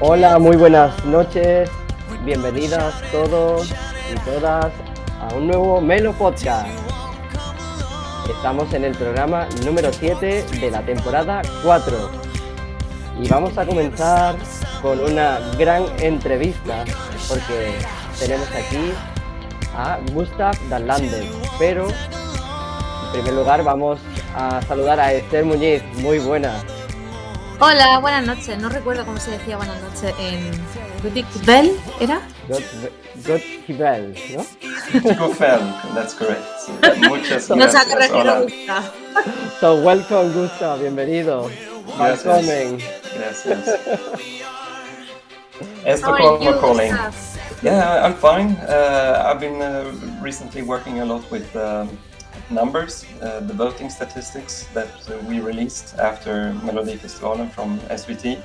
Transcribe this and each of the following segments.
Hola, muy buenas noches. Bienvenidas todos y todas a un nuevo Melo Podcast. Estamos en el programa número 7 de la temporada 4. Y vamos a comenzar con una gran entrevista porque tenemos aquí a Gustav Dallander. Pero en primer lugar vamos a saludar a Esther Muñiz. Muy buena. Hola, buenas noches. No recuerdo cómo se decía buenas noches en Gothic Bell, ¿era? Gothic Bell, ¿no? That's correct. Muchas No se ha gracias. corregido. Gustav. So welcome Gustav, bienvenido. Gracias. Welcome. Gracias. How are calling. Yeah, I'm fine. Uh, I've been uh, recently working a lot with um, numbers, uh, the voting statistics that we released after Melodifestivalen from SVT,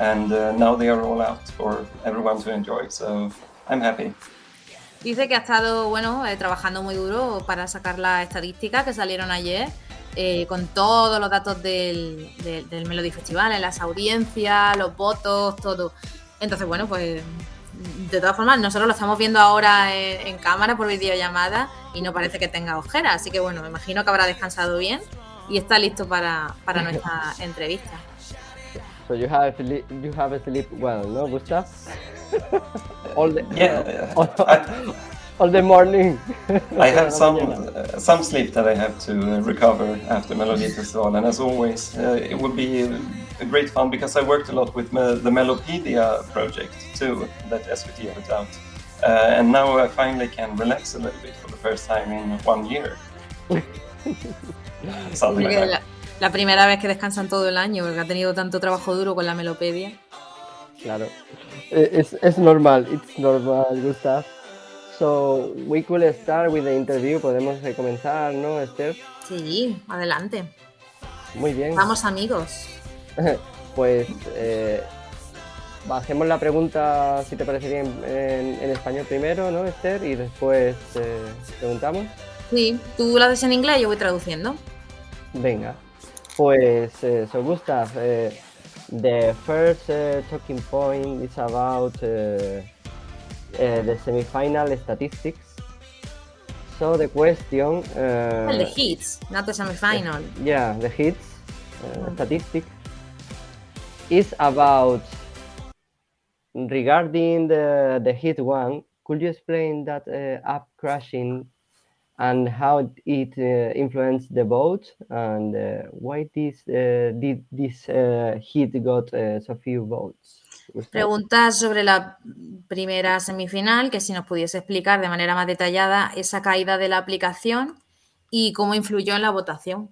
and uh, now they are all out for everyone to enjoy. So I'm happy. Dice que ha estado, bueno, eh, trabajando muy duro para sacar las estadísticas que salieron ayer, eh, con todos los datos del, del, del Melody Festival, las audiencias, los votos, todo. Entonces, bueno, pues de todas formas, nosotros lo estamos viendo ahora en, en cámara por videollamada y no parece que tenga ojeras. Así que, bueno, me imagino que habrá descansado bien y está listo para, para nuestra entrevista. So you have you have sleep well, no, Gustav? all the Yeah, all, all the morning. I have some uh, some sleep that I have to uh, recover after Melodifestivalen, and as always, uh, it would be a, a great fun because I worked a lot with me- the Melopedia project too that SVT put out, uh, and now I finally can relax a little bit for the first time in one year. Something like Porque that. la, la primera vez que descansan todo el año, porque ha tenido tanto trabajo duro con la melopedia. Claro. Es, es normal, it's normal, Gustav. So we could start with the interview. Podemos comenzar, ¿no, Esther? Sí, adelante. Muy bien. Vamos amigos. Pues eh, bajemos la pregunta, si te parece bien, en, en español primero, ¿no, Esther? Y después eh, preguntamos. Sí, tú lo haces en inglés, yo voy traduciendo. Venga. Pues, eh, so Gustav, eh, the first eh, talking point is about eh, eh, the semifinal statistics. So the question. eh, El de hits, not the semifinal. Yeah, the hits uh, Mm. statistic is about regarding the the hit one. Could you explain that uh, app crashing and how it uh, influenced the vote and uh, why this uh, did this uh, hit got uh, so few votes? Gustav? Preguntas sobre la primera semifinal, que si nos pudiese explicar de manera más detallada esa caída de la aplicación y cómo influyó en la votación.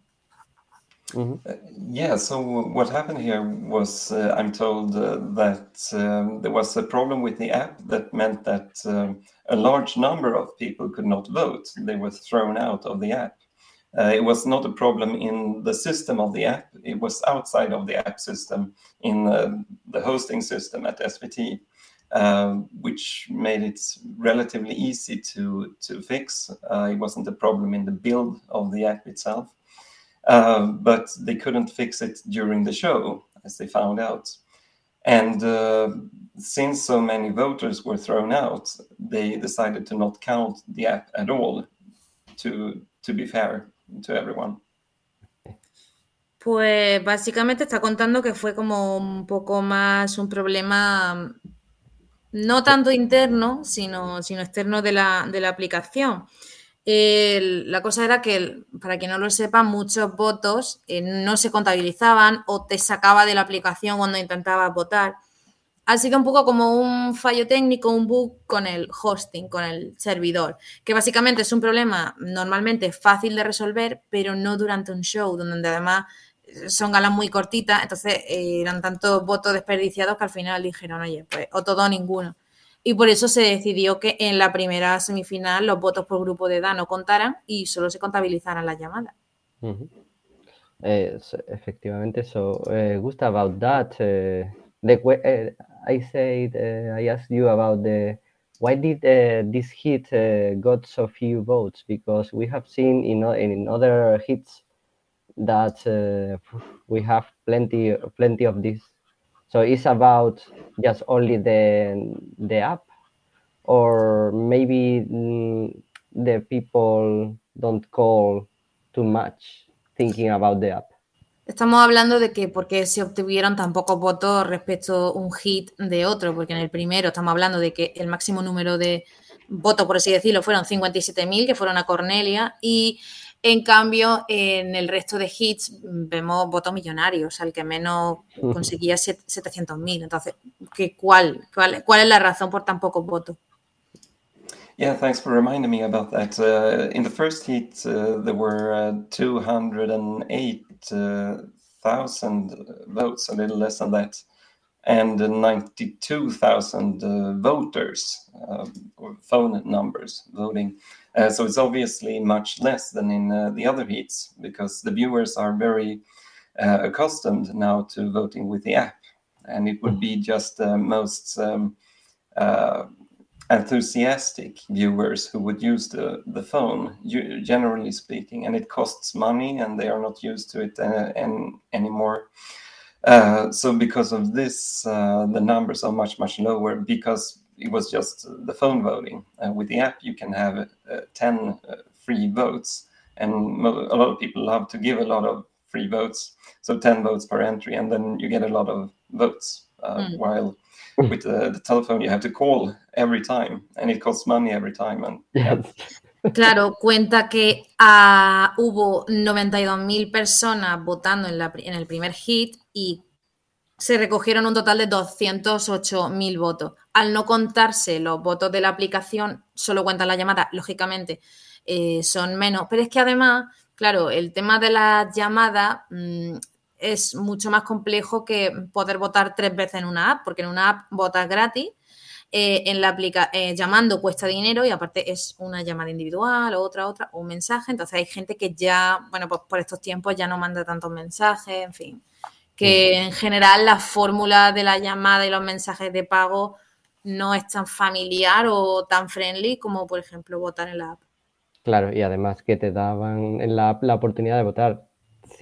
Mhm. Yeah, so what happened here was uh, I'm told uh, that um, there was a problem with the app that meant that um, a large number of people could not vote. They were thrown out of the app. Uh, it was not a problem in the system of the app, it was outside of the app system in uh, the hosting system at SVT. um, which made it relatively easy to to fix. Uh, it wasn't a problem in the build of the app itself, uh, but they couldn't fix it during the show, as they found out. And uh, since so many voters were thrown out, they decided to not count the app at all, to to be fair to everyone. Pues básicamente está contando que fue como un poco más un problema no tanto interno, sino, sino externo de la, de la aplicación. La cosa era que, para quien no lo sepa, muchos votos eh, no se contabilizaban o te sacaba de la aplicación cuando intentabas votar. Ha sido un poco como un fallo técnico, un bug con el hosting, con el servidor, que básicamente es un problema normalmente fácil de resolver, pero no durante un show, donde además son galas muy cortitas, entonces eh, eran tantos votos desperdiciados que al final dijeron, oye, pues o todo o ninguno. Y por eso se decidió que en la primera semifinal los votos por grupo de edad no contaran y solo se contabilizaran las llamadas. Mhm. Uh, so effectivamente, so uh, Gustav, about that, uh, the uh, I said uh, I asked you about the why did uh, this hit got so few votes? Because we have seen in in other hits that we have plenty plenty of this. So it's about just only the the app, or maybe mm, the people don't call too much thinking about the app. Estamos hablando de que porque se obtuvieron tan pocos votos respecto a un hit de otro, porque en el primero estamos hablando de que el máximo número de votos, por así decirlo, fueron 57.000, que fueron a Cornelia, y en cambio en el resto de hits vemos votos millonarios, el que menos conseguía 700.000. Entonces, ¿qué, cuál, cuál, ¿cuál es la razón por tan pocos votos? Yeah, thanks for reminding me about that. Uh, in the first heat, uh, there were uh, 208,000 votes, a little less than that, and 92,000 uh, voters, or phone numbers voting. Uh, so it's obviously much less than in uh, the other heats because the viewers are very accustomed now to voting with the app. And it would be just most um, enthusiastic viewers who would use the, the phone, generally speaking, and it costs money and they are not used to it uh, and, anymore. Uh, so because of this, uh, the numbers are much, much lower because it was just the phone voting. Uh, with the app, you can have uh, 10 uh, free votes, and a lot of people love to give a lot of free votes. So 10 votes per entry, and then you get a lot of votes. Mm. While with the, the, telephone you have to call every time and it costs money every time and yeah. Claro, cuenta que uh, hubo 92.000 personas votando en, la, en, el primer hit y se recogieron un total de 208.000 votos. Al no contarse los votos de la aplicación, solo cuentan las llamadas, lógicamente eh, son menos. Pero es que además, claro, el tema de las llamadas mmm, es mucho más complejo que poder votar tres veces en una app, porque en una app votas gratis, eh, en la aplica eh, llamando cuesta dinero y aparte es una llamada individual, otra, otra, o un mensaje. Entonces hay gente que ya, bueno, pues por estos tiempos ya no manda tantos mensajes, en fin. Que en general la fórmula de la llamada y los mensajes de pago no es tan familiar o tan friendly como, por ejemplo, votar en la app. Claro, y además que te daban en la app la oportunidad de votar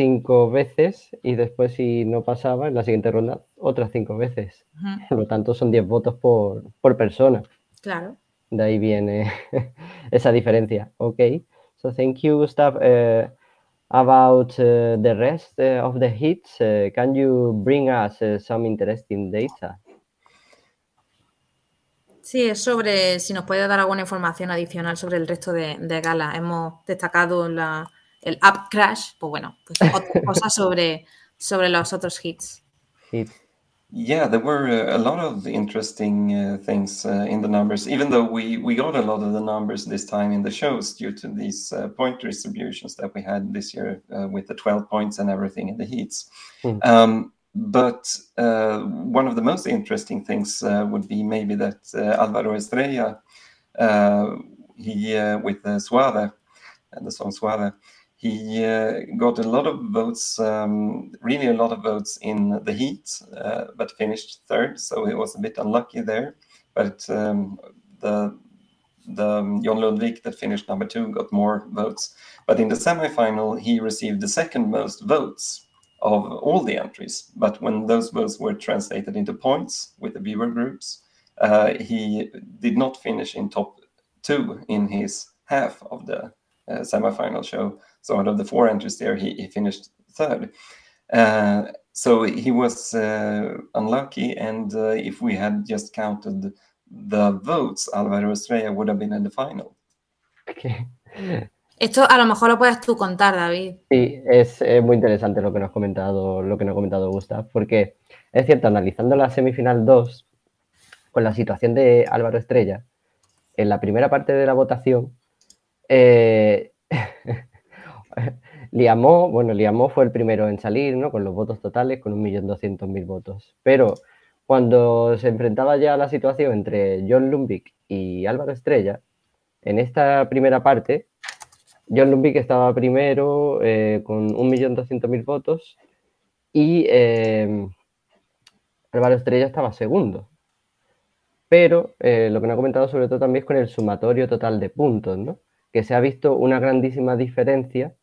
cinco veces y después si no pasaba en la siguiente ronda otras cinco veces. Por lo tanto son 10 votos por, por, persona. Claro. De ahí viene esa diferencia. Ok. So thank you, Gustav. Uh, about uh, the rest uh, of the hits, can you bring us some interesting data? Sí, es sobre si nos puede dar alguna información adicional sobre el resto de, de galas. Hemos destacado la, el App Crash, pues bueno, pues otra cosa sobre, sobre los otros hits. Yeah, there were uh, a lot of interesting uh, things uh, in the numbers, even though we, we got a lot of the numbers this time in the shows due to these uh, point distributions that we had this year uh, with the 12 points and everything in the heats. Mm. Um, but uh, one of the most interesting things would be maybe that Alvaro Estrella, he with Suave, and the song Suave, he uh, got a lot of votes, um, really a lot of votes in the heat, uh, but finished third, so he was a bit unlucky there. But um, the the John Ludwig that finished number two got more votes. But in the semifinal, he received the second most votes of all the entries. But when those votes were translated into points with the viewer groups, uh, he did not finish in top two in his half of the uh, semifinal show. So out of the four entries there, he, he finished third. Uh, so he was uh, unlucky, and uh, if we had just counted the votes, Alvaro Estrella would have been in the final. Okay. Esto a lo mejor lo puedes tú contar, David. Sí, es, es, muy interesante lo que nos ha comentado, lo que nos ha comentado Gustav, porque es cierto, analizando la semifinal 2, con la situación de Álvaro Estrella, en la primera parte de la votación, eh, Liamó, bueno, Liamó fue el primero en salir, ¿no? Con los votos totales, con 1.200.000 votos. Pero cuando se enfrentaba ya la situación entre John Lumbik y Álvaro Estrella, en esta primera parte, John Lumbik estaba primero eh, con 1.200.000 votos y eh, Álvaro Estrella estaba segundo. Pero eh, lo que me ha comentado sobre todo también es con el sumatorio total de puntos, ¿no? Que se ha visto una grandísima diferencia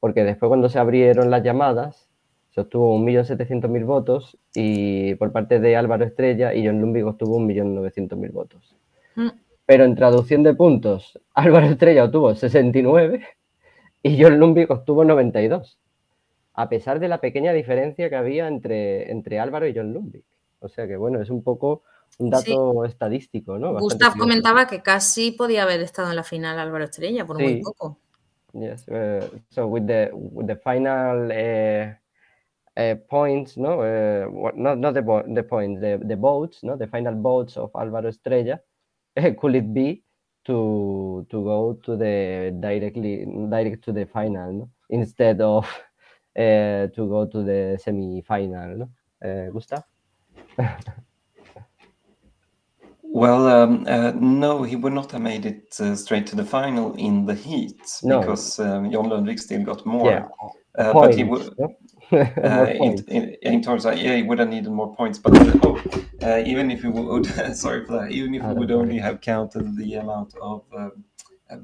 porque después cuando se abrieron las llamadas, Se obtuvo 1.700.000 votos y por parte de Álvaro Estrella y John Lumbig obtuvo 1.900.000 votos. Mm. Pero en traducción de puntos, Álvaro Estrella obtuvo 69 y John Lumbig obtuvo 92, a pesar de la pequeña diferencia que había entre, entre Álvaro y John Lumbig. O sea que bueno, es un poco un dato estadístico, ¿no? Bastante Gustav curioso. comentaba que casi podía haber estado en la final Álvaro Estrella, por muy poco. Yes. Uh, so with the with the final uh, uh, points, no, uh, what, not not the the points, the the votes, no, the final votes of Álvaro Estrella, could it be to to go to the directly direct to the final, no? instead of uh, to go to the semi-final, no? Uh, Gustav? Well, um, uh, no, he would not have made it uh, straight to the final in the heat No. because um, John Lundvik still got more. Yeah, Uh, but he would, uh, in, in, in terms of, yeah, he would have needed more points. But uh, oh, uh, even if he would, sorry for that, even if we would only have counted the amount of uh,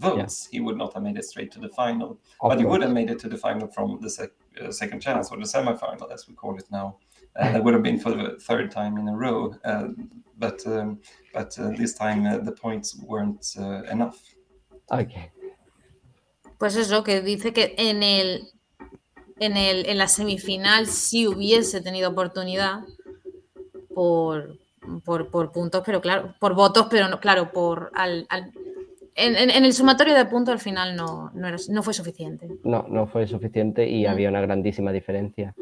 votes, he would not have made it straight to the final. Of but he would have made it to the final from the sec- uh, second chance or the semi-final, as we call it now. Uh, that would have been for the third time in a row. But um, but uh, this time uh, the points weren't uh, enough. Okay. Pues eso, que dice que en el, en el en la semifinal sí hubiese tenido oportunidad por, por, por puntos, pero claro, por votos, pero no, claro, por al, al- en, en- en el sumatorio de puntos al final no, no, era- no fue suficiente. no, no fue suficiente y Mm. había una grandísima diferencia.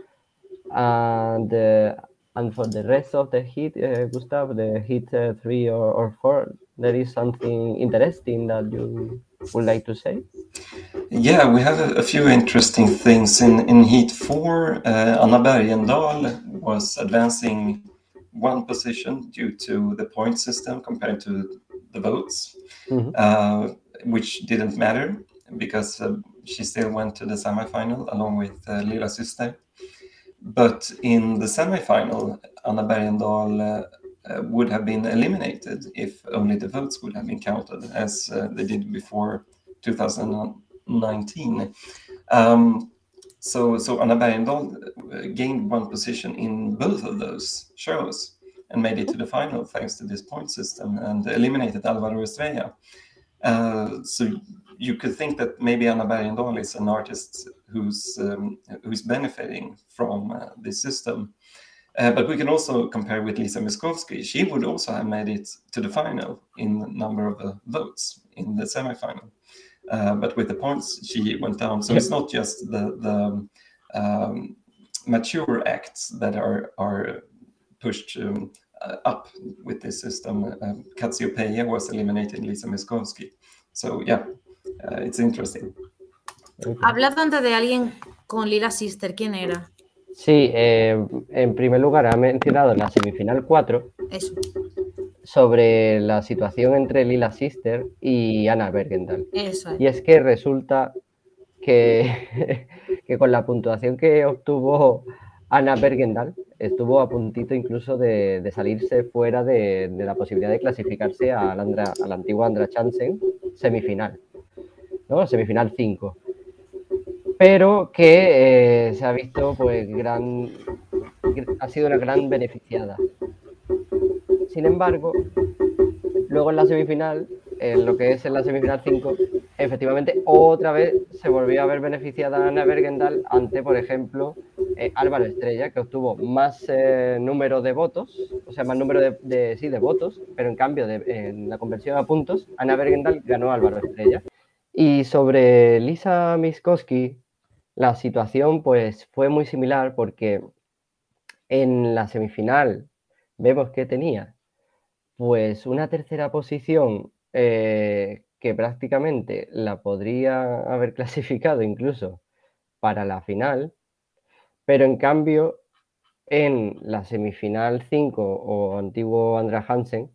And, uh, and for the rest of the hit, uh, Gustav, the hit uh, three or, or four, there is something interesting that you would like to say? Yeah, we have a, a few interesting things in in Heat Four. Uh, Anna Bergendahl was advancing one position due to the point system compared to the votes, Mhm. uh, which didn't matter because uh, she still went to the semifinal along with uh, Lila Syster. But in the semifinal, Anna Bergendahl uh, uh, would have been eliminated if only the votes would have been counted, as uh, they did before 2019. Um, so, so Anna Bergendahl uh, gained one position in both of those shows and made it to the final thanks to this point system and eliminated Alvaro Estrella. Uh, so you could think that maybe Anna Bergendahl is an artist who's um, who's benefiting from uh, this system. Uh, but we can also compare with Lisa Miskovsky. She would also have made it to the final in the number of uh, votes in the semifinal. Uh, but with the points, she went down. So it's not just the the um, mature acts that are are pushed um, uh, up with this system. Um, Katsiopeia was eliminated Lisa Miskovsky. So yeah, uh, it's interesting. Hablad antes de alguien con Lila Sister, ¿quién era? Sí, eh, en primer lugar ha mencionado la semifinal 4 Eso, sobre la situación entre Lila Sister y Anna Bergendahl. eso es. Y es que resulta que, que con la puntuación que obtuvo Anna Bergendahl, estuvo a puntito incluso de, de salirse fuera de, de la posibilidad de clasificarse a la, Andra- a la antigua Andra Chansen semifinal, ¿no? Semifinal 5. Pero que eh, se ha visto, pues, gran. ha sido una gran beneficiada. Sin embargo, luego en la semifinal, en lo que es en la semifinal 5, efectivamente otra vez se volvió a ver beneficiada Ana Bergendahl ante, por ejemplo, eh, Álvaro Estrella, que obtuvo más eh, número de votos, o sea, más número de, sí, de votos, pero en cambio de, en la conversión a puntos, Ana Bergendahl ganó a Álvaro Estrella. Y sobre Lisa Miskowski, la situación pues fue muy similar porque en la semifinal vemos que tenía. Pues una tercera posición eh, que prácticamente la podría haber clasificado incluso para la final, pero en cambio en la semifinal 5 o antiguo Andra Hansen,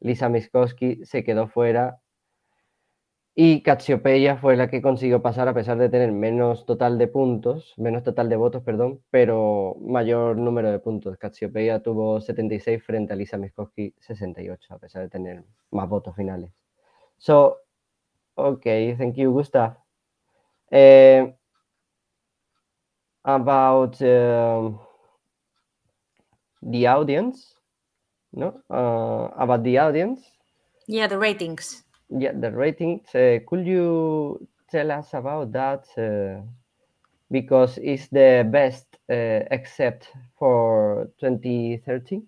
Lisa Miskowski se quedó fuera y Cassiopea fue la que consiguió pasar a pesar de tener menos total de puntos, menos total de votos, perdón, pero mayor número de puntos. Cassiopea tuvo 76 frente a Lisa Miskowski 68, a pesar de tener más votos finales. So, okay, thank you, Gustav. Eh, about um, the audience, no? Uh, about the audience. Yeah, the ratings. Yeah, the ratings. Uh, could you tell us about that? Uh, because it's the best uh, except for 2013.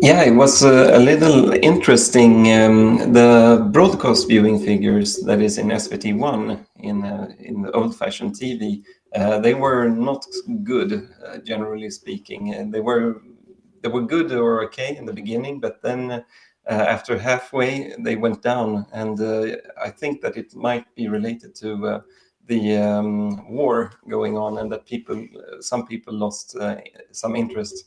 Yeah, it was uh, a little interesting. Um, the broadcast viewing figures that is in SVT1 in uh, in the old-fashioned TV, uh, they were not good, uh, generally speaking. And they were they were good or okay in the beginning, but then after halfway they went down, and uh, I think that it might be related to the um, war going on and that people, some people lost uh, some interest.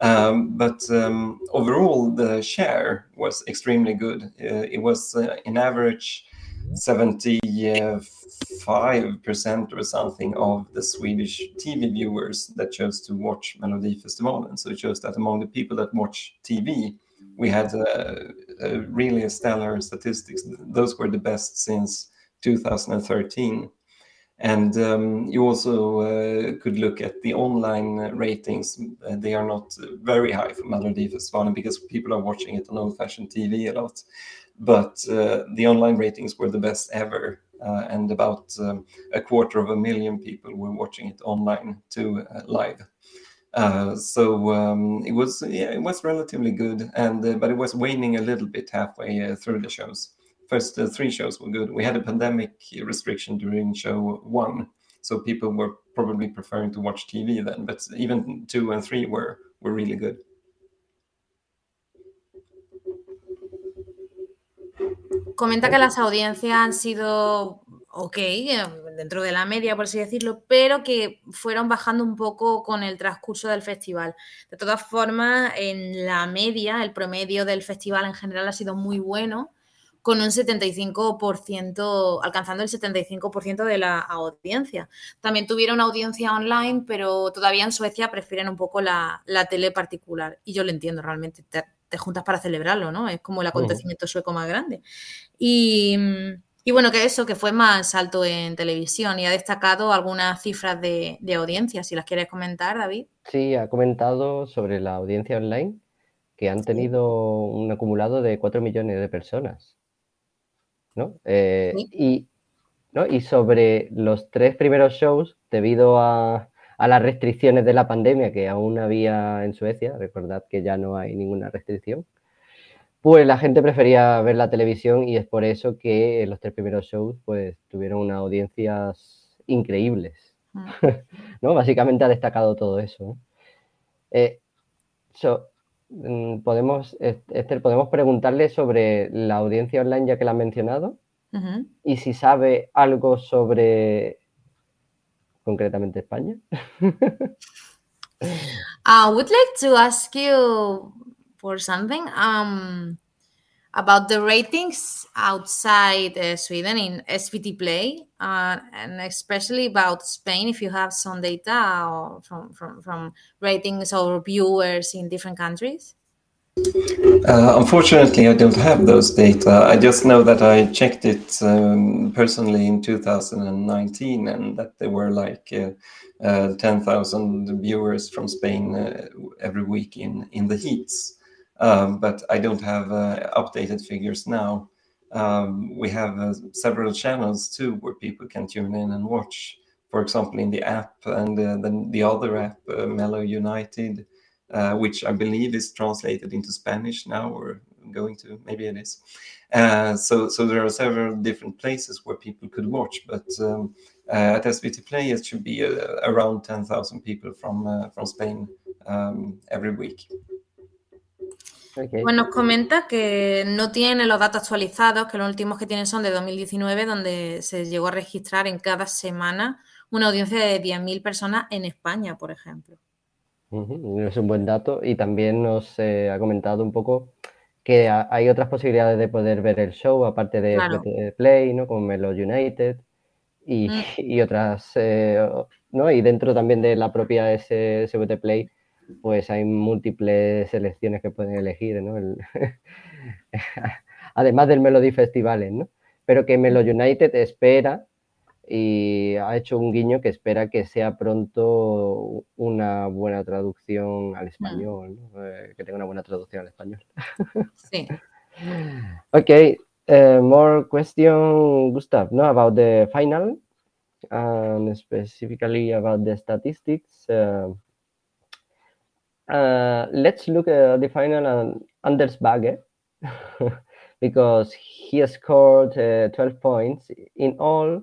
Um, but um, overall, the share was extremely good. Uh, it was uh, in average 75% or something of the Swedish TV viewers that chose to watch Melodifestivalen. So it shows that among the people that watch TV, we had uh, really stellar statistics. Those were the best since 2013. And um, you also uh, could look at the online ratings. Uh, they are not very high for Melodifestivalen because people are watching it on old-fashioned TV a lot. But uh, the online ratings were the best ever, uh, and about um, a quarter of a million people were watching it online to uh, live. Uh, so um, it was yeah, it was relatively good, and but it was waning a little bit halfway through the shows first uh, three shows were good. We had a pandemic restriction during show one, so people were probably preferring to watch TV then. But even two and three were were really good. Comenta que las audiencias han sido ok, eh, dentro de la media, por así decirlo, pero que fueron bajando un poco con el transcurso del festival. De todas formas, en la media, el promedio del festival en general ha sido muy bueno con un 75%, alcanzando el 75% de la audiencia. También tuvieron audiencia online, pero todavía en Suecia prefieren un poco la, tele particular. Y yo lo entiendo realmente, te, juntas para celebrarlo, ¿no? Es como el acontecimiento sueco más grande. Y, bueno, que eso, que fue más alto en televisión y ha destacado algunas cifras de, de audiencia, si las quieres comentar, David. Sí, ha comentado sobre la audiencia online que han tenido un acumulado de 4 millones de personas. ¿no? Eh, y, ¿no? y sobre los tres primeros shows, debido a, las restricciones de la pandemia que aún había en Suecia, recordad que ya no hay ninguna restricción, pues la gente prefería ver la televisión y es por eso que los tres primeros shows pues tuvieron unas audiencias increíbles. Mm. ¿no? Básicamente ha destacado todo eso. Eh, Mm, podemos, Esther, podemos preguntarle sobre la audiencia online ya que la ha mencionado y si sabe algo sobre concretamente España. I would like to ask you for something. Um, about the ratings outside uh, Sweden in SVT Play, uh, and especially about Spain, if you have some data from, from, from ratings or viewers in different countries? Uh, unfortunately, I don't have those data. I just know that I checked it um, personally in 2019 and that there were like uh, uh, 10,000 viewers from Spain uh, every week in, in the heats. Um, but I don't have uh, updated figures now. Um, we have uh, several channels too where people can tune in and watch. For example, in the app and uh, then the other app, uh, Mellow United, uh, which I believe is translated into Spanish now, or going to maybe it is. Uh, so, so there are several different places where people could watch, but um, at SVT Play it should be around 10,000 people from from Spain um, every week. Bueno, nos comenta que no tiene los datos actualizados, que los últimos que tienen son de 2019, donde se llegó a registrar en cada semana una audiencia de 10.000 personas en España, por ejemplo. Es un buen dato y también nos eh, ha comentado un poco que hay otras posibilidades de poder ver el show, aparte de Play, ¿no? Como Melo United y, mm. otras, eh, ¿no? Y dentro también de la propia SVT Play pues hay múltiples selecciones que pueden elegir, ¿no? Además del Melody Festivales, ¿no? Pero que Melo United espera y ha hecho un guiño que espera que sea pronto una buena traducción al español, eh, que tenga una buena traducción al español. Sí. okay, uh, more question, Gustav, no, about the final and specifically about the statistics. Uh, uh, let's look at the final and Anders Bagge because he scored 12 points in all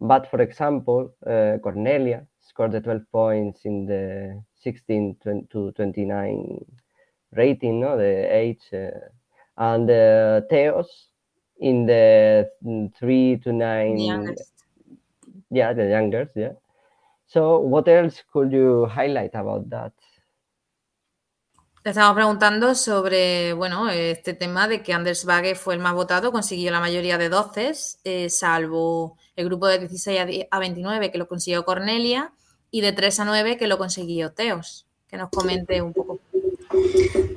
but for example, uh, Cornelia scored the 12 points in the 16 to 29 rating, no, the age, uh, and uh, Theos in the three to nine. The youngest. Yeah, the youngest, yeah. So, what else could you highlight about that? Le estamos preguntando sobre, bueno, este tema de que Anders Bagge fue el más votado, consiguió la mayoría de 12, eh, salvo el grupo de 16 a 29 que lo consiguió Cornelia y de 3 a 9 que lo consiguió Teos. Que nos comente un poco.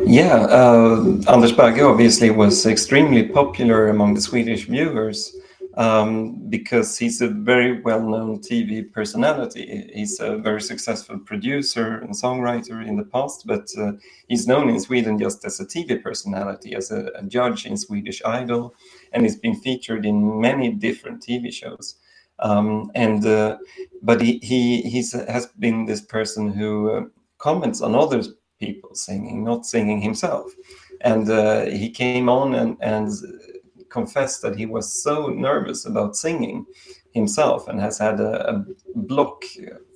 Yeah, uh, Anders Bagge obviously was extremely popular among the Swedish viewers. Um, because he's a very well-known TV personality. He's a very successful producer and songwriter in the past, but uh, he's known in Sweden just as a TV personality, as a, a, judge in Swedish Idol, and he's been featured in many different TV shows. Um, and uh, but he he he's, has been this person who uh, comments on other people singing, not singing himself. And uh, he came on and and confessed that he was so nervous about singing himself and has had a, a block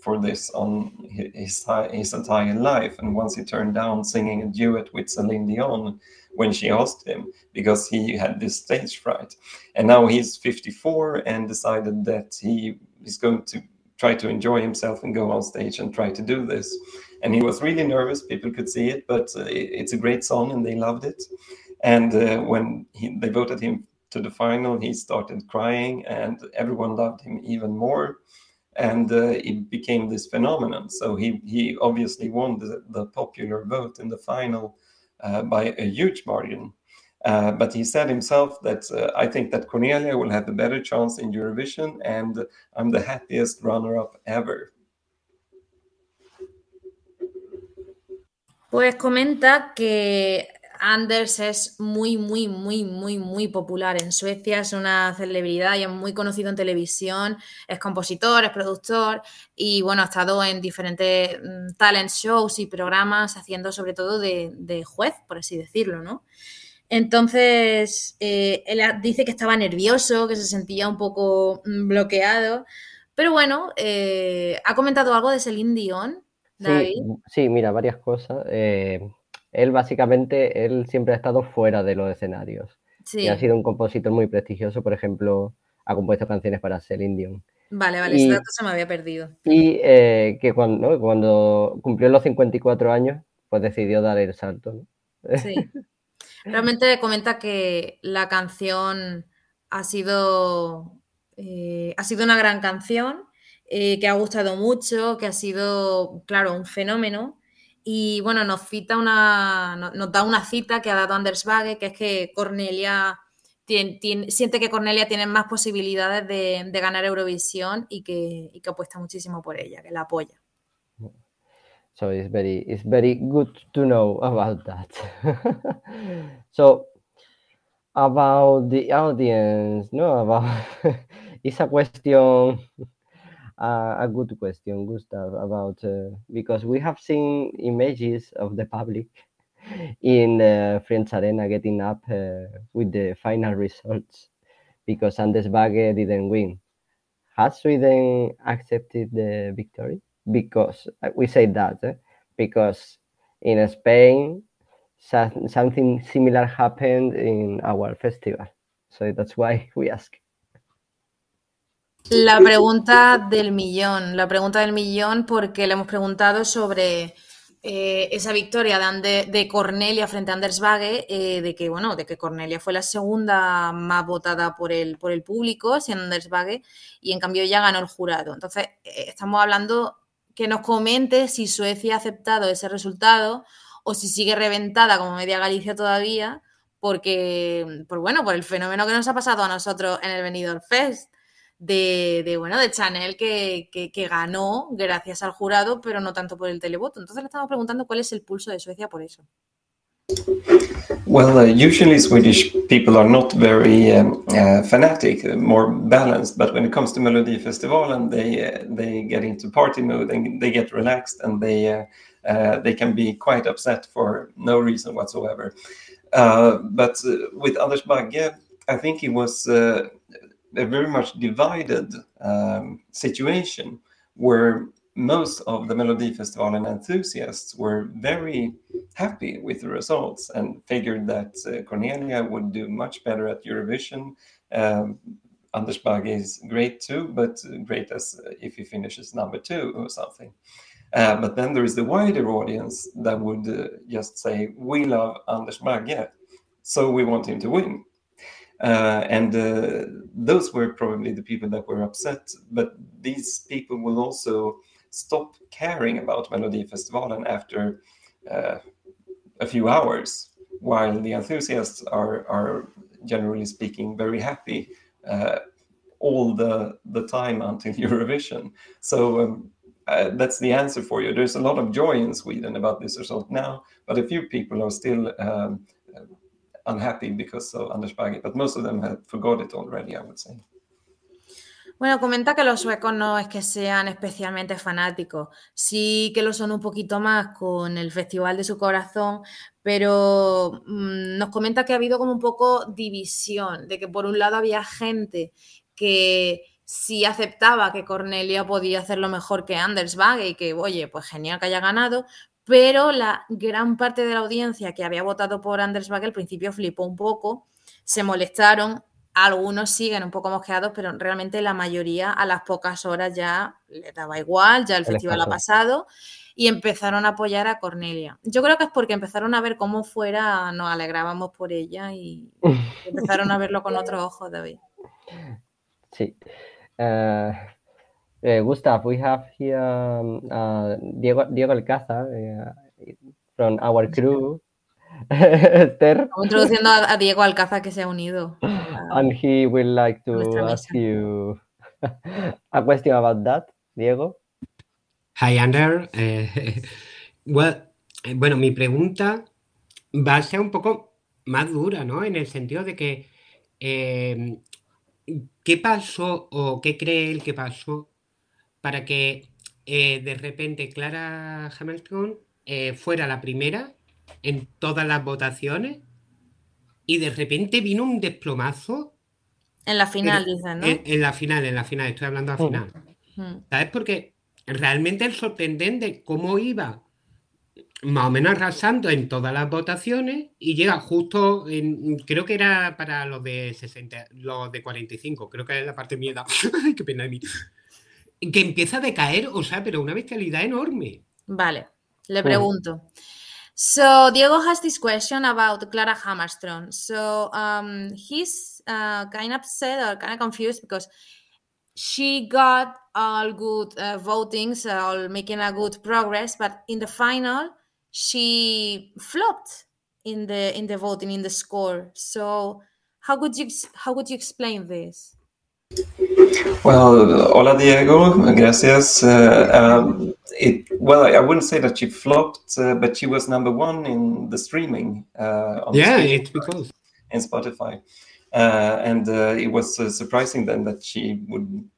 for this on his, his entire life. And once he turned down singing a duet with Celine Dion when she asked him because he had this stage fright. And now he's 54 and decided that he is going to try to enjoy himself and go on stage and try to do this. And he was really nervous. People could see it, but uh, it's a great song and they loved it. And uh, when he, they voted him to the final, he started crying, and everyone loved him even more. And uh, it became this phenomenon. So he, he obviously won the, the popular vote in the final uh, by a huge margin. Uh, but he said himself that uh, I think that Cornelia will have a better chance in Eurovision, and I'm the happiest runner up ever. Pues comenta que Anders es muy, muy, muy, muy, muy popular en Suecia, es una celebridad y es muy conocido en televisión, es compositor, es productor y bueno, ha estado en diferentes mm, talent shows y programas haciendo sobre todo de, juez, por así decirlo, ¿no? Entonces, eh, él dice que estaba nervioso, que se sentía un poco mm, bloqueado, pero bueno, eh, ha comentado algo de Celine Dion. Sí, mira, varias cosas. Eh, él básicamente, él siempre ha estado fuera de los escenarios. Sí. Y ha sido un compositor muy prestigioso, por ejemplo, ha compuesto canciones para Celine Dion. Vale, vale, ese dato se me había perdido. Y eh, que cuando, cuando cumplió los 54 años, pues decidió dar el salto. ¿no? Sí. Realmente comenta que la canción ha sido, eh, ha sido una gran canción, eh, que ha gustado mucho, que ha sido, claro, un fenómeno y bueno, nos, cita una, nos da una cita que ha dado Anders Bagge, que es que Cornelia siente que Cornelia tiene más posibilidades de, de ganar Eurovisión y que, y que, apuesta muchísimo por ella, que la apoya. So it's very, it's very good to know about that. so about the audience, no, about it's a question uh, a good question, Gustav, about uh, because we have seen images of the public in the French Arena getting up uh, with the final results because Anders Bagge didn't win. Has Sweden accepted the victory? Because uh, we say that eh? because in Spain something similar happened in our festival, so that's why we ask. La pregunta del millón, la pregunta del millón porque le hemos preguntado sobre eh, esa victoria de, Cornelia frente a Anders eh, de que bueno, de que Cornelia fue la segunda más votada por el, por el público, siendo Anders Bagge, y en cambio ya ganó el jurado. Entonces, eh, estamos hablando que nos comente si Suecia ha aceptado ese resultado o si sigue reventada como media Galicia todavía, porque, por bueno, por el fenómeno que nos ha pasado a nosotros en el Benidorm Fest de, bueno, de Chanel que, que, ganó gracias al jurado, pero no tanto por el televoto. Entonces le estamos preguntando cuál es el pulso de Suecia por eso. Well, uh, usually Swedish people are not very um, uh, fanatic, uh, more balanced. But when it comes to Melody Festival, and they uh, they get into party mode and they get relaxed, and they uh, uh, they can be quite upset for no reason whatsoever. but with Anders Bagge, I think he was a very much divided um, situation where most of the Melody Festival enthusiasts were very happy with the results and figured that uh, Cornelia would do much better at Eurovision. Um, Anders Bagge is great too, but great as uh, if he finishes number two or something. Uh, but then there is the wider audience that would uh, just say, "We love Anders Bagge, so we want him to win." Uh, and uh, those were probably the people that were upset. But these people will also stop caring about Melodifestivalen after uh, a few hours, while the enthusiasts are, are generally speaking very happy uh, all the, the time until Eurovision. So um, uh, that's the answer for you. There's a lot of joy in Sweden about this result now, but a few people are still um, Bueno, comenta que los suecos no es que sean especialmente fanáticos, sí que lo son un poquito más con el Festival de su Corazón, pero mm, nos comenta que ha habido como un poco división, de que por un lado había gente que sí aceptaba que Cornelia podía hacerlo mejor que Anders Bagge y que, oye, pues genial que haya ganado, pero la gran parte de la audiencia que había votado por Anders Bagge al principio flipó un poco, se molestaron algunos siguen un poco mosqueados, pero realmente la mayoría a las pocas horas ya le daba igual, ya el festival ha pasado y empezaron a apoyar a Cornelia. Yo creo que es porque empezaron a ver cómo fuera, nos alegrábamos por ella y empezaron a verlo con otros ojos, David. Sí. Uh, Gustav, we have here um, uh, Diego, Diego Alcázar uh, from our crew. Esther. introduciendo a, Diego Alcázar que se ha unido. And he would like to ask you a question about that, Diego. Hi, Ander. Eh, well, eh, bueno, mi pregunta va a ser un poco más dura, ¿no? En el sentido de que, ¿qué pasó o qué cree él que pasó para que eh, de repente Clara Hamilton fuera la primera en todas las votaciones y de repente vino un desplomazo. En la final, dicen, ¿no? En, la final, en la final, estoy hablando al final. Mm. ¿Sabes? Porque realmente es sorprendente cómo iba más o menos arrasando en todas las votaciones y llega justo en, creo que era para los de 60, los de 45, creo que es la parte miedo. Ay, qué pena de mí. Que empieza a decaer, o sea, pero una bestialidad enorme. Vale, le pregunto. So Diego has this question about Clara Hammerstrom. So um, he's uh, kind of upset or kind of confused because she got all good uh, votings, all making a good progress, but in the final she flopped in the in the voting in the score. So how would you how would you explain this? Well, hola Diego, gracias. Uh, um, it, well, I wouldn't say that she flopped, uh, but she was number one in the streaming. Uh, yeah, it's because in Spotify, uh, and uh, it was uh, surprising then that she would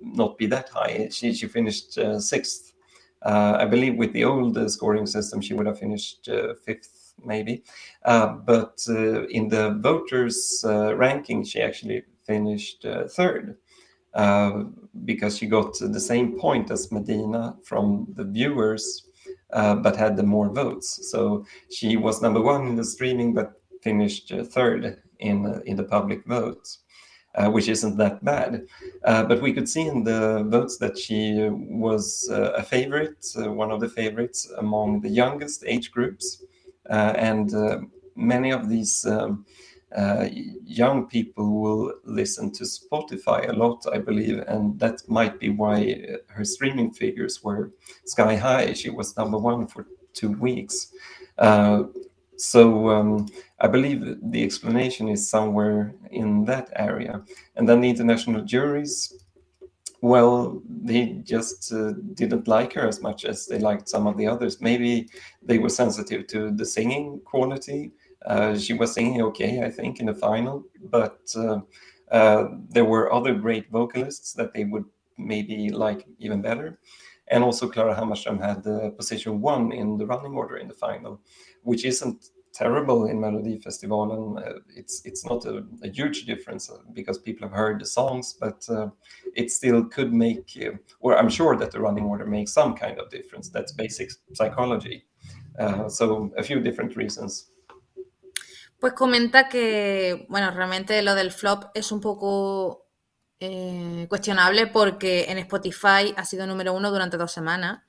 not be that high. She she finished sixth. I believe with the old scoring system, she would have finished fifth, maybe. but in the voters' ranking, she actually finished uh, third uh, because she got the same point as Medina from the viewers, uh, but had the more votes. So she was number one in the streaming, but finished third in in the public votes. Uh, which isn't that bad. Uh, but we could see in the votes that she was uh, a favorite, one of the favorites among the youngest age groups. and many of these um, uh, young people will listen to Spotify a lot, I believe, and that might be why her streaming figures were sky high. She was number one for two weeks. Uh, so um, I believe the explanation is somewhere in that area. And then the international juries well, they just uh, didn't like her as much as they liked some of the others. Maybe they were sensitive to the singing quality. Uh, she was singing okay, I think, in the final, but uh, uh there were other great vocalists that they would maybe like even better. And also, Clara Hammarström had the position one in the running order in the final, which isn't terrible in Melodifestivalen. Uh, it's it's not a, a, huge difference uh, because people have heard the songs, but uh, it still could make, uh, or I'm sure that the running order makes some kind of difference. That's basic psychology. Uh, so a few different reasons. Pues comenta que, bueno, realmente lo del flop es un poco eh, cuestionable porque en Spotify ha sido número uno durante dos semanas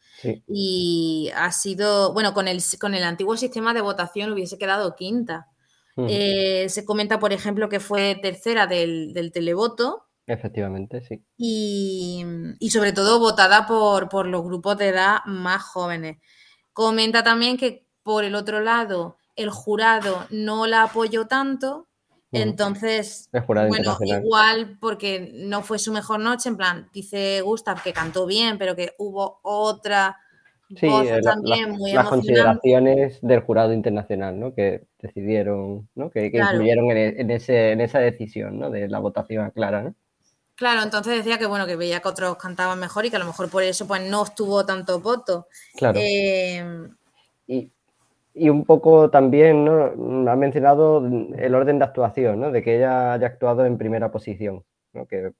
y ha sido, bueno, con el, con el antiguo sistema de votación hubiese quedado quinta. Eh, se comenta, por ejemplo, que fue tercera del, televoto. Efectivamente, sí. Y, sobre todo votada por, por los grupos de edad más jóvenes. Comenta también que, por el otro lado, el jurado no la apoyó tanto entonces, bueno, igual porque no fue su mejor noche, en plan, dice Gustav que cantó bien, pero que hubo otra sí, eh, también muy Las consideraciones del jurado internacional, ¿no? Que decidieron, ¿no? Que, influyeron e, en, ese, en esa decisión, ¿no? De la votación clara, ¿no? Claro, entonces decía que bueno, que veía que otros cantaban mejor y que a lo mejor por eso pues no estuvo tanto voto. Claro. Eh, y, y un poco también ha mencionado el orden de actuación, ¿no? de que ella haya actuado en primera posición, que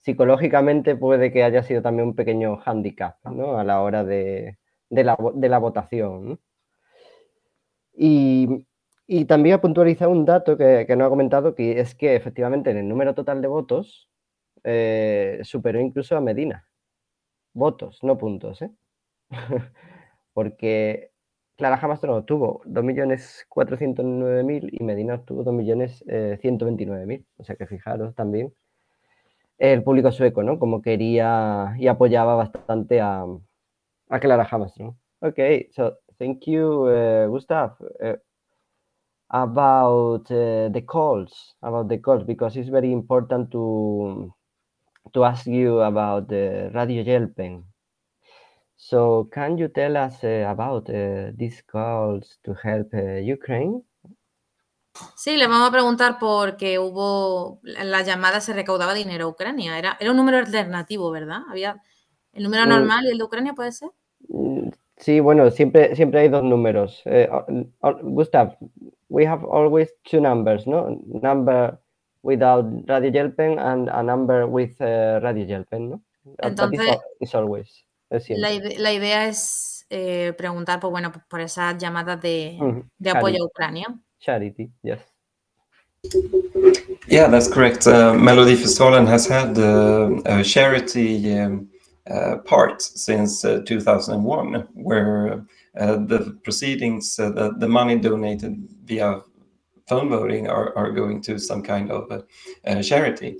psicológicamente puede que haya sido también un pequeño hándicap ¿no? a la hora de, la, votación. Y, también ha puntualizado un dato que, que, no ha comentado, que es que efectivamente en el número total de votos eh, superó incluso a Medina. Votos, no puntos, ¿eh? Porque Clara Hamastro obtuvo 2.409.000 y Medina obtuvo 2.129.000. Eh, o sea que fijaros también el público sueco, ¿no? Como quería y apoyaba bastante a, a Clara Hamastro. Ok, so thank you, uh, Gustav. Uh, about uh, the calls, about the calls, because it's very important to to ask you about the Radio Yelpen. So, can you tell us uh, about uh, these calls to help uh, Ukraine? Sí, le vamos a preguntar porque hubo, en las llamadas se recaudaba dinero a Ucrania. Era, era un número alternativo, ¿verdad? Había el número mm. normal y el de Ucrania, ¿puede ser? Mm, sí, bueno, siempre, siempre hay dos números. Eh, Gustav, we have always two numbers, ¿no? Number without Radio Yelpen and a number with uh, Radio Yelpen, ¿no? Entonces, it's always. La, idea es eh, preguntar por, bueno, por esas llamadas de, de apoyo a Ucrania. Charity, yes. Yeah, that's correct. Uh, Melody Festivalen has had uh, a charity um, uh, part since uh, 2001, where uh, the proceedings, uh, the, the money donated via phone voting are, are going to some kind of charity.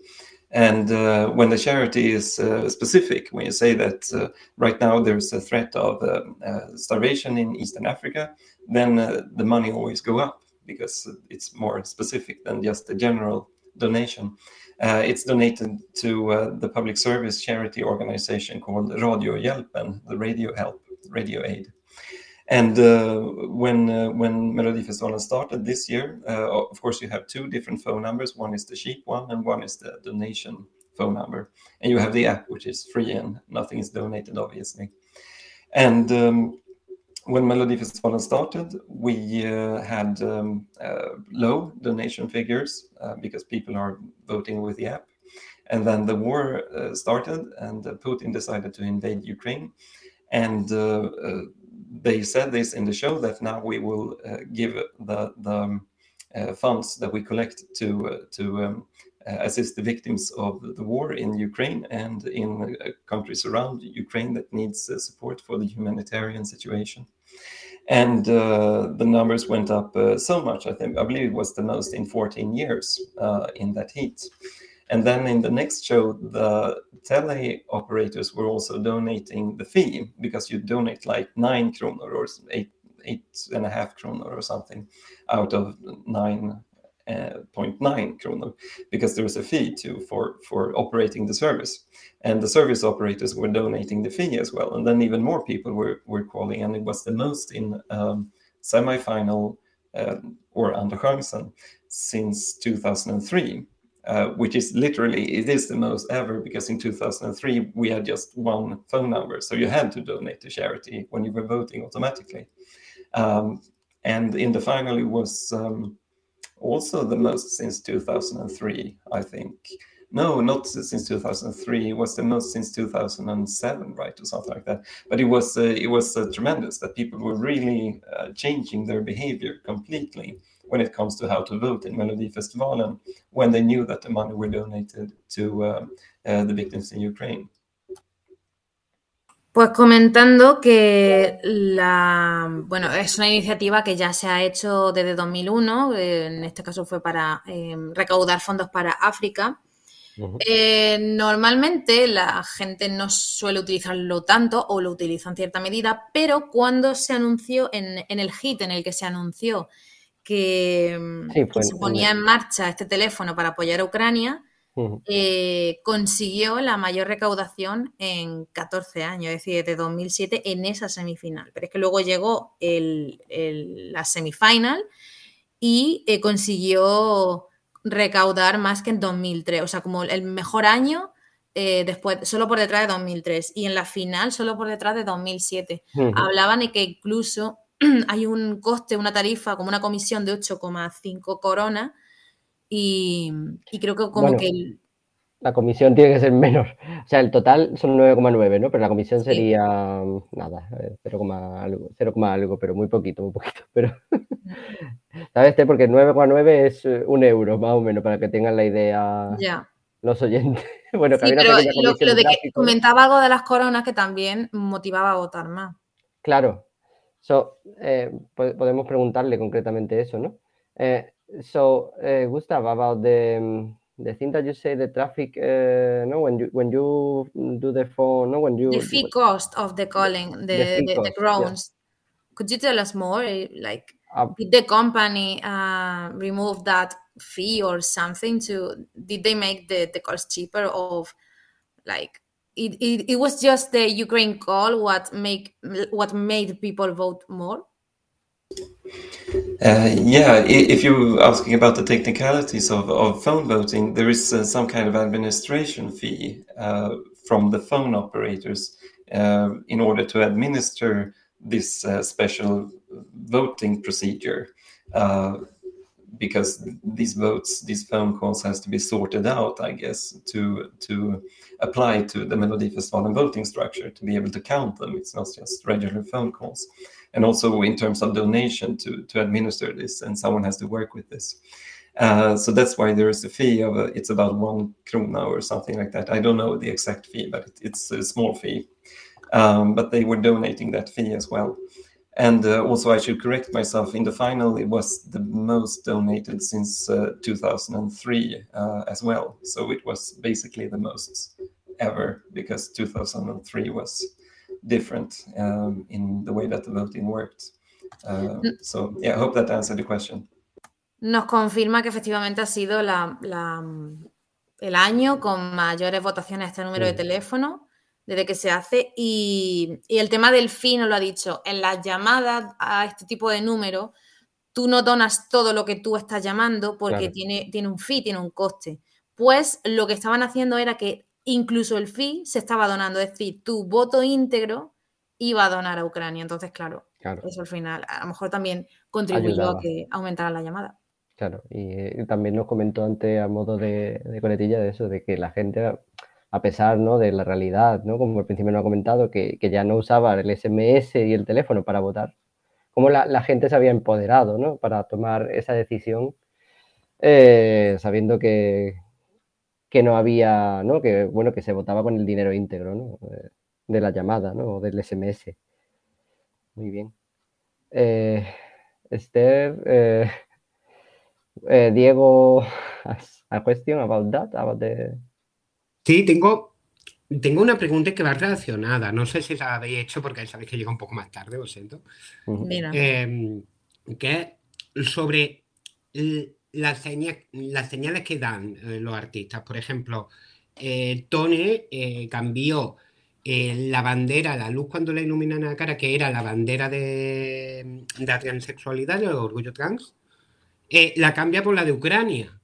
And uh, when the charity is uh, specific, when you say that uh, right now there's a threat of uh, uh, starvation in Eastern Africa, then uh, the money always go up because it's more specific than just a general donation. it's donated to the public service charity organization called Radio Hjälpen, the Radio Help, Radio Aid. And uh, when uh, when Melodifestivalen started this year, uh, of course you have two different phone numbers. One is the cheap one, and one is the donation phone number. And you have the app, which is free and nothing is donated, obviously. And um, when Melodifestivalen started, we uh, had um, uh, low donation figures uh, because people are voting with the app. And then the war started, and Putin decided to invade Ukraine. And they said this in the show that now we will uh, give the the um, uh, funds that we collect to uh, to um, assist the victims of the war in Ukraine and in countries around Ukraine that needs support for the humanitarian situation. And the numbers went up so much. I think I believe it was the most in 14 years in that heat. And then in the next show, the tele operators were also donating the fee because you donate like nine kronor or eight eight and a half kronor or something out of nine 0.9 kronor because there was a fee to for for operating the service. And the service operators were donating the fee as well. And then even more people were were calling and it was the most in um, semi-final uh, or under chansen since 2003 uh, which is literally it is the most ever because in 2003 we had just one phone number. So you had to donate to charity when you were voting automatically. Um, and in the final it was um, also the most since 2003 i think. No not since 2003 it was the most since 2007 right or something like that. But it was uh, it was uh, tremendous that people were really uh, changing their behavior completely when it comes to how to vote in Melodifestivalen when they knew that the money were donated to uh, uh, the victims in Ukraine. Pues comentando que la, bueno, es una iniciativa que ya se ha hecho desde 2001, eh, en este caso fue para eh, recaudar fondos para África. Uh -huh. eh, normalmente la gente no suele utilizarlo tanto o lo utiliza en cierta medida, pero cuando se anunció en, en el hit en el que se anunció que, sí, que se ponía en marcha este teléfono para apoyar a Ucrania, eh, consiguió la mayor recaudación en 14 años, es decir, desde 2007 en esa semifinal. Pero es que luego llegó el, el, la semifinal y eh, consiguió recaudar más que en 2003, o sea, como el mejor año eh, después, solo por detrás de 2003 y en la final solo por detrás de 2007. Uh -huh. Hablaban de que incluso hay un coste, una tarifa, como una comisión de 8,5 coronas y, y, creo que como bueno, que... El... La comisión tiene que ser menos. O sea, el total son 9,9, ¿no? Pero la comisión sería sí. nada, 0, algo, 0, algo, pero muy poquito, muy poquito. Pero, ¿sabes? Porque 9,9 es eh, un euro, más o menos, para que tengan la idea ya. los oyentes. Bueno, sí, pero lo, lo de que comentaba algo de las coronas que también motivaba a votar más. Claro, So, eh, podemos preguntarle concretamente eso, ¿no? Uh, so, uh, Gustav, about the um, the thing that you say, the traffic, uh, no, when you when you do the phone, no, when you the fee cost of the calling, the the, the, the grounds. Yeah. Could you tell us more? Like, did the company remove that fee or something? To did they make the the calls cheaper? Of like it, it, it was just the Ukraine call what make what made people vote more. Uh, yeah, if you're asking about the technicalities of, of phone voting, there is uh, some kind of administration fee uh, from the phone operators uh, in order to administer this uh, special voting procedure. Uh, because these votes, these phone calls has to be sorted out, I guess, to to apply to the Melodifestivalen voting structure to be able to count them. It's not just regular phone calls. And also in terms of donation to, to administer this, and someone has to work with this. Uh, so that's why there is a fee of a, it's about one krona or something like that. I don't know the exact fee, but it, it's a small fee. Um, but they were donating that fee as well. And uh, also, I should correct myself. In the final, it was the most donated since uh, 2003 uh, as well. So it was basically the most ever because 2003 was different um, in the way that the voting worked. Uh, so yeah, I hope that answered the question. Nos confirma que efectivamente ha sido la, la, el año con mayores votaciones a este número de teléfono desde que se hace. Y, y, el tema del fee nos lo ha dicho. En las llamadas a este tipo de número, tú no donas todo lo que tú estás llamando porque claro. tiene, tiene un fee, tiene un coste. Pues lo que estaban haciendo era que incluso el fee se estaba donando, es decir, tu voto íntegro iba a donar a Ucrania. Entonces, claro, claro. eso al final a lo mejor también contribuyó Ayudaba. a que aumentara la llamada. Claro, y, eh, también nos comentó antes a modo de, de coletilla de eso, de que la gente a pesar ¿no? de la realidad, ¿no? como al principio nos ha comentado, que, que, ya no usaba el SMS y el teléfono para votar, como la, gente se había empoderado ¿no? para tomar esa decisión, eh, sabiendo que, que no había, ¿no? que bueno, que se votaba con el dinero íntegro ¿no? de la llamada ¿no? o del SMS. Muy bien. Eh, Esther, eh, Diego, a question about that, about the Sí, tengo, tengo una pregunta que va relacionada. No sé si la habéis hecho porque sabéis que llega un poco más tarde, lo siento. Mira. Eh, que es sobre las, señales, que dan eh, los artistas. Por ejemplo, eh, Tone eh, cambió la bandera, la luz cuando le iluminan la cara, que era la bandera de, la transexualidad, del orgullo trans, la cambia por la de Ucrania.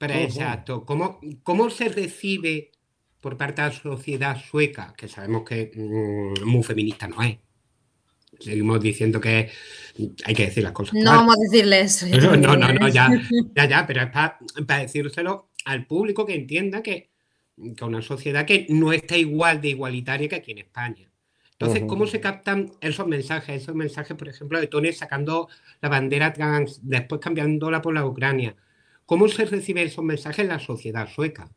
Para exacto. ¿Cómo, ¿Cómo se recibe por parte de la sociedad sueca, que sabemos que mm, muy feminista no es? seguimos diciendo que hay que decir las cosas. No vamos a decirle eso. No, no, no, ya, ya, ya, pero es para, decírselo al público que entienda que, que, una sociedad que no está igual de igualitaria que aquí en España. Entonces, ¿cómo se captan esos mensajes? Esos mensajes, por ejemplo, de Tony sacando la bandera trans, después cambiándola por la Ucrania. ¿Cómo se reciben esos mensajes en la sociedad sueca?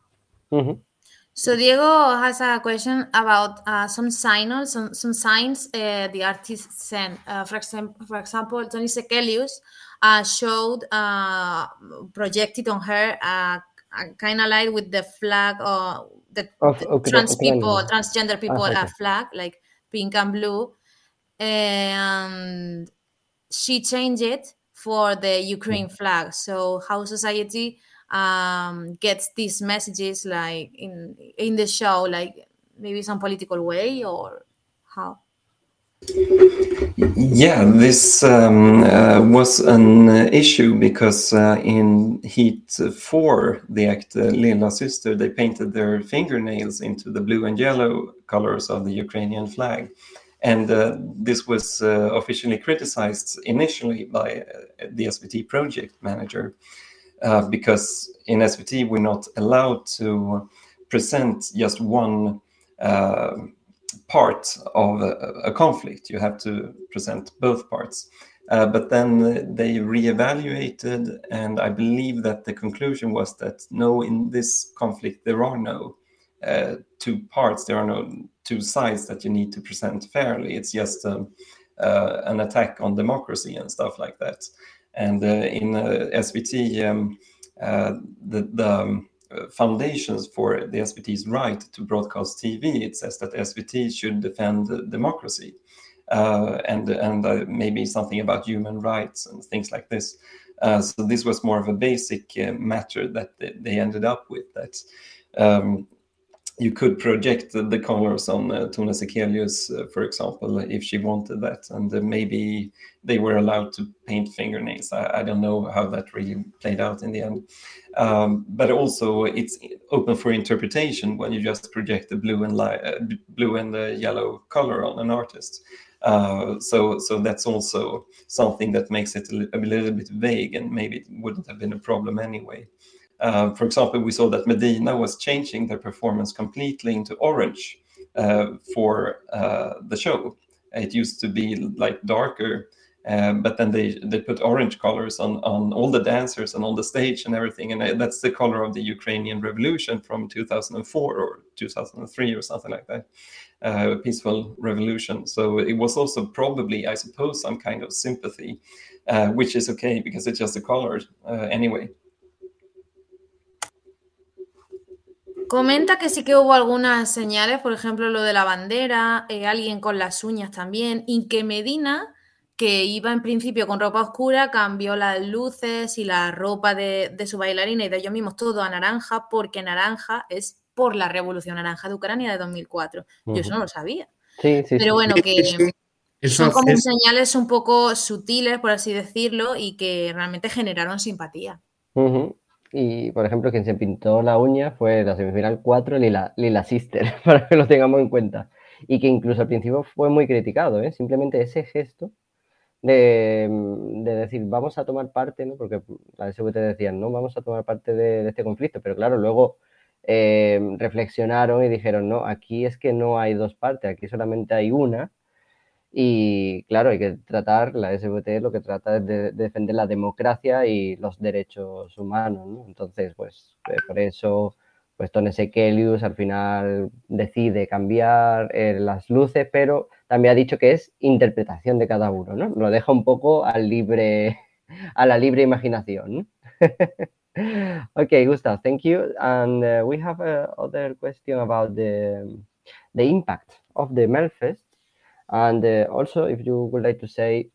So Diego has a question about uh, some signals, some, some signs uh, the artist sent. Uh, for example, for example, Tony Sekelius uh, showed uh, projected on her uh, kind of like with the flag or the, of, okay, trans okay, people, okay. transgender people ah, flag, like pink and blue, and she changed it for the Ukraine flag. So how society um, gets these messages like in in the show, like maybe some political way or how? Yeah, this um, uh, was an issue because uh, in Heat 4, the act uh, Lilla Sister, they painted their fingernails into the blue and yellow colors of the Ukrainian flag. And uh, this was uh, officially criticized initially by uh, the SVT project manager. Uh, because in SVT we're not allowed to present just one uh, part of a, a, conflict. You have to present both parts. Uh, but then they reevaluated, and I believe that the conclusion was that no, in this conflict there are no two parts. There are no two sides that you need to present fairly. It's just um, uh, an attack on democracy and stuff like that. And uh, in uh, SVT, um, uh, the, the um, foundations for the SVT's right to broadcast TV, it says that SVT should defend democracy. Uh, and and uh, maybe something about human rights and things like this. So this was more of a basic matter that they, ended up with. That um, you could project the, colors on uh, Tone Sekelius, uh, for example, if she wanted that, and uh, maybe they were allowed to paint fingernails. I, I, don't know how that really played out in the end, um, but also it's open for interpretation when you just project the blue and uh, blue and the yellow color on an artist. Uh, so, so that's also something that makes it a, a little bit vague, and maybe it wouldn't have been a problem anyway. Uh, for example, we saw that Medina was changing their performance completely into orange uh, for uh, the show. It used to be like darker, uh, but then they they put orange colors on on all the dancers and on the stage and everything, and uh, that's the color of the Ukrainian Revolution from 2004 or 2003 or something like that. Uh, peaceful revolution. So it was also probably, I suppose, some kind of sympathy, which is okay because it's just the colors anyway. Comenta que sí que hubo algunas señales, por ejemplo, lo de la bandera, eh, alguien con las uñas también, y que Medina, que iba en principio con ropa oscura, cambió las luces y la ropa de, su bailarina y de ellos mismos todo a naranja, porque naranja es por la Revolución Naranja de Ucrania de 2004. Yo eso no lo sabía. Sí, sí, Pero bueno, que son como señales un poco sutiles, por así decirlo, y que realmente generaron simpatía. Y, por ejemplo, quien se pintó la uña fue la semifinal 4, Lila, Lila Sister, para que lo tengamos en cuenta. Y que incluso al principio fue muy criticado, ¿eh? Simplemente ese gesto de, de, decir, vamos a tomar parte, ¿no? Porque la SVT decían, no, vamos a tomar parte de, este conflicto. Pero claro, luego eh, reflexionaron y dijeron, no, aquí es que no hay dos partes, aquí solamente hay una y claro, hay que tratar, la SVT lo que trata es de, defender la democracia y los derechos humanos, ¿no? Entonces, pues eh, por eso, pues Tone Sekelius al final decide cambiar eh, las luces, pero también ha dicho que es interpretación de cada uno, ¿no? Lo deja un poco al libre, a la libre imaginación, ¿no? okay, Gustav, thank you. And uh, we have a other question about the, the impact of the Melfest And uh, also, if you would like to say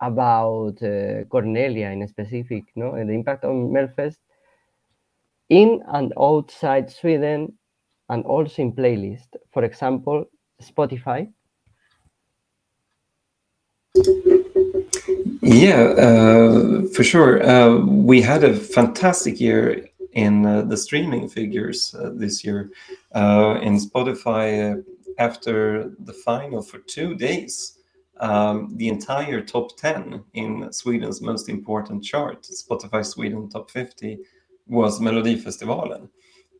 about uh, Cornelia in specific, no, and the impact on Melfest in and outside Sweden, and also in playlist. For example, Spotify. Yeah, uh, for sure. Uh, we had a fantastic year in uh, the streaming figures uh, this year. In Spotify, after the final for two days, um, the entire top 10 in Sweden's most important chart, Spotify Sweden Top 50, was Melodifestivalen.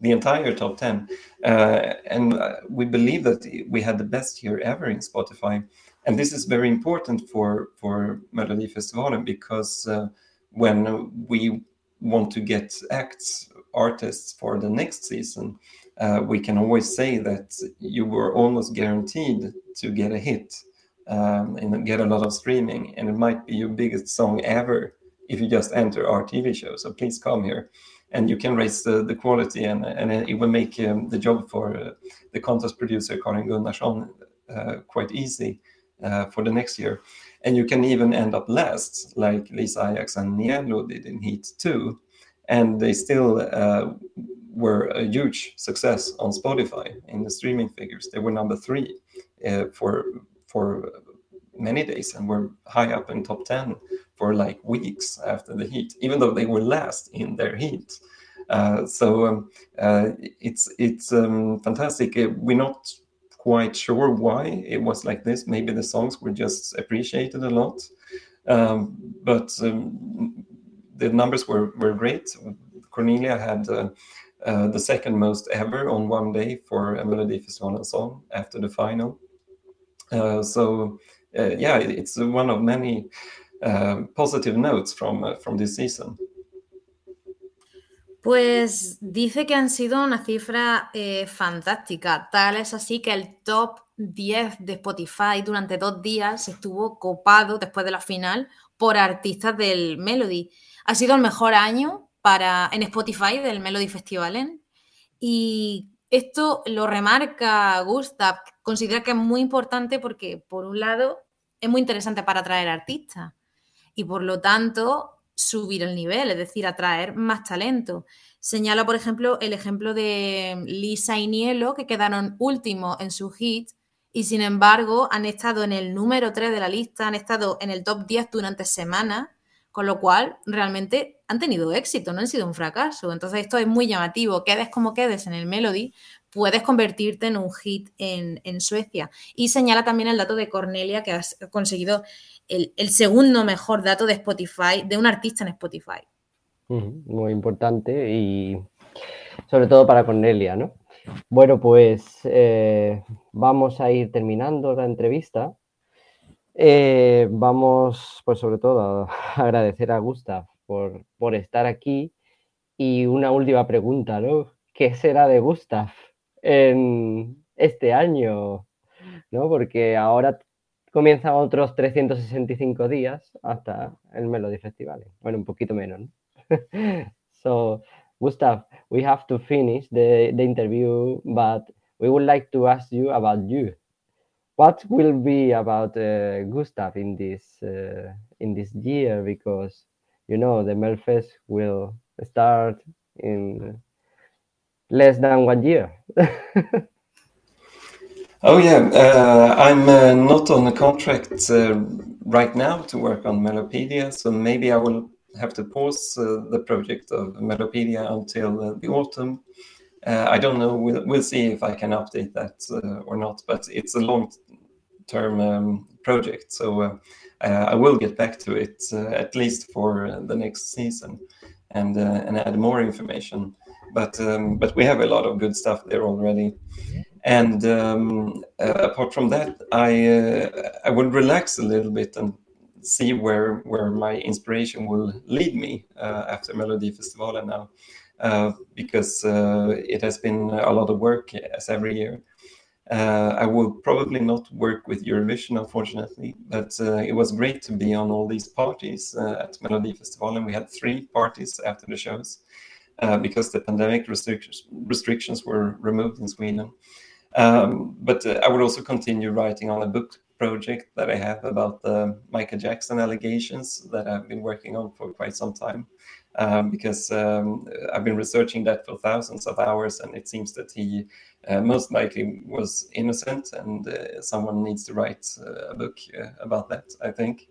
The entire top 10. Uh, and uh, we believe that we had the best year ever in Spotify. And this is very important for, for Melodifestivalen because uh, when we want to get acts, artists for the next season, uh, we can always say that you were almost guaranteed to get a hit um, and get a lot of streaming, and it might be your biggest song ever if you just enter our TV show. So please come here, and you can raise the, the quality, and, and it will make um, the job for uh, the contest producer Karin Gunnarsson uh, quite easy uh, for the next year. And you can even end up last, like Lisa Ajax and Nielo did in Heat 2, and they still uh, were a huge success on Spotify in the streaming figures. They were number three uh, for for many days and were high up in top 10 for like weeks after the heat, even though they were last in their heat. Uh, so um, uh, it's it's um, fantastic. Uh, we're not quite sure why it was like this. Maybe the songs were just appreciated a lot, um, but um, the numbers were were great. Cornelia had. Uh, uh, the second most ever on one day for Melodifestivalen song after the final. Uh, so uh, yeah, it's one of many uh, positive notes from, from this season. Pues dice que han sido una cifra eh, fantástica. Tal es así que el top 10 de Spotify durante dos días estuvo copado después de la final por artistas del Melody. Ha sido el mejor año para, en Spotify del Melody Festivalen y esto lo remarca Gustav, considera que es muy importante porque, por un lado, es muy interesante para atraer artistas y, por lo tanto, subir el nivel, es decir, atraer más talento. Señala, por ejemplo, el ejemplo de Lisa y Nielo, que quedaron últimos en su hit y, sin embargo, han estado en el número 3 de la lista, han estado en el top 10 durante semanas, con lo cual realmente han tenido éxito, no han sido un fracaso. Entonces esto es muy llamativo. Quedes como quedes en el Melody, puedes convertirte en un hit en, Suecia. Y señala también el dato de Cornelia, que has conseguido el, segundo mejor dato de Spotify, de un artista en Spotify. Muy importante y sobre todo para Cornelia, ¿no? Bueno, pues eh, vamos a ir terminando la entrevista. Eh, vamos, pues sobre todo, a agradecer a Gustav por, por estar aquí. Y una última pregunta, ¿no? ¿Qué será de Gustav en este año? ¿No? Porque ahora comienzan otros 365 días hasta el Melody Festival. Bueno, un poquito menos, ¿no? so, Gustav, we have to finish the, the interview, but we would like to ask you about you. What will be about uh, Gustav in this uh, in this year? Because you know, the Melfest will start in less than one year. oh yeah, uh, I'm uh, not on a contract uh, right now to work on Melopedia, so maybe I will have to pause uh, the project of Melopedia until the autumn. Uh, I don't know. We'll, we'll see if I can update that or not, but it's a long-term um, project, so uh, I will get back to it uh, at least for uh, the next season and and add more information. But um, but we have a lot of good stuff there already. And um, apart from that, I I will relax a little bit and see where where my inspiration will lead me uh, after Melodifestivalen now, uh, because uh, it has been a lot of work as every year. Uh, I will probably not work with Eurovision, unfortunately, but uh, it was great to be on all these parties uh, at Melodifestivalen, and we had three parties after the shows uh, because the pandemic restrictions restrictions were removed in Sweden. Um, but uh, I would also continue writing on a book project that I have about the Michael Jackson allegations that I've been working on for quite some time. Um, because um, I've been researching that for thousands of hours, and it seems that he uh, most likely was innocent, and uh, someone needs to write uh, a book uh, about that, I think.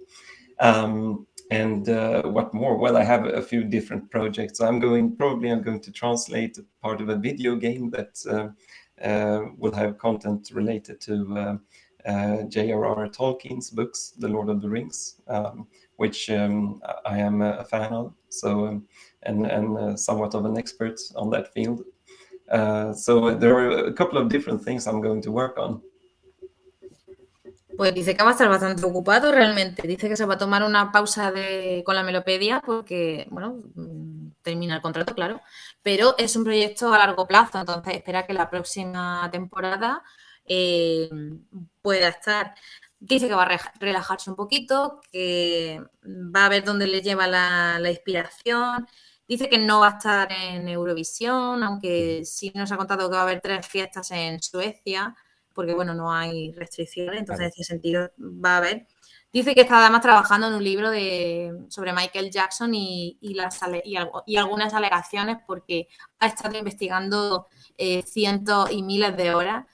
Um, and uh, what more? Well, I have a few different projects. I'm going probably I'm going to translate part of a video game that uh, will have content related to J.R.R. Tolkien's books, The Lord of the Rings, um, which um, I am a fan of. So um, and and somewhat of an expert on that field. Uh, so there are a couple of different things I'm going to work on. Pues dice que va a estar bastante ocupado realmente. Dice que se va a tomar una pausa de, con la melopedia porque, bueno, mm, termina el contrato, claro. Pero es un proyecto a largo plazo, entonces espera que la próxima temporada eh, pueda estar. Dice que va a relajarse un poquito, que va a ver dónde le lleva la, la inspiración Dice que no va a estar en Eurovisión, aunque sí nos ha contado que va a haber tres fiestas en Suecia, porque bueno, no hay restricciones, entonces en ese sentido va a haber. Dice que está además trabajando en un libro de, sobre Michael Jackson y, las, y, algunas alegaciones porque ha estado investigando eh, cientos y miles de horas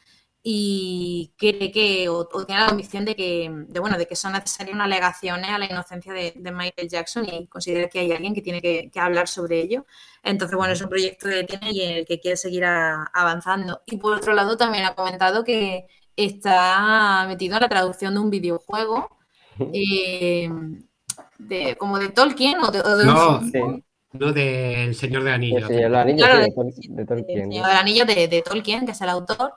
y cree que, o, tiene la convicción de que, de, bueno, de que son necesarias unas alegaciones a la inocencia de, Michael Jackson y considera que hay alguien que tiene que, hablar sobre ello. Entonces, bueno, es un proyecto que tiene y en el que quiere seguir avanzando. Y por otro lado, también ha comentado que está metido en la traducción de un videojuego eh, de, como de Tolkien o de, no, no del Señor de Anillos. Sí, el anillo de, Tolkien. El Anillo de Tolkien, que es el autor.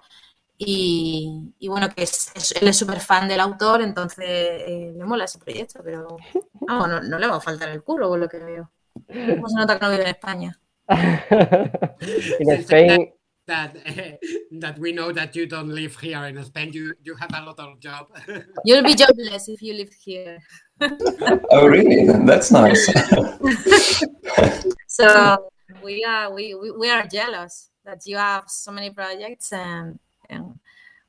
Y, bueno, que es, él es súper fan del autor, entonces eh, me mola ese proyecto, pero vamos, no, le va a faltar el culo con lo que veo. ¿Cómo se nota que no vive en España? in Spain, that that we know that you don't live here in Spain. You you have a lot of job. You'll be jobless if you live here. oh, really? That's nice. so we are we, we, we are jealous that you have so many projects and and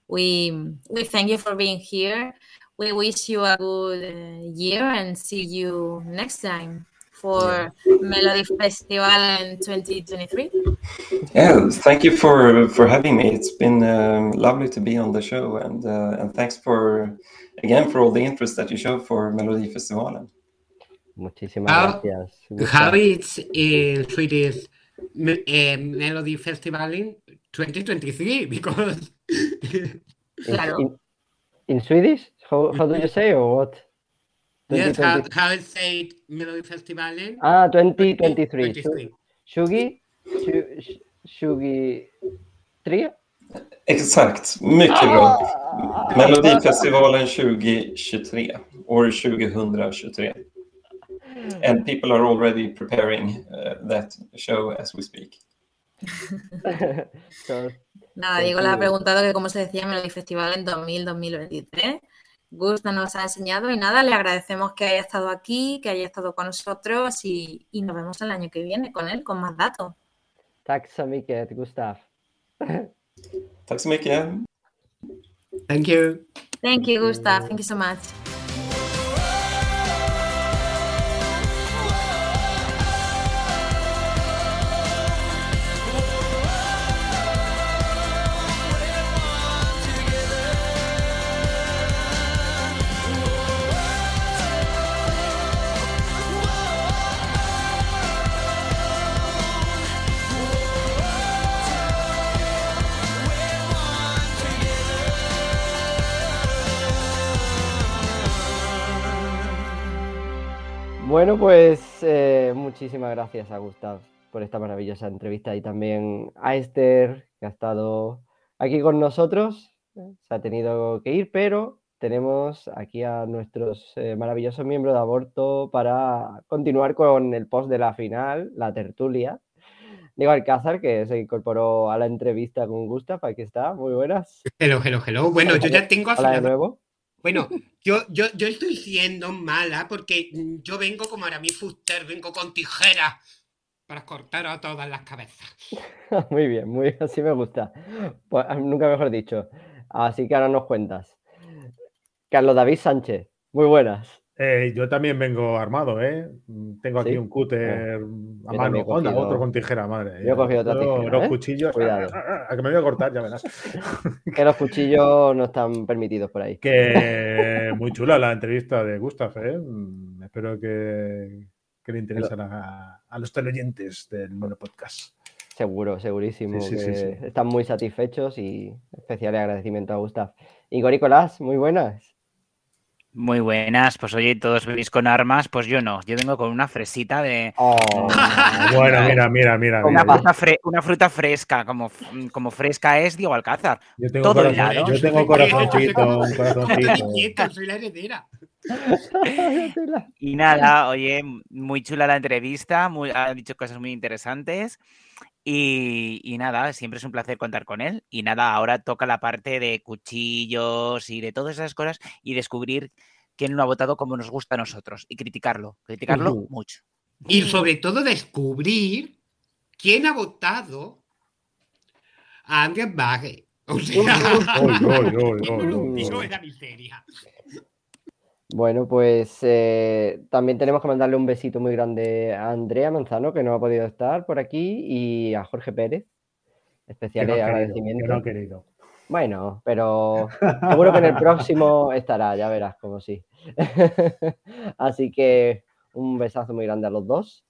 we we thank you for being here. We wish you a good uh, year and see you next time for. Melody Festival in 2023. Yeah, thank you for for having me. It's been um, lovely to be on the show, and uh, and thanks for again for all the interest that you show for Melody Festival. Muchísimas how, gracias. How it's in Swedish uh, Melody Festival in 2023 because claro. in, in, Swedish? How, how do you say or what? Yes how, how it said Melody Festival ah 2023 Shugi? Shugi 3 Exakt, mycket bra. Melodifestivalen 2023 or 2023. And people are already preparing uh, that show as we speak. Nada, Diego le ha preguntado que cómo se decía Melody Festival en 2000-2023. Gusta nos ha enseñado y nada, le agradecemos que haya estado aquí, que haya estado con nosotros y, y nos vemos el año que viene con él, con más datos. Tack så mycket, Gustav. Tack så mycket. Thank you. Thank you, Gustav. Thank you so much. Bueno, pues eh, muchísimas gracias a Gustav por esta maravillosa entrevista y también a Esther, que ha estado aquí con nosotros. Se ha tenido que ir, pero tenemos aquí a nuestros eh, maravillosos miembros de aborto para continuar con el post de la final, la tertulia. Diego Alcázar, que se incorporó a la entrevista con Gustav, aquí está, muy buenas. Hello, hello, hello. Bueno, yo ya tengo Hola de nuevo. Bueno, yo, yo, yo estoy siendo mala porque yo vengo como ahora mi fuster, vengo con tijeras para cortar a todas las cabezas. muy bien, muy así me gusta. Pues, nunca mejor dicho. Así que ahora nos cuentas. Carlos David Sánchez. Muy buenas. Eh, yo también vengo armado, ¿eh? Tengo aquí ¿Sí? un cúter a mano, Onda, cogido- otro con tijera, madre. Yo he cogido otra Yo, tijera, Los ¿eh? cuchillos, Cuidado. ah, ah, ah, que me voy a cortar, ya verás. Que los cuchillos no están permitidos por ahí. Que muy chula la entrevista de Gustav, ¿eh? Mm, Espero que, que le interesen a, a los teleoyentes del Mono Podcast. Seguro, segurísimo. Sí, sí, sí, que sí. Están muy satisfechos y especial agradecimiento a Gustav. Igor Nicolás, muy buenas. Muy buenas, pues oye, todos venís con armas, pues yo no, yo vengo con una fresita de Oh, Bueno, mira, mira, mira. Una mira. fre- una fruta fresca, como, como fresca es Diego Alcázar. Yo tengo, todo corazón- helado. yo tengo corazoncito, un corazoncito. Soy la heredera. Y nada, oye, muy chula la entrevista, muy- ha dicho cosas muy interesantes. Y, y nada, siempre es un placer contar con él. Y nada, ahora toca la parte de cuchillos y de todas esas cosas y descubrir quién lo ha votado como nos gusta a nosotros y criticarlo, criticarlo mucho. Y sobre todo descubrir quién ha votado a Andrés Bagge. O sea, es la miseria. Bueno, pues eh, también tenemos que mandarle un besito muy grande a Andrea Manzano, que no ha podido estar por aquí, y a Jorge Pérez. Que Especial no ha querido, agradecimiento. que no querido. Bueno, pero seguro que en el próximo estará, ya verás como sí. Así que un besazo muy grande a los dos.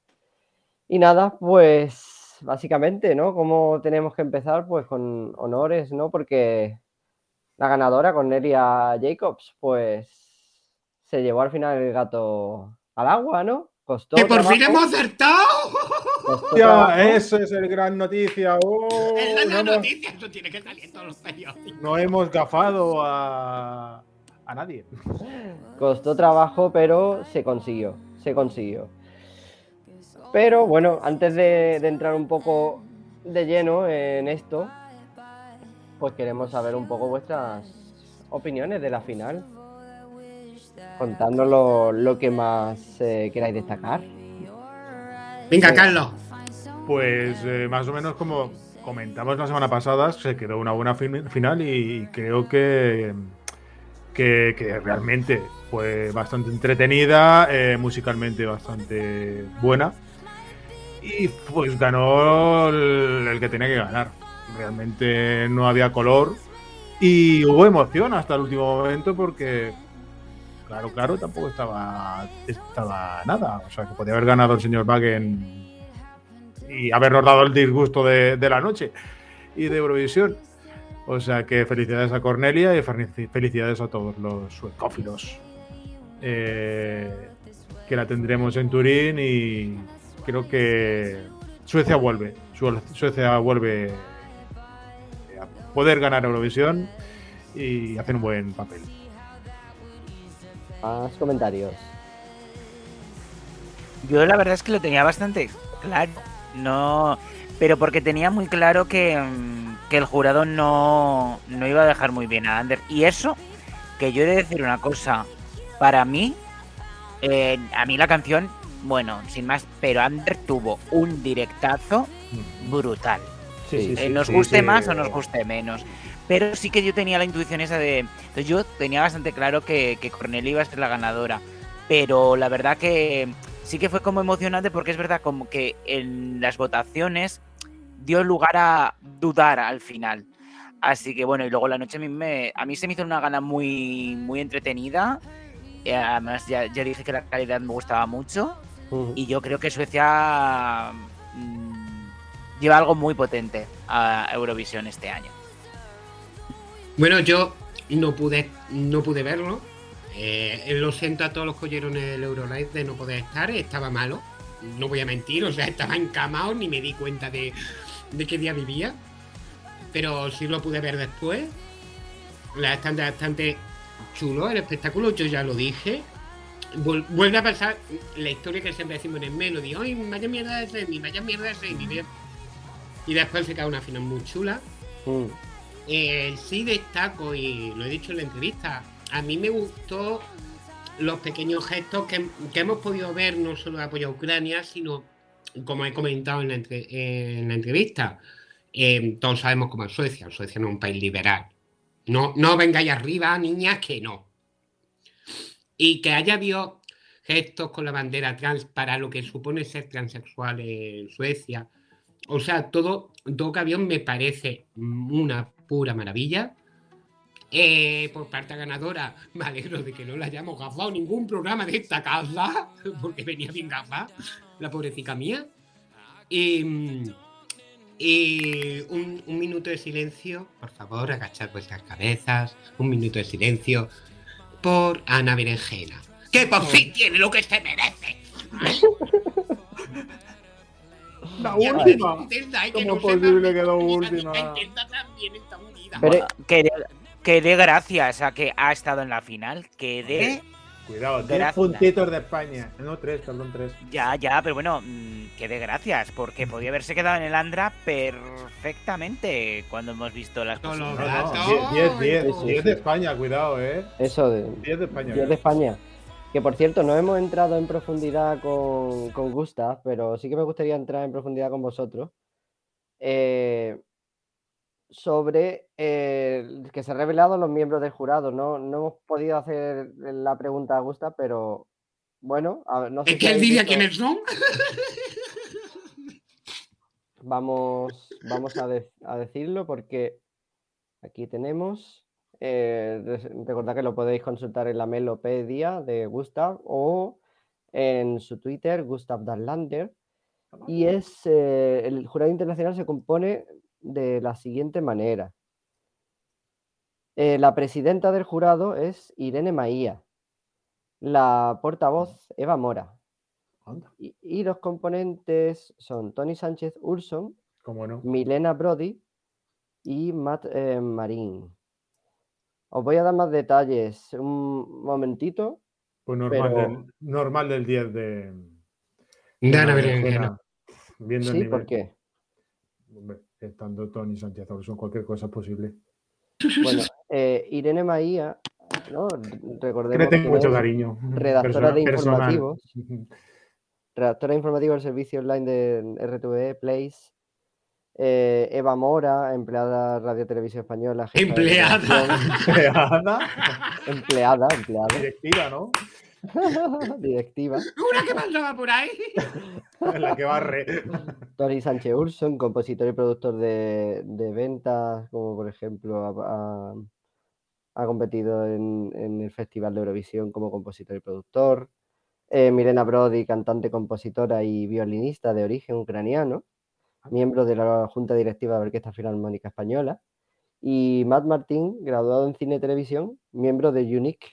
Y nada, pues básicamente, ¿no? ¿Cómo tenemos que empezar? Pues con honores, ¿no? Porque la ganadora, Cornelia Jacobs, pues se llevó al final el gato al agua, ¿no? Costó ¡Que por fin hemos acertado! trabajo. eso es el gran noticia. Oh, Es la no, gran hemos, noticia, eso tiene que salir todos los periódicos. no hemos gafado a, a nadie. Costó trabajo, pero se consiguió, se consiguió. Pero bueno, antes de, de entrar un poco de lleno en esto, pues queremos saber un poco vuestras opiniones de la final. Contadnos lo, lo que más eh, queráis destacar. Venga, Carlos. Pues eh, más o menos como comentamos la semana pasada, se quedó una buena fin- final y creo que, que, que realmente fue bastante entretenida, eh, musicalmente bastante buena. Y pues ganó el, el que tenía que ganar. Realmente no había color y hubo emoción hasta el último momento porque, claro, claro, tampoco estaba, estaba nada. O sea, que podía haber ganado el señor Wagen y habernos dado el disgusto de, de la noche y de Eurovisión. O sea que felicidades a Cornelia y fel- felicidades a todos los suecófilos. Eh, que la tendremos en Turín y creo que Suecia vuelve. Sue- Suecia vuelve a poder ganar Eurovisión y hacer un buen papel. Más comentarios. Yo la verdad es que lo tenía bastante claro. No, pero porque tenía muy claro que, mm, que el jurado no, no iba a dejar muy bien a Ander. Y eso, que yo he de decir una cosa, para mí, eh, a mí la canción, bueno, sin más, pero Ander tuvo un directazo brutal. Sí, Eh, nos guste más o nos guste menos. Pero sí que yo tenía la intuición esa de. Entonces yo tenía bastante claro que, que Cornelia iba a ser la ganadora. Pero la verdad que sí que fue como emocionante porque es verdad como que en las votaciones dio lugar a dudar al final. Así que bueno, y luego la noche a mí, me, a mí se me hizo una gana muy, muy entretenida. Además, ya, ya dije que la calidad me gustaba mucho. Y yo creo que Suecia mm, lleva algo muy potente a Eurovisión este año. Bueno, yo no pude, no pude verlo. Eh, lo siento a todos los collerones del Eurolive de no poder estar. Estaba malo. No voy a mentir. O sea, estaba encamado. Ni me di cuenta de, de qué día vivía. Pero sí lo pude ver después. La bastante, bastante chulo el espectáculo. Yo ya lo dije. Vuel- Vuelve a pasar la historia que siempre decimos en el Melody. ¡Ay, vaya mierda de semi! ¡Vaya mierda de semi! Y después se cae una final muy chula. Mm. Eh, sí destaco, y lo he dicho en la entrevista, a mí me gustó los pequeños gestos que, que hemos podido ver no solo de apoyo a Ucrania, sino, como he comentado en la, entre- en la entrevista, eh, todos sabemos cómo es Suecia. Suecia no es un país liberal. No, no vengáis arriba, niñas, que no. y que haya habido gestos con la bandera trans para lo que supone ser transexual en Suecia. O sea, todo, todo había me parece una pura maravilla. Eh, por parte ganadora, me alegro de que no le hayamos gafado ningún programa de esta casa, porque venía bien gafada, la pobrecita mía. Y, y un, un minuto de silencio, por favor, agachad vuestras cabezas. Un minuto de silencio por Ana Berenjena, que por fin tiene lo que se merece. La Y última. eh, que ¿Cómo no es posible que la última? ni me intenta también esta unida. Pero- Que, de- que dé gracias a que ha estado en la final. Que dé. Cuidado, tres puntitos de España. No, tres, perdón, tres. Ya, ya, pero bueno, mm, que dé gracias. Porque podía haberse quedado en el Andra perfectamente cuando hemos visto las cosas. No, no, Rato, 10, 10, Sí, sí, 10 sí. de España, cuidado, eh. Eso de 10 de España. 10 de España. Que por cierto, no hemos entrado en profundidad con, con Gustav, pero sí que me gustaría entrar en profundidad con vosotros. eh, sobre eh, que se han revelado los miembros del jurado. No, no hemos podido hacer la pregunta a Gustav, pero bueno, a no sé Es si que él diría quiénes son. Vamos, vamos a, de- a decirlo porque aquí tenemos. Eh, recordad que lo podéis consultar en la Melopedia de Gustav o en su Twitter, Gustav Darlander. Y es eh, el jurado internacional se compone de la siguiente manera. Eh, la presidenta del jurado es Irene Maía. La portavoz, Eva Mora. Y, y los componentes son Tony Sánchez Urson. Milena Brody y Matt Marín. Os voy a dar más detalles. Un momentito. Pues normal, Pero- del, normal del 10 de. De Ana de Berenjena. Viendo el Sí, nivel. ¿por qué? Hombre, estando Tony Sánchez Orson, cualquier cosa es posible. Bueno, eh, Irene Maía, ¿no? Que recordemos tengo que mucho es cariño. redactora de Personal- informativos. redactora informativa del servicio online de RTVE, Place. Eh, Eva Mora, empleada Radio Televisión Española. Empleada. Empleada, empleada, empleada. directiva, ¿no? Directiva. Una que pasaba por ahí. La que barre. Tony Sánchez Urson, compositor y productor de, de ventas, como por ejemplo ha, ha- ha competido en, en el Festival de Eurovisión como compositor y productor. Eh, Milena Brody, cantante, compositora y violinista de origen ucraniano, miembro de la Junta Directiva de la Orquesta Filarmónica Española. Y Matt Martín, graduado en cine y televisión, miembro de Unique,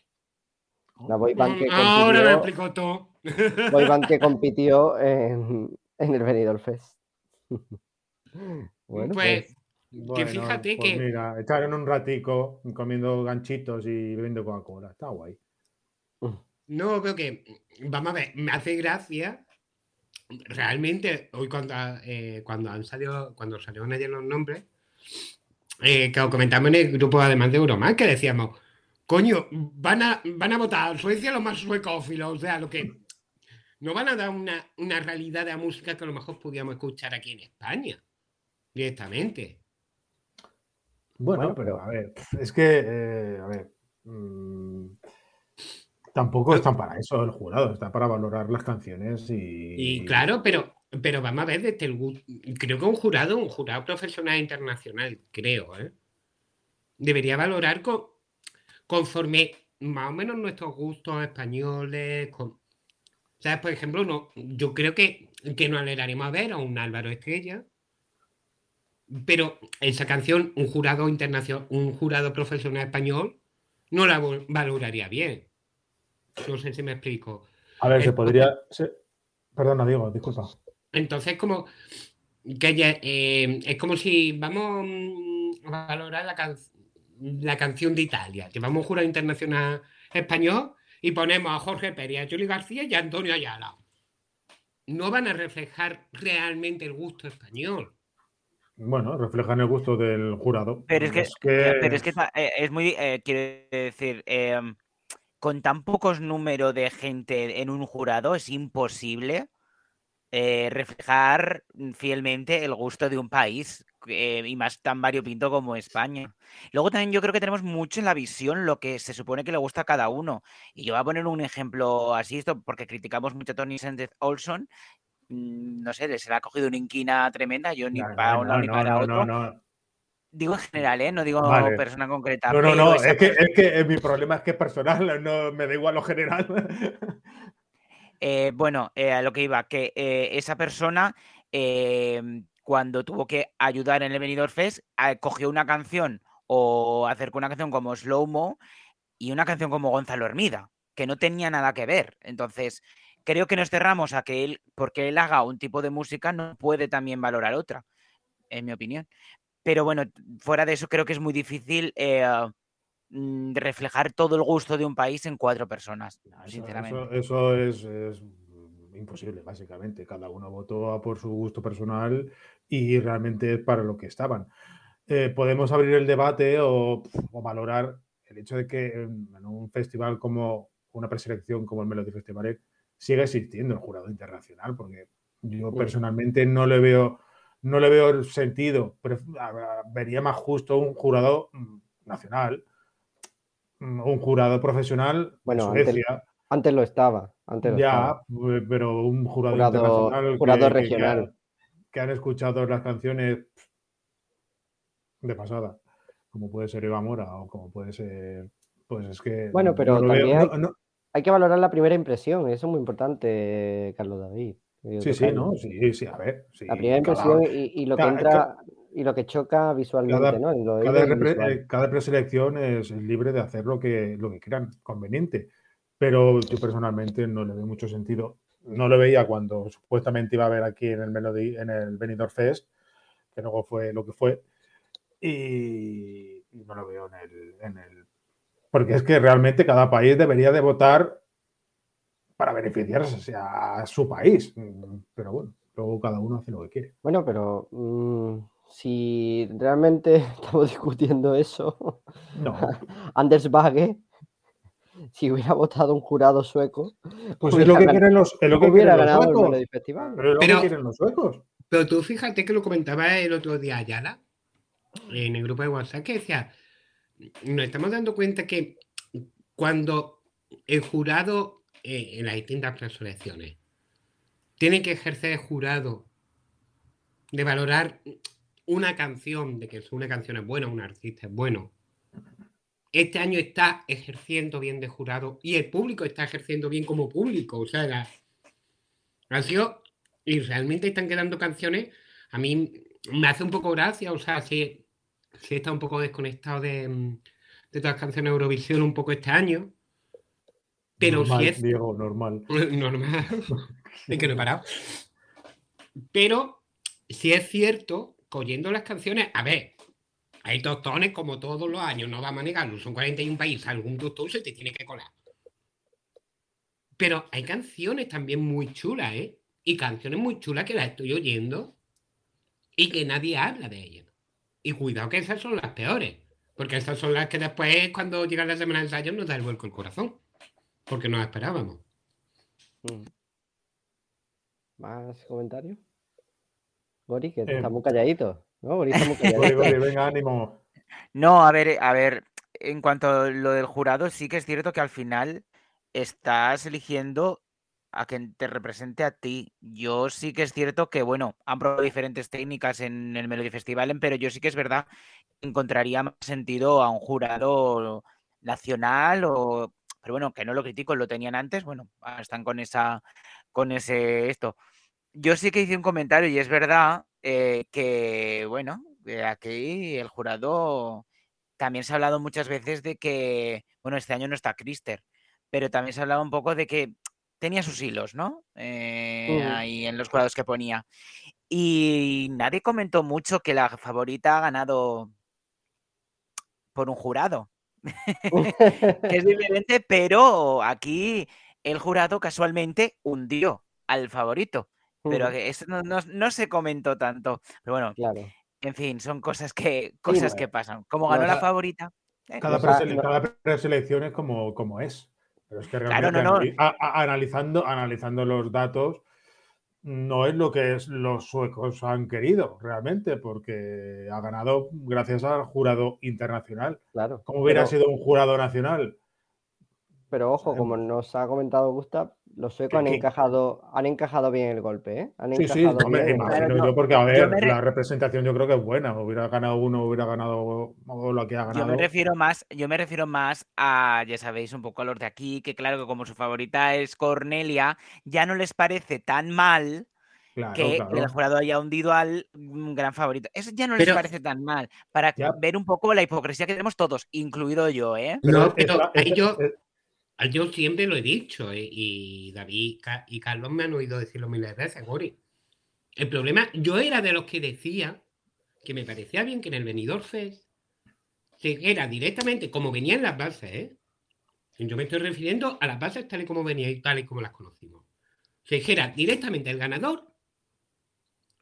la boy band que Ahora me compitió, explicó todo. boy band que compitió en, en el Benidorm Fest. bueno, pues, Bueno, fíjate pues que- Mira, echaron un ratico comiendo ganchitos y bebiendo Coca-Cola. Está guay. No, pero que, vamos a ver, me hace gracia. Realmente, hoy cuando, eh, cuando han salido, cuando salieron ayer los nombres, eh, que lo comentamos en el grupo además de Euroman, que decíamos, coño, van a, van a votar a Suecia los más suecófilos, o sea, lo que no van a dar una, una realidad de la música que a lo mejor podíamos escuchar aquí en España, directamente. Bueno, Bueno, pero pero- a ver, es que, eh, a ver, mm, tampoco están para eso el jurado, está para valorar las canciones y... Y claro, pero, pero vamos a ver desde el creo que un jurado, un jurado profesional internacional, creo, ¿eh? debería valorar con, conforme más o menos nuestros gustos españoles. Con, ¿Sabes? Por ejemplo, no, yo creo que, que nos alegraremos a ver a un Álvaro Estrella. Pero esa canción, un jurado internacional, un jurado profesional español, no la valoraría bien. No sé si me explico. A ver, se podría... se- Perdona, Diego, disculpa. Entonces, como que ya, eh, es como si vamos mm, a valorar la, can- la canción de Italia, llevamos un jurado internacional español y ponemos a Jorge Pérez, a Juli García y a Antonio Ayala. No van a reflejar realmente el gusto español. Bueno, reflejan el gusto del jurado. Pero es que, pero es, que eh, es muy. eh, quiero decir, em, con tan pocos número de gente en un jurado es imposible eh, reflejar fielmente el gusto de un país eh, y más tan variopinto como España. Luego también yo creo que tenemos mucho en la visión lo que se supone que le gusta a cada uno. Y yo voy a poner un ejemplo así, esto porque criticamos mucho a Tony Sánchez Olson. Mm, no sé, se le ha cogido una inquina tremenda, yo ni para un lado ni para otro. Digo en general, ¿eh? No digo persona concreta. No, no, no, es que, es que, mi problema es que es personal, no me da igual lo general. Eh, bueno, eh, a lo que iba, que esa persona cuando tuvo que ayudar en el Benidorm Fest, cogió una canción o acercó una canción como Slow Mo y una canción como Gonzalo Hermida, que no tenía nada que ver. Entonces, creo que nos cerramos a que él, porque él haga un tipo de música, no puede también valorar otra, en mi opinión. Pero bueno, fuera de eso, creo que es muy difícil eh, mm, reflejar todo el gusto de un país en cuatro personas, sinceramente. Eso, es, imposible, básicamente. Cada uno votó por su gusto personal y realmente es para lo que estaban. Eh, podemos abrir el debate o, valorar el hecho de que en, un festival como una preselección como el Melody Festival siga existiendo el jurado internacional, porque yo personalmente no le veo no le veo el sentido. Vería más justo un jurado mm, nacional, mm, un jurado profesional bueno. Antes, lo estaba. Antes ya, pero un jurado, internacional. Jurado regional que han escuchado las canciones de pasada, como puede ser Eva Mora o como puede ser, pues es que... Bueno, pero también hay, que valorar la primera impresión, eso es muy importante, Carlos David. Sí, sí, no, sí, sí, a ver. la primera impresión y, lo que entra y lo que choca visualmente, ¿no? Eh, cada, preselección es libre de hacer lo que, lo que crean conveniente, pero yo personalmente no le veo mucho sentido no lo veía cuando supuestamente iba a ver aquí en el Melody, en el Benidorm Fest, que luego fue lo que fue, y, no lo veo en el, Porque es que realmente cada país debería de votar para beneficiarse a su país, pero bueno, luego cada uno hace lo que quiere. Bueno, pero mm, si realmente estamos discutiendo eso, no. Anders Bagge si hubiera votado un jurado sueco, pues es lo que quieren los, es lo que hubiera ganado suecos. el festival. Pero, es lo que quieren los suecos. Pero tú fíjate que lo comentaba el otro día Ayala en el grupo de WhatsApp que decía, nos estamos dando cuenta que cuando el jurado en las distintas preselecciones tiene que ejercer el jurado de valorar una canción, de que una canción es buena, un artista es bueno, este año está ejerciendo bien de jurado y el público está ejerciendo bien como público. O sea, ha sido. Y realmente están quedando canciones. A mí me hace un poco gracia. O sea, si, si está un poco desconectado de, de todas las canciones de Eurovisión un poco este año. Pero si es. Diego, normal. Normal. es que no he parado. Pero si es cierto, cogiendo las canciones. A ver, hay tostones como todos los años, no vamos a negarlo. Son 41 países, algún tostón se te tiene que colar. Pero hay canciones también muy chulas, ¿eh? Y canciones muy chulas que las estoy oyendo y que nadie habla de ellas. Y cuidado que esas son las peores. Porque esas son las que después, cuando llega la semana de ensayo, nos da el vuelco el corazón. Porque no las esperábamos. Mm. ¿Más comentarios? Gori, que eh, está muy calladito. No, venga, ánimo. No, a ver, a ver, en cuanto a lo del jurado, sí que es cierto que al final estás eligiendo a quien te represente a ti. Yo sí que es cierto que, bueno, han probado diferentes técnicas en el Melody Festival, pero yo sí que es verdad que encontraría más sentido a un jurado nacional o pero bueno, que no lo critico, lo tenían antes, bueno, están con esa con ese esto. Yo sí que hice un comentario y es verdad eh, que, bueno, aquí el jurado también se ha hablado muchas veces de que, bueno, este año no está Crister, pero también se ha hablado un poco de que tenía sus hilos, ¿no? Eh, ahí en los jurados que ponía. Y nadie comentó mucho que la favorita ha ganado por un jurado. que es diferente, pero aquí el jurado casualmente hundió al favorito. Pero eso no, se comentó tanto. Pero bueno, claro. en fin, son cosas que, cosas que pasan. Como ganó la favorita. Eh, cada, preselección es como, como es. Pero es que realmente analizando, analizando los datos, no es lo que es los suecos han querido realmente, porque ha ganado gracias al jurado internacional. Claro. ¿Cómo hubiera pero- sido un jurado nacional? Pero ojo, como nos ha comentado Gustav, los suecos Que- han encajado, han encajado bien el golpe, ¿eh? Han Sí, sí, bien. imagino Claro, no. yo, porque a ver, me re- la representación yo creo que es buena. Hubiera ganado uno, hubiera ganado o lo que ha Yo ganado. me refiero más, yo me refiero más a, ya sabéis, un poco a los de aquí, que claro que como su favorita es Cornelia, ya no les parece tan mal Claro, que claro. el jurado haya hundido al mm, gran favorito. Eso ya no les parece tan mal. Para Ya. ver un poco la hipocresía que tenemos todos, incluido yo, ¿eh? No, pero ahí yo, es- yo siempre lo he dicho, eh, y David y Carlos me han oído decirlo miles de veces, Gori. El problema, yo era de los que decía que me parecía bien que en el Benidorm Fest se era directamente como venían las bases, ¿eh? Yo me estoy refiriendo a las bases tal y como venían y tal y como las conocimos. Se dijera directamente el ganador,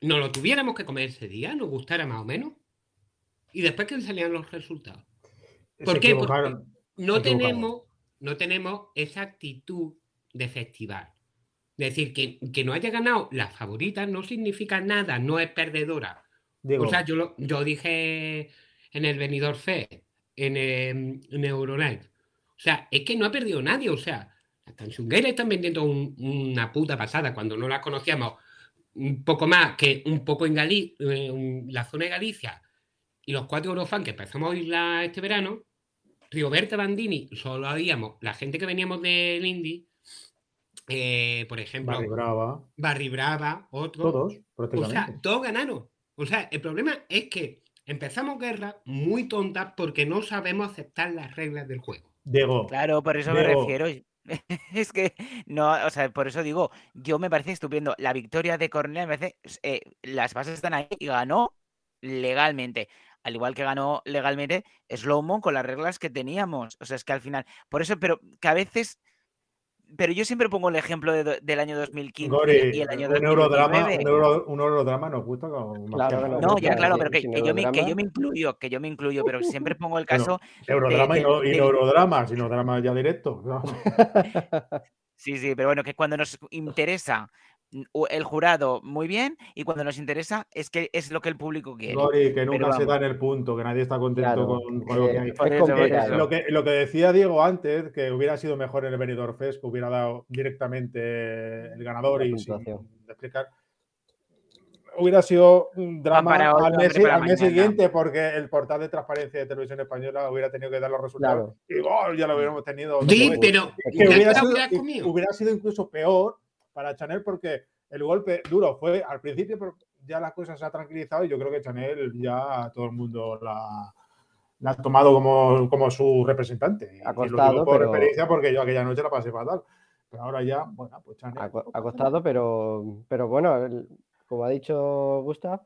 nos lo tuviéramos que comer ese día, nos gustara más o menos, y después que salían los resultados. ¿Por se qué? Porque no tenemos, no tenemos esa actitud de festival. Es decir, que, que no haya ganado la favorita no significa nada, no es perdedora. Digo, O sea, yo, lo- yo dije en el Benidorm Fest, en, em, en. O sea, es que no ha perdido nadie. O sea, las canchungueras están vendiendo un- una puta pasada cuando no las conocíamos un poco más que un poco en Gali- eh, un- la zona de Galicia y los cuatro Eurofans que empezamos a oírla este verano. Rioberta Bandini, solo habíamos la gente que veníamos del Indie, eh, por ejemplo, Barry Brava, Barry Brava, otro. todos, O sea, todos ganaron. O sea, el problema es que empezamos guerra muy tontas porque no sabemos aceptar las reglas del juego. Diego, Claro, por eso me refiero. Es que no, o sea, por eso digo, yo me parece estupendo. La victoria de Cornelia me parece, eh, las bases están ahí y ganó legalmente. Al igual que ganó legalmente Slowmo con las reglas que teníamos. O sea, es que al final, por eso, pero que a veces, pero yo siempre pongo el ejemplo de del año 2015 Gori, y el año un eurodrama, 2019. un, euro- un eurodrama nos gusta como más Claro que que nada. nos No, ya claro, pero que, que yo me, que eurodrama. yo me incluyo, que yo me incluyo, pero siempre pongo el Bueno, caso Eurodrama de- y, no, y no eurodrama, sino drama ya directo. ¿no? Sí, sí, pero bueno, que cuando nos interesa el jurado, muy bien, y cuando nos interesa es que es lo que el público quiere. Gori, que nunca se da en el punto, que nadie está contento Claro, con, con lo que eh, hay. Eso, eso. Lo que, lo que decía Diego antes, que hubiera sido mejor en el Benidorm Fest, que hubiera dado directamente el ganador y sin explicar. Hubiera sido un drama para hoy, al, mes, para al mes siguiente, porque el portal de transparencia de televisión española hubiera tenido que dar los resultados. Y ¡oh! ya lo hubiéramos tenido. Sí, otro pero es que ya hubiera sido, hubiera sido incluso peor para Chanel porque el golpe duro fue al principio, pero ya la cosa se ha tranquilizado y yo creo que Chanel ya todo el mundo la, la ha tomado como, como su representante. Ha y lo costado, digo por pero- experiencia porque yo aquella noche la pasé fatal. Pero ahora ya, bueno, pues Chanel. Ha, ha costado, pero, pero bueno, el- como ha dicho Gustav,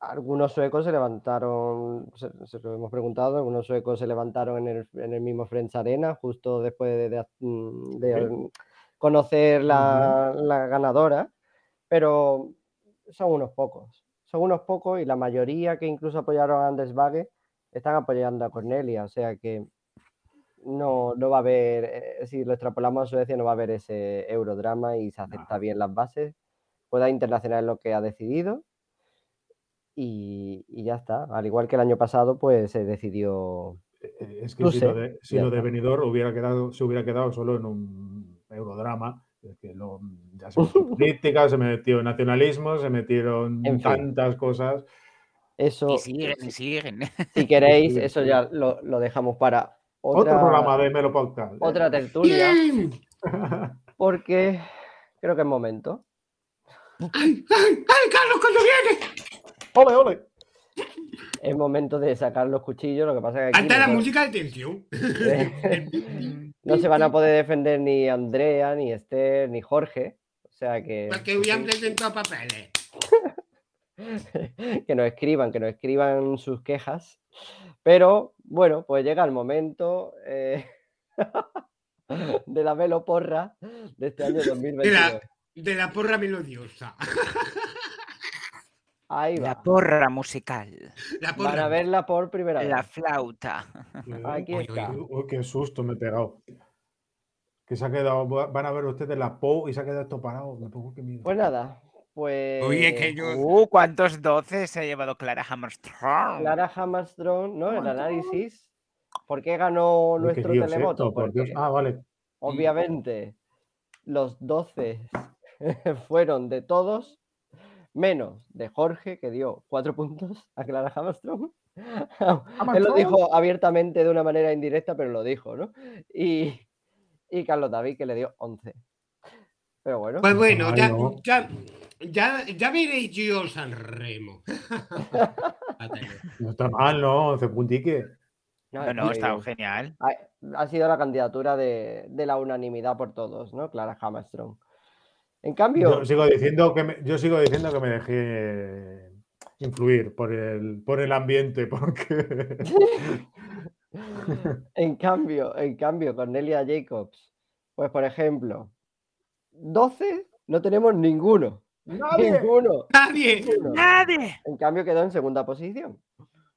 algunos suecos se levantaron, se, se lo hemos preguntado, algunos suecos se levantaron en el, en el mismo Friends Arena justo después de, de- mm, de conocer la, la ganadora, pero son unos pocos, son unos pocos y la mayoría que incluso apoyaron a Anders Bagge están apoyando a Cornelia, o sea que no, no va a haber, eh, si lo extrapolamos a Suecia, no va a haber ese eurodrama y se acepta bien las bases. Juega internacional lo que ha decidido y, y ya está. Al igual que el año pasado, pues se decidió. Eh, Es que si, sé, lo de, si ya lo de está. Benidorm hubiera quedado, se hubiera quedado solo en un eurodrama, es que lo- ya se metió en política, se metió en nacionalismo, se metieron En fin. tantas cosas. Eso, Y siguen, y siguen. si queréis, sí, eso ya lo, lo dejamos para otra, Otro programa de Melo Podcast. ¿eh? otra tertulia, ¡Bien! porque creo que es momento. ¡Ay, ay, ay, Carlos, cuando viene! ¡Ole, ole! Es momento de sacar los cuchillos, lo que pasa es que aquí Hasta la no- música de tensión. no se van a poder defender ni Andrea, ni Esther, ni Jorge. O sea que. Porque hubieran presentado papeles. que nos escriban, que nos escriban sus quejas. Pero bueno, pues llega el momento eh, de la velo porra de este año De 2022. la, de la porra melodiosa. Ahí va. La porra musical, La Van a porra. verla por primera la vez. flauta. Aquí Uy, está. uy, qué susto me he pegado. Que se ha quedado, van a ver ustedes la PO y se ha quedado esto parado. Me pongo que miedo. Pues nada, pues. Oye, que yo. Uh, ¿cuántos 12 se ha llevado Clara Hammerstrong? Clara Hammerstrong, ¿no? El análisis. ¿Por qué ganó Uy, qué nuestro lío es televoto? esto, por Dios. Porque, Ah, vale. obviamente, los 12 fueron de todos, menos de Jorge, que dio cuatro puntos a Clara Hammerstrong. Él lo dijo abiertamente de una manera indirecta, pero lo dijo, ¿no? Y, y Carlos David, que le dio 11. Pero bueno, Pues bueno, ya, ya, ya, ya veréis yo San Remo. No está mal, ¿no? 11 puntiques. No, no, está genial. ha, ha sido la candidatura de, de la unanimidad por todos, ¿no? Clara Hammerstrong. En cambio, Yo sigo diciendo que me, yo sigo diciendo que me dejé influir por el, por el ambiente, porque En cambio, en cambio, Cornelia Jacobs, pues por ejemplo, 12 no tenemos ninguno. Ninguno. Nadie. ninguno. ¡Nadie! En cambio quedó en segunda posición.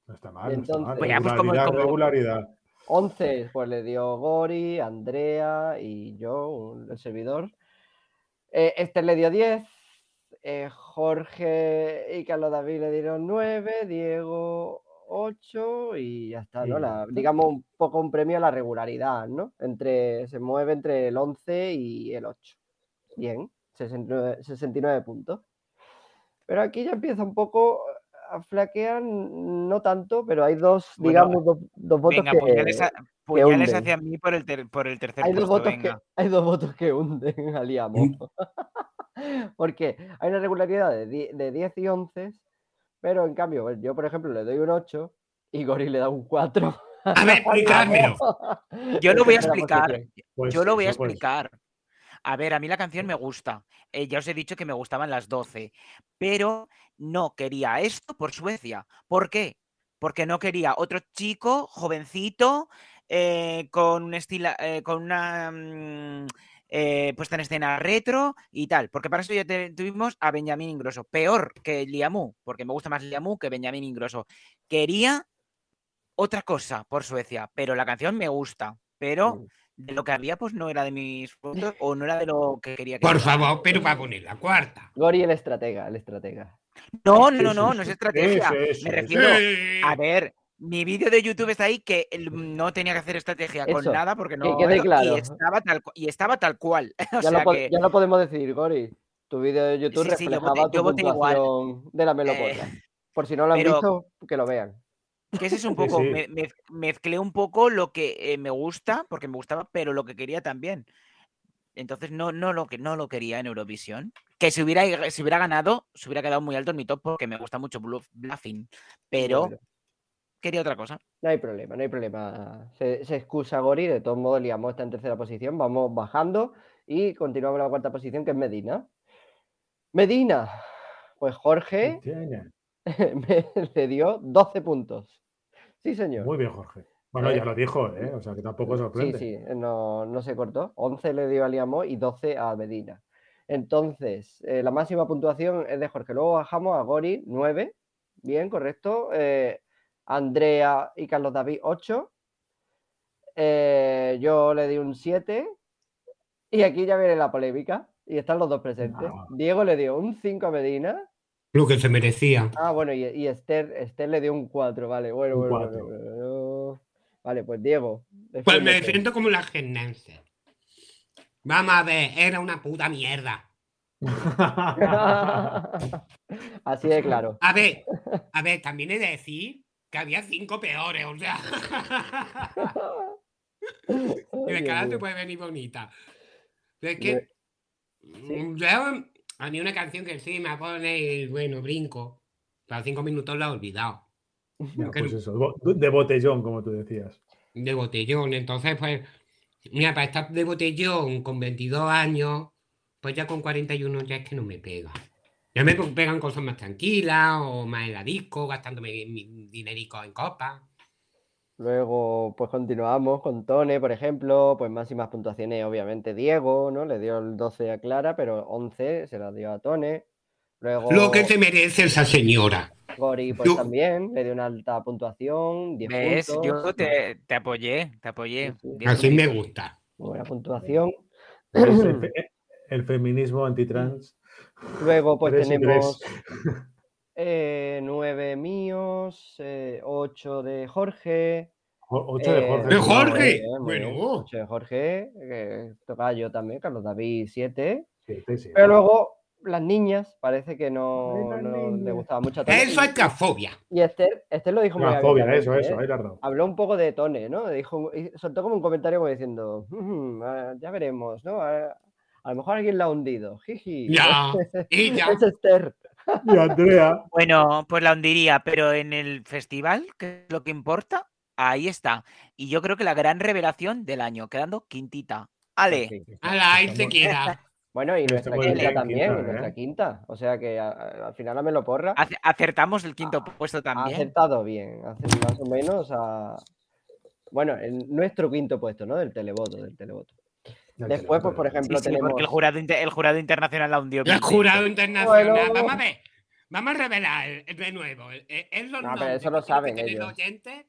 no está mal. No está mal. Entonces- Pues ya, pues regularidad, como- regularidad. 11 pues le dio Gori, Andrea y yo, un- el servidor. Eh, Esther le dio 10. eh, Jorge y Carlos David le dieron 9, Diego 8 y ya está, ¿no? La- digamos un poco un premio a la regularidad, ¿no? Entre, se mueve entre el 11 y el 8. Bien, 69, 69 puntos. Pero aquí ya empieza un poco flaquear, no tanto, pero hay dos, Bueno, digamos, dos, dos votos Venga, que... puñales, a- puñales hacia mí por el, ter- por el tercer hay dos, puesto, votos que, venga. hay dos votos que hunden al IAMO. Mm. Porque hay una regularidad de, die- de 10 y 11, pero en cambio, yo por ejemplo le doy un 8 y Gori le da un 4. A ver, explicármelo. Yo lo voy a explicar. posición. Pues Yo lo voy a pues. explicar. A ver, a mí la canción me gusta. Eh, ya os he dicho que me gustaban las 12, pero no quería esto por Suecia. ¿Por qué? Porque no quería otro chico jovencito eh, con un estilo, eh, con una mm, puesta en escena retro y tal. Porque para eso ya te- tuvimos a Benjamín Ingrosso. Peor que Liamu, porque me gusta más Liamu que Benjamín Ingrosso. Quería otra cosa por Suecia, pero la canción me gusta. Pero. De lo que había, pues no era de mis puntos o no era de lo que quería que Por fuera. favor, pero para poner la cuarta. Gori el estratega, el estratega. No, no, no, no, no es estrategia. Me refiero, Sí. a ver, mi vídeo de YouTube está ahí que no tenía que hacer estrategia con Eso, nada porque que no. y estaba tal, y estaba tal cual. O Ya, sea lo, po- que, ya lo podemos decir, Gori. Tu vídeo de YouTube Sí, sí, yo reflejaba yo tu voté igual. puntuación de la melopota. Por si no lo han pero- visto, que lo vean. Que ese es un poco. sí. me- me- mezclé un poco lo que eh, me gusta, porque me gustaba, pero lo que quería también. Entonces no, no, lo, que, no lo quería en Eurovisión. Que si hubiera, si hubiera ganado, se hubiera quedado muy alto en mi top porque me gusta mucho Bluff- Bluffing. Pero quería otra cosa. No hay problema, no hay problema. Se, se excusa Gori, de todos modos Liamo está en tercera posición, vamos bajando y continuamos en la cuarta posición que es Medina. Medina, pues Jorge le dio 12 puntos. Sí, señor. Muy bien, Jorge. Bueno, Eh, ya lo dijo, ¿eh? O sea que tampoco Sí, sorprende. sí, no, no se cortó. 11 le dio a Liamo y 12 a Medina. Entonces, eh, la máxima puntuación es de Jorge. Luego bajamos a Gori, 9. Bien, correcto. Eh, Andrea y Carlos David, 8. Eh, yo le di un 7. Y aquí ya viene la polémica. Y están los dos presentes. No. Diego le dio un 5 a Medina. Lo que se merecía. Ah, bueno, y, y Esther, Esther le dio un 4, vale. Bueno, bueno, cuatro. bueno, bueno. Vale, pues Diego. Pues me siento como la gimnasia. Vamos a ver, era una puta mierda. Así de claro. A ver, a ver, también he de decir que había cinco peores, o sea. y cara Dios te puede venir bonita. Es que. mm, Yo, a mí una canción que sí me pone y bueno, brinco. Para cinco minutos la he olvidado. Ya, pues eso, de botellón, como tú decías. De botellón. Entonces, pues. Mira, para estar de botellón con 22 años, pues ya con 41 ya es que no me pega. Ya me pegan cosas más tranquilas o más en la disco, gastándome mi dinerico en copas. Luego, pues continuamos con Tone, por ejemplo, pues máximas puntuaciones, obviamente Diego, ¿no? Le dio el 12 a Clara, pero 11 se la dio a Tone. Luego, Lo que se merece esa señora. Gori, pues también, le dio una alta puntuación, 10 ¿Ves? Puntos. Yo te, apoyé, te apoyé. Sí. Así me gusta. Buena puntuación. El, feminismo antitrans. Luego, pues tenemos eh, 9.000 Ramos, eh, 8 de Jorge. 8 de Jorge. Eh, ¡De Jorge! Eh, bueno. 8 de Jorge, tocaba yo también, Carlos David, 7. Pero luego las niñas parece que no, no le gustaba mucho. Eso es transfobia. Y Esther, Esther lo dijo muy Transfobia, eso, eso, ahí tardó. Habló un poco de Tone, ¿no? Dijo, soltó como un comentario como diciendo, mm, ah, ya veremos, ¿no? A, a, lo mejor alguien la ha hundido. Jiji. Ya, y ya. es Esther. Y Andrea. Bueno, pues la hundiría, pero en el festival, que es lo que importa, ahí está. Y yo creo que la gran revelación del año, quedando quintita. Ale, Sí. Ala, ahí se queda. Bueno, y nuestra quinta bien, también, quinta, nuestra ¿eh? quinta. O sea que a- a- al final a me lo porra. ace- acertamos el quinto Ah, puesto Ha también. acertado bien, hace más o menos a... Bueno, en nuestro quinto puesto, ¿no? Del televoto, del televoto. Después, pues, por ejemplo, sí, tenemos... porque el jurado, inter- el jurado internacional la hundió. El jurado internacional. Bueno. Vamos a ver. Vamos a revelar de nuevo. Es los No, pero eso lo saben que tener ellos. oyentes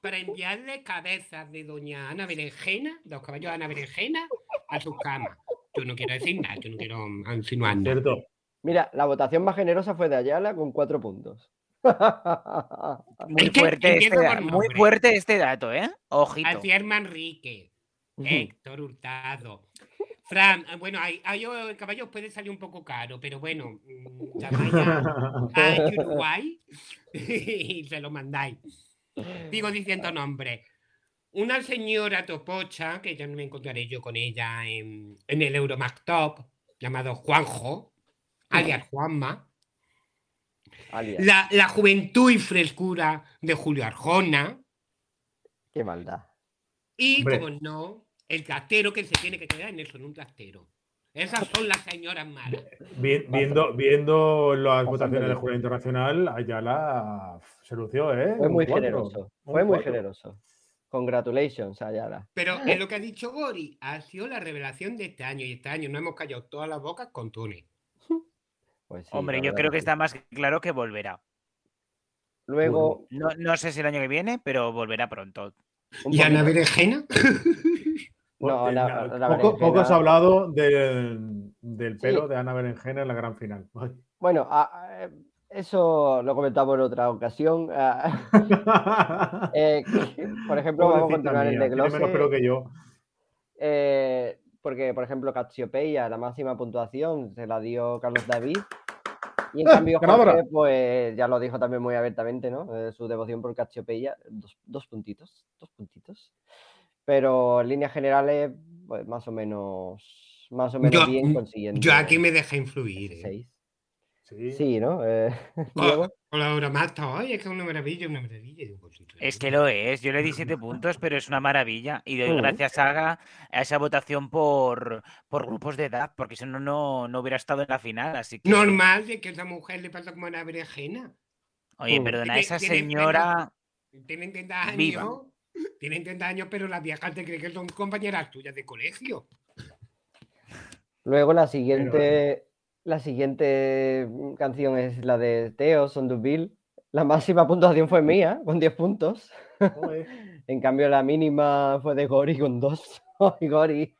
para enviarle cabezas de doña Ana Berenjena, de los caballos de Ana Berenjena, a sus camas. Yo no quiero decir nada, yo no quiero insinuar nada. Cierto. Mira, la votación más generosa fue de Ayala con cuatro puntos. Muy fuerte, este, muy fuerte este dato, ¿eh? Ojito. Alcier Manrique, Héctor Hurtado. Fran, ah, bueno, ahí, ahí oh, el caballo puede salir un poco caro, pero bueno, mm, llamáis a, a Uruguay y se lo mandáis. Sigo diciendo nombre. Una señora topocha, que ya no me encontraré yo con ella en, en el Euromactop, llamado Juanjo, alias Juanma. Alias, La, la juventud y frescura de Julio Arjona. qué maldad. Y, Hombre. como no, el trastero que se tiene que quedar en eso, en un trastero. Esas son las señoras malas. Vi- viendo, viendo las Bastante votaciones del jurado internacional, Ayala se lució, ¿eh? Fue muy cuatro, generoso. Fue muy cuatro. generoso. Congratulations, Ayala. Pero es lo que ha dicho Gori, ha sido la revelación de este año. Y este año no hemos callado todas las bocas con Tune. Pues sí, Hombre, yo creo que sí. está más claro que volverá. Luego, No, no sé si el año que viene, pero volverá pronto. ¿Y Ana Berenjena? No, Porque la- poco, poco se berenjena- ha hablado del, del pelo Sí. de Ana Berenjena en la gran final. Ay. Bueno, a- a- eso lo comentamos en otra ocasión. ah, eh, por ejemplo, vamos a continuar el mía, tiene menos pelo que yo. eh, porque, por ejemplo, Cacciopeia, la máxima puntuación se la dio Carlos David. Y en ¡Ah, cambio! Jorge, pues ya lo dijo también muy abiertamente, ¿no? Eh, su devoción por Cacciopeia, dos, dos puntitos, dos puntitos. Pero en líneas generales, pues más o menos, más o menos Yo- bien consiguiendo. Yo aquí me dejé influir. ¿eh? seis. Sí. Sí, ¿no? Eh, Con, con la Euromasta, oye, es que es una maravilla, una maravilla. Pues, Es que lo es, yo le di siete puntos, pero es una maravilla. Y doy gracias a, a esa votación por, por grupos de edad, porque si no, no, no hubiera estado en la final. Así que, Normal de que a esa mujer le pasa como a Ana Berenjena. oye, Mm. perdona, Tiene- esa tiene señora. Tienen 30 años. Viva. Tienen 30 años, pero las viejas te creen que son compañeras tuyas de colegio. Luego la siguiente, la siguiente canción es la de Teo, Son Bill. La máxima puntuación fue mía, con 10 puntos. En cambio, la mínima fue de Gori con 2. Ay, Gori.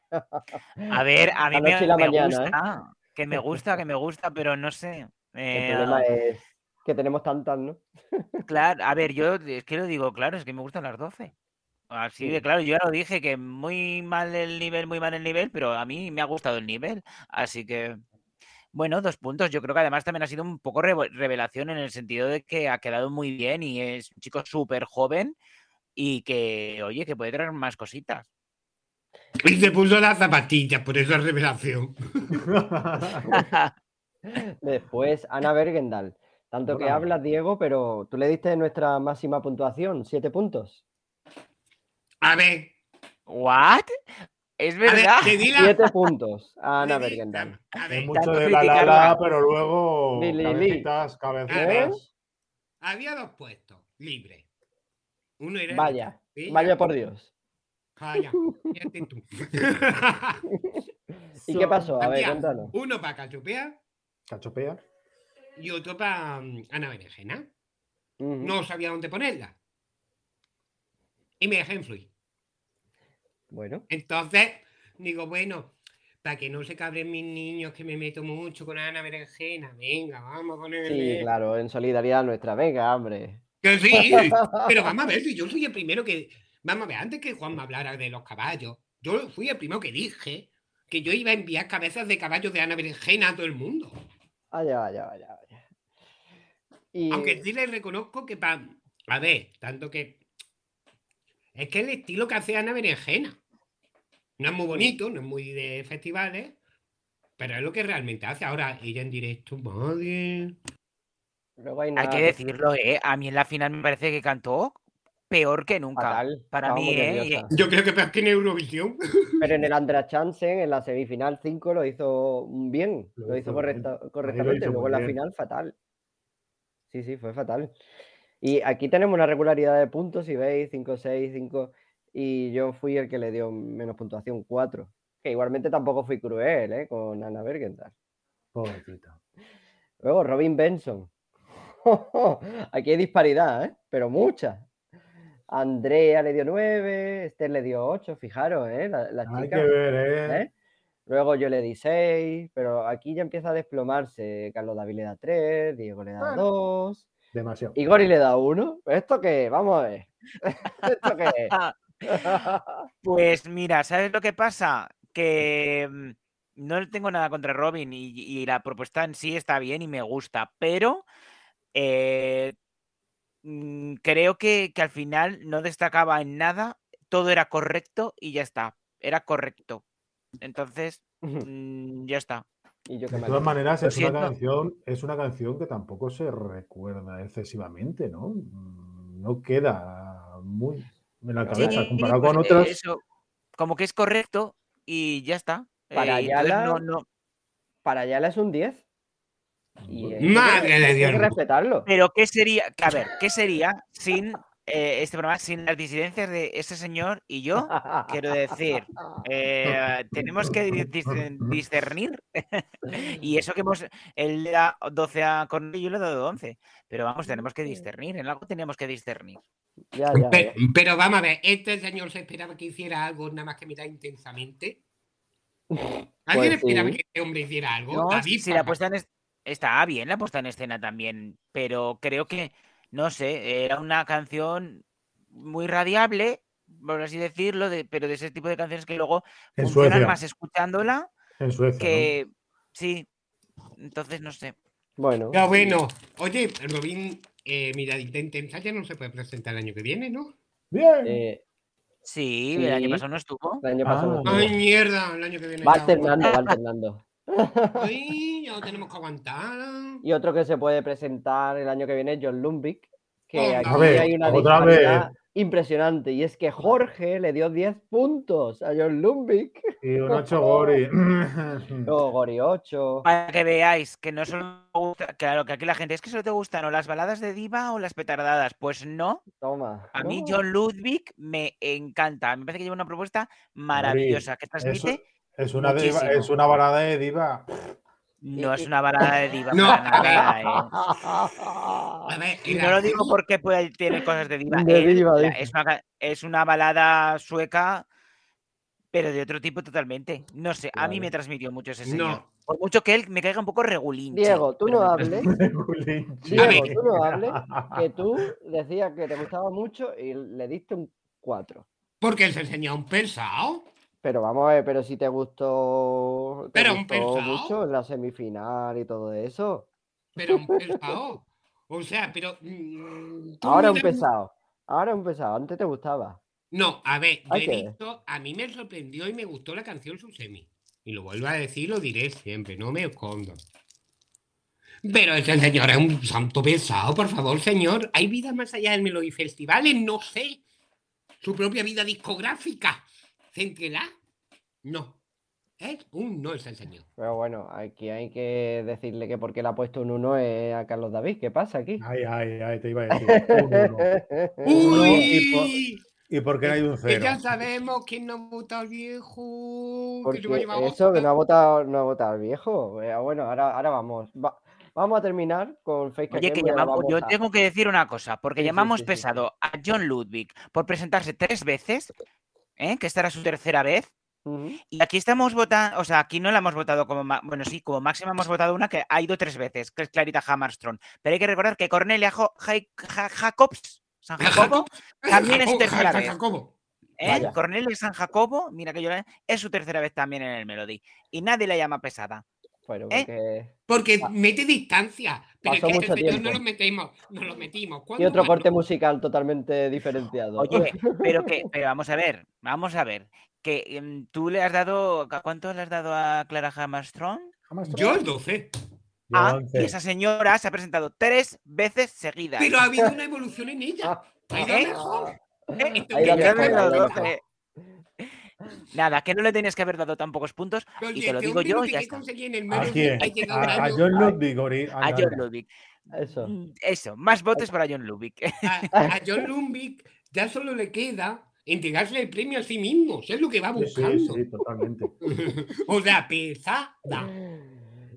A ver, a mí me, mañana, ¿eh? gusta, que me gusta, que me gusta, pero no sé. El eh, problema es que tenemos tantas, ¿no? Claro, a ver, yo es que lo digo claro, es que me gustan las 12. Así de claro, yo ya lo dije, que muy mal el nivel, muy mal el nivel, pero a mí me ha gustado el nivel. Así que, bueno, dos puntos. Yo creo que además también ha sido un poco revelación en el sentido de que ha quedado muy bien y es un chico súper joven y que, oye, que puede traer más cositas. Y se puso las zapatillas, por esa revelación. Después, Ana Bergendal. Tanto que hablas, Diego, pero tú le diste nuestra máxima puntuación, 7 puntos. A ver, ¿What? Es ver, verdad. te di la. 7 puntos a Ana te di- Bergendal. A Es ver, mucho de la la la, pero luego Li, li, li. cabecitas, ¿Eh? había dos puestos libres. Uno era. Vaya, vaya por Dios. Vaya, tú. ¿Y qué pasó? A ver, cuéntanos. Uno para Cachopea Cachopea. y otro para Ana Berenjena. No sabía dónde ponerla. Y me dejé influir. Bueno, Entonces, digo, bueno, para que no se cabren mis niños que me meto mucho con Ana Berenjena, venga, vamos a ponerle. Sí, claro, en solidaridad nuestra, venga, hombre. Que sí, pero vamos a ver, si yo soy el primero que. Vamos a ver, antes que Juan me hablara de los caballos, yo fui el primero que dije que yo iba a enviar cabezas de caballos de Ana Berenjena a todo el mundo. Vaya, vaya, vaya, vaya. Y Aunque sí le reconozco que para. A ver, tanto que. Es que el estilo que hace Ana Berenjena. No es muy bonito, no es muy de festivales, pero es lo que realmente hace. Ahora, ella en directo, madre. luego hay que decirlo, ¿eh? A mí en la final me parece que cantó peor que nunca. fatal. Para estaba mí, ¿eh? Yo creo que peor que en Eurovisión. Pero en el Andra Chansen, en la semifinal 5, lo hizo bien, Lo lo, hizo correcta- lo correctamente. hizo Luego en la bien. final, fatal. Sí, sí, fue fatal. Y aquí tenemos una regularidad de puntos, si veis, 5, 6, 5. Y yo fui el que le dio menos puntuación, 4. Que igualmente tampoco fui cruel, ¿eh? Con Ana Bergenthal. Pobrecita. Luego, Robin Benson. Aquí hay disparidad, ¿eh? Pero mucha. Andrea le dio 9, Esther le dio 8, fijaros, ¿eh? La- Las Hay chicas. que ver, ¿eh? ¿eh? Luego yo le di 6, pero aquí ya empieza a desplomarse. Carlos David le da 3, Diego le da Bueno. 2, Demasiado. Igori le da 1. ¿Esto qué? Vamos a ver. ¿Esto qué es? Pues mira, ¿sabes lo que pasa? Que mm, no tengo nada contra Robin y, y la propuesta en sí está bien y me gusta, pero eh, mm, creo que, que al final no destacaba en nada, todo era correcto y ya está, era correcto. Entonces, mm, ya está. y yo que De todas maneras, es una canción, es una canción que tampoco se recuerda excesivamente, ¿no? No queda muy en la cabeza Sí, comparado pues, con eh, otras. eso, como que es correcto y ya está. Para Eh, Ayala- no, no, Para Ayala es un 10. Y Madre de hay que respetarlo. Pero ¿qué sería? A ver, ¿qué sería sin eh, este programa, sin las disidencias de ese señor y yo? Quiero decir, eh, tenemos que di- dis- discernir. y eso que hemos. Él le da 12 a Cornelio y yo le he dado 11. Pero vamos, tenemos que discernir. En algo teníamos que discernir. Ya, ya, Pero, ya. pero vamos a ver, ¿este señor se esperaba que hiciera algo nada más que mirar intensamente? ¿Alguien Pues esperaba sí. que este hombre hiciera algo? No, David, si la puesta en es- está bien la puesta en escena también, pero creo que, no sé, era una canción muy radiable, por así decirlo, de- pero de ese tipo de canciones que luego En funcionan Suecia. más escuchándola En Suecia. ¿no? que sí. Entonces no sé. Bueno, Ya bueno. Oye, Robin, eh, miradita intensa ya no se puede presentar el año que viene, ¿no? Bien. eh, Sí, el año pasado no estuvo. el año pasado. Ah. no Ay, estuvo. mierda, el año que viene. Va ya. alternando, va alternando. Ay, ya lo tenemos que aguantar. Y otro que se puede presentar el año que viene es John Lumbic, que Otra aquí vez, hay una otra disparidad vez. Impresionante. Y es que Jorge le dio 10 puntos a John Lumbic. Y un ocho Gori. Luego Gori 8. Para que veáis que no solo me gusta, claro, que aquí la gente es que solo te gustan o las baladas de diva o las petardadas. Pues no, Toma. a mí No. John Ludwig me encanta. Me parece que lleva una propuesta maravillosa que transmite. Es una, diva- es una balada de diva. No es y- una balada de diva No, para a ver. nada, ¿eh? A ver, Y no lo digo porque puede tener cosas de diva. De es, una, es una balada sueca, pero de otro tipo totalmente. No sé, a mí me transmitió mucho ese No. señor. Por mucho que él me caiga un poco regulinche. Diego, tú no hables. Diego, tú no hables. Que tú decías que te gustaba mucho y le diste un 4. Porque él se enseña un pesado. Pero vamos a ver, pero si te gustó, te Pero un gustó pesado. mucho en la semifinal y todo eso. Pero un pesado. O sea, pero. mm, Ahora un pesado. Ahora un pesado. Antes te gustaba. No, a ver, yo he visto, a mí me sorprendió y me gustó la canción Susemi. Y lo vuelvo a decir, lo diré siempre, no me escondo. Pero ese señor es un santo pesado, por favor, señor. ¿Hay vida más allá del Melody Festivales? No sé. Su propia vida discográfica. Céntrela. No. Es un no es el señor. Pero bueno, aquí hay que decirle que porque le ha puesto un 1 es a Carlos David. ¿Qué pasa aquí? Ay, ay, ay, te iba a decir. Un uno. Uno y por- ¡Uy! ¿Y por qué no hay un Que cero? ya sabemos quién no vota al viejo. Porque eso que no ha votado, no ha votado el viejo. Eh, Bueno, ahora, ahora vamos. Va- vamos a terminar con Face Oye, que llamamos, yo a- tengo que decir una cosa, porque sí, llamamos sí, sí. pesado a John Ludwig por presentarse tres veces, ¿eh? que esta era su tercera vez, Y aquí estamos votando, o sea, aquí no la hemos votado como, bueno, sí, como máxima hemos votado una que ha ido tres veces, que es Clarita Hammerstrom. Pero hay que recordar que Cornelia Jo- Jai- Ja- Jacobs, San Jacobo, también es Jacobo, tercera San vez. Jacobo. ¿eh? Cornelia San Jacobo, mira que yo la- es su tercera vez también en el Melody. Y nadie la llama pesada. Bueno, ¿Eh? porque... Mete distancia. Pero es pasó que mucho el señor tiempo. no lo metimos. No lo metimos. Y ¿Cuándo otro corte musical totalmente diferenciado. Oye, pero que, pero vamos a ver, vamos a ver. Que em, tú le has dado, ¿a cuánto le has dado a Clara Hammerstrom? Yo el 12. Yo Ah, y esa señora se ha presentado tres veces seguidas. Pero ha habido una evolución en ella. Ha ido ¿Eh? mejor. ¿Eh? Mejor. Nada, que no le tenías que haber dado tan pocos puntos Pero y te lo este digo yo ya qué está. conseguí en el ¿A quién? A, a John Ludwig, Ori. A anda, John. Ludwig. Eso. Eso, más votos para John Ludwig. a, a John Lumbik ya solo le queda entregarse el premio a sí mismo. Eso es lo que va buscando. sí, sí, totalmente. o sea, pesada.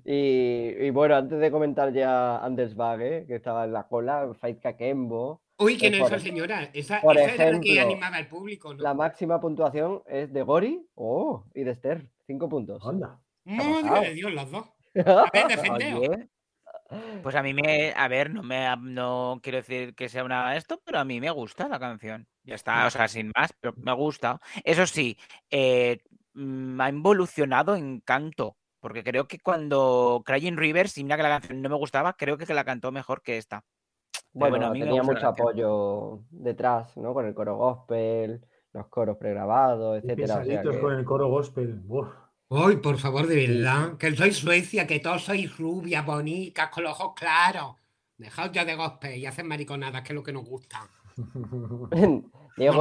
Y, y bueno, antes de comentar ya Anders Bagge, que estaba en la cola, Fight Kakembo, Uy, ¿quién es Por- esa señora? Esa, por esa era la que ejemplo, animaba al público, ¿no? la máxima puntuación es de Gori oh, y de Esther, cinco puntos. Anda. Madre de Dios, las dos. A ver, defendeos. Pues a mí me, a ver, no me no quiero decir que sea una esto, pero a mí me gusta la canción. Ya está, o sea, sin más, pero me gusta. Eso sí, eh, mm, ha involucionado en canto, porque creo que cuando Crying Rivers, y mira que la canción no me gustaba, creo que la cantó mejor que esta. Bueno, bueno, a mí tenía mucho apoyo detrás, ¿no? Con el coro gospel, los coros pregrabados, etcétera. o sea pesaditos que- con el coro gospel. Uf. Ay, por favor, de verdad. Que sois Suecia, que todos sois rubias, bonitas, con los ojos claros. Dejaos ya de gospel y hacen mariconadas, que es lo que nos gusta. Yo,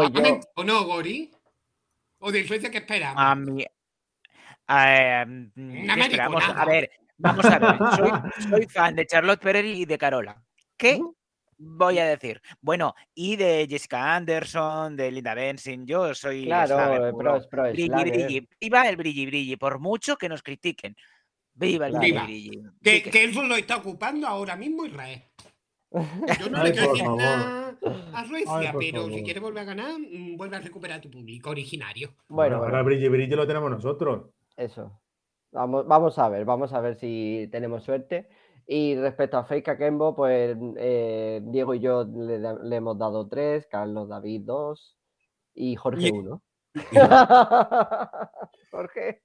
¿O no, Gori? ¿O de Suecia qué esperamos? A mí. A ver, vamos a ver. Soy, soy fan de Charlotte Perry y de Carola. ¿Qué voy a decir? Bueno, y de Jessica Anderson, de Linda Benson. Yo soy. claro, eh, puro. pro, pro Brilli. Viva el brilli, brilli. Por mucho que nos critiquen. Viva el brilli, brilli. Que, Sí que eso lo está ocupando ahora mismo Israel. Yo no Ay, le quiero por decir favor. nada a Suecia, Ay, pero si quieres volver a ganar, mm, vuelve a recuperar tu público originario. Bueno, ahora bueno, Brilli Brilli lo tenemos nosotros. eso. Vamos, vamos a ver, vamos a ver si tenemos suerte. Y respecto a Fake Kakembo, pues eh, Diego y yo le, hemos dado tres, Carlos David dos y Jorge Y- uno. Jorge,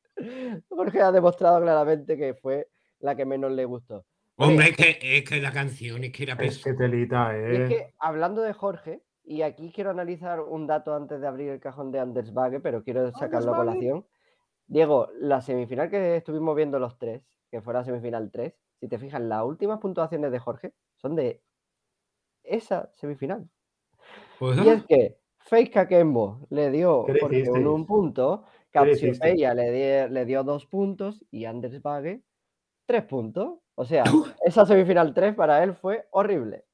Jorge ha demostrado claramente que fue la que menos le gustó. Hombre, es que, es que la canción es que era Es pesada. que telita, Y es eh. que hablando de Jorge, y aquí quiero analizar un dato antes de abrir el cajón de Anders Bagge, pero quiero sacarlo a colación. Diego, la semifinal que estuvimos viendo los tres, que fue la semifinal 3, si te fijas, las últimas puntuaciones de Jorge son de esa semifinal. Pues, Y es que Fake Kakembo le dio ¿Qué le Jorge un, punto, ¿Qué le Capsiopeia le, di- le dio dos puntos y Anders Bagge tres puntos. O sea, esa semifinal 3 para él fue horrible.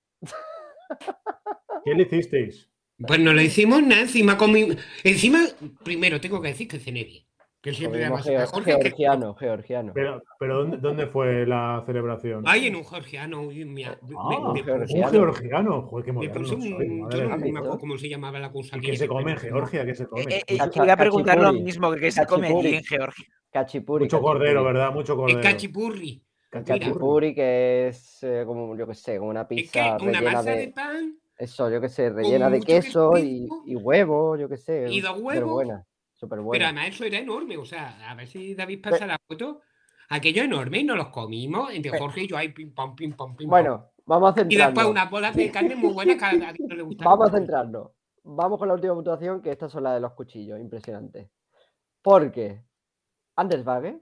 ¿Qué le hicisteis? pues no le hicimos nada, encima comi- Encima, primero tengo que decir que cené bien. Que siempre llama geo- Jorge. que- georgiano, georgiano. Pero, pero ¿dónde, dónde fue la celebración? Ay, en un georgiano. me- me- Ah, me- georgiano. un Georgiano. georgiano. Joder, qué me moderno soy, yo no mía. ¿Has me acuerdo cómo se llamaba la cosa. ¿Y qué se come en Georgia? ¿Qué se come? Eh, eh, Cacha- iba a preguntar lo mismo que, que se come en Georgia. Cachipuri. Mucho cachipuri. cordero, ¿verdad? Mucho cordero. cachipurri. Cachipuri, que es eh, como, yo qué sé, como una Es que pizza una rellena masa de de, pan Eso, yo qué sé, rellena de queso y, y huevo, yo qué sé. Y dos huevos. buena, súper Pero además eso era enorme, o sea, a ver si David pasa la foto. Aquello enorme y nos los comimos entre Jorge y yo ahí pim pam pim pam pim pam. Bueno, vamos a y después centrarnos. unas bolas de carne muy buenas que a no le gusta. Vamos a centrarnos. Vamos con la última puntuación, que estas son las de los cuchillos, impresionante. Porque Anders Bagge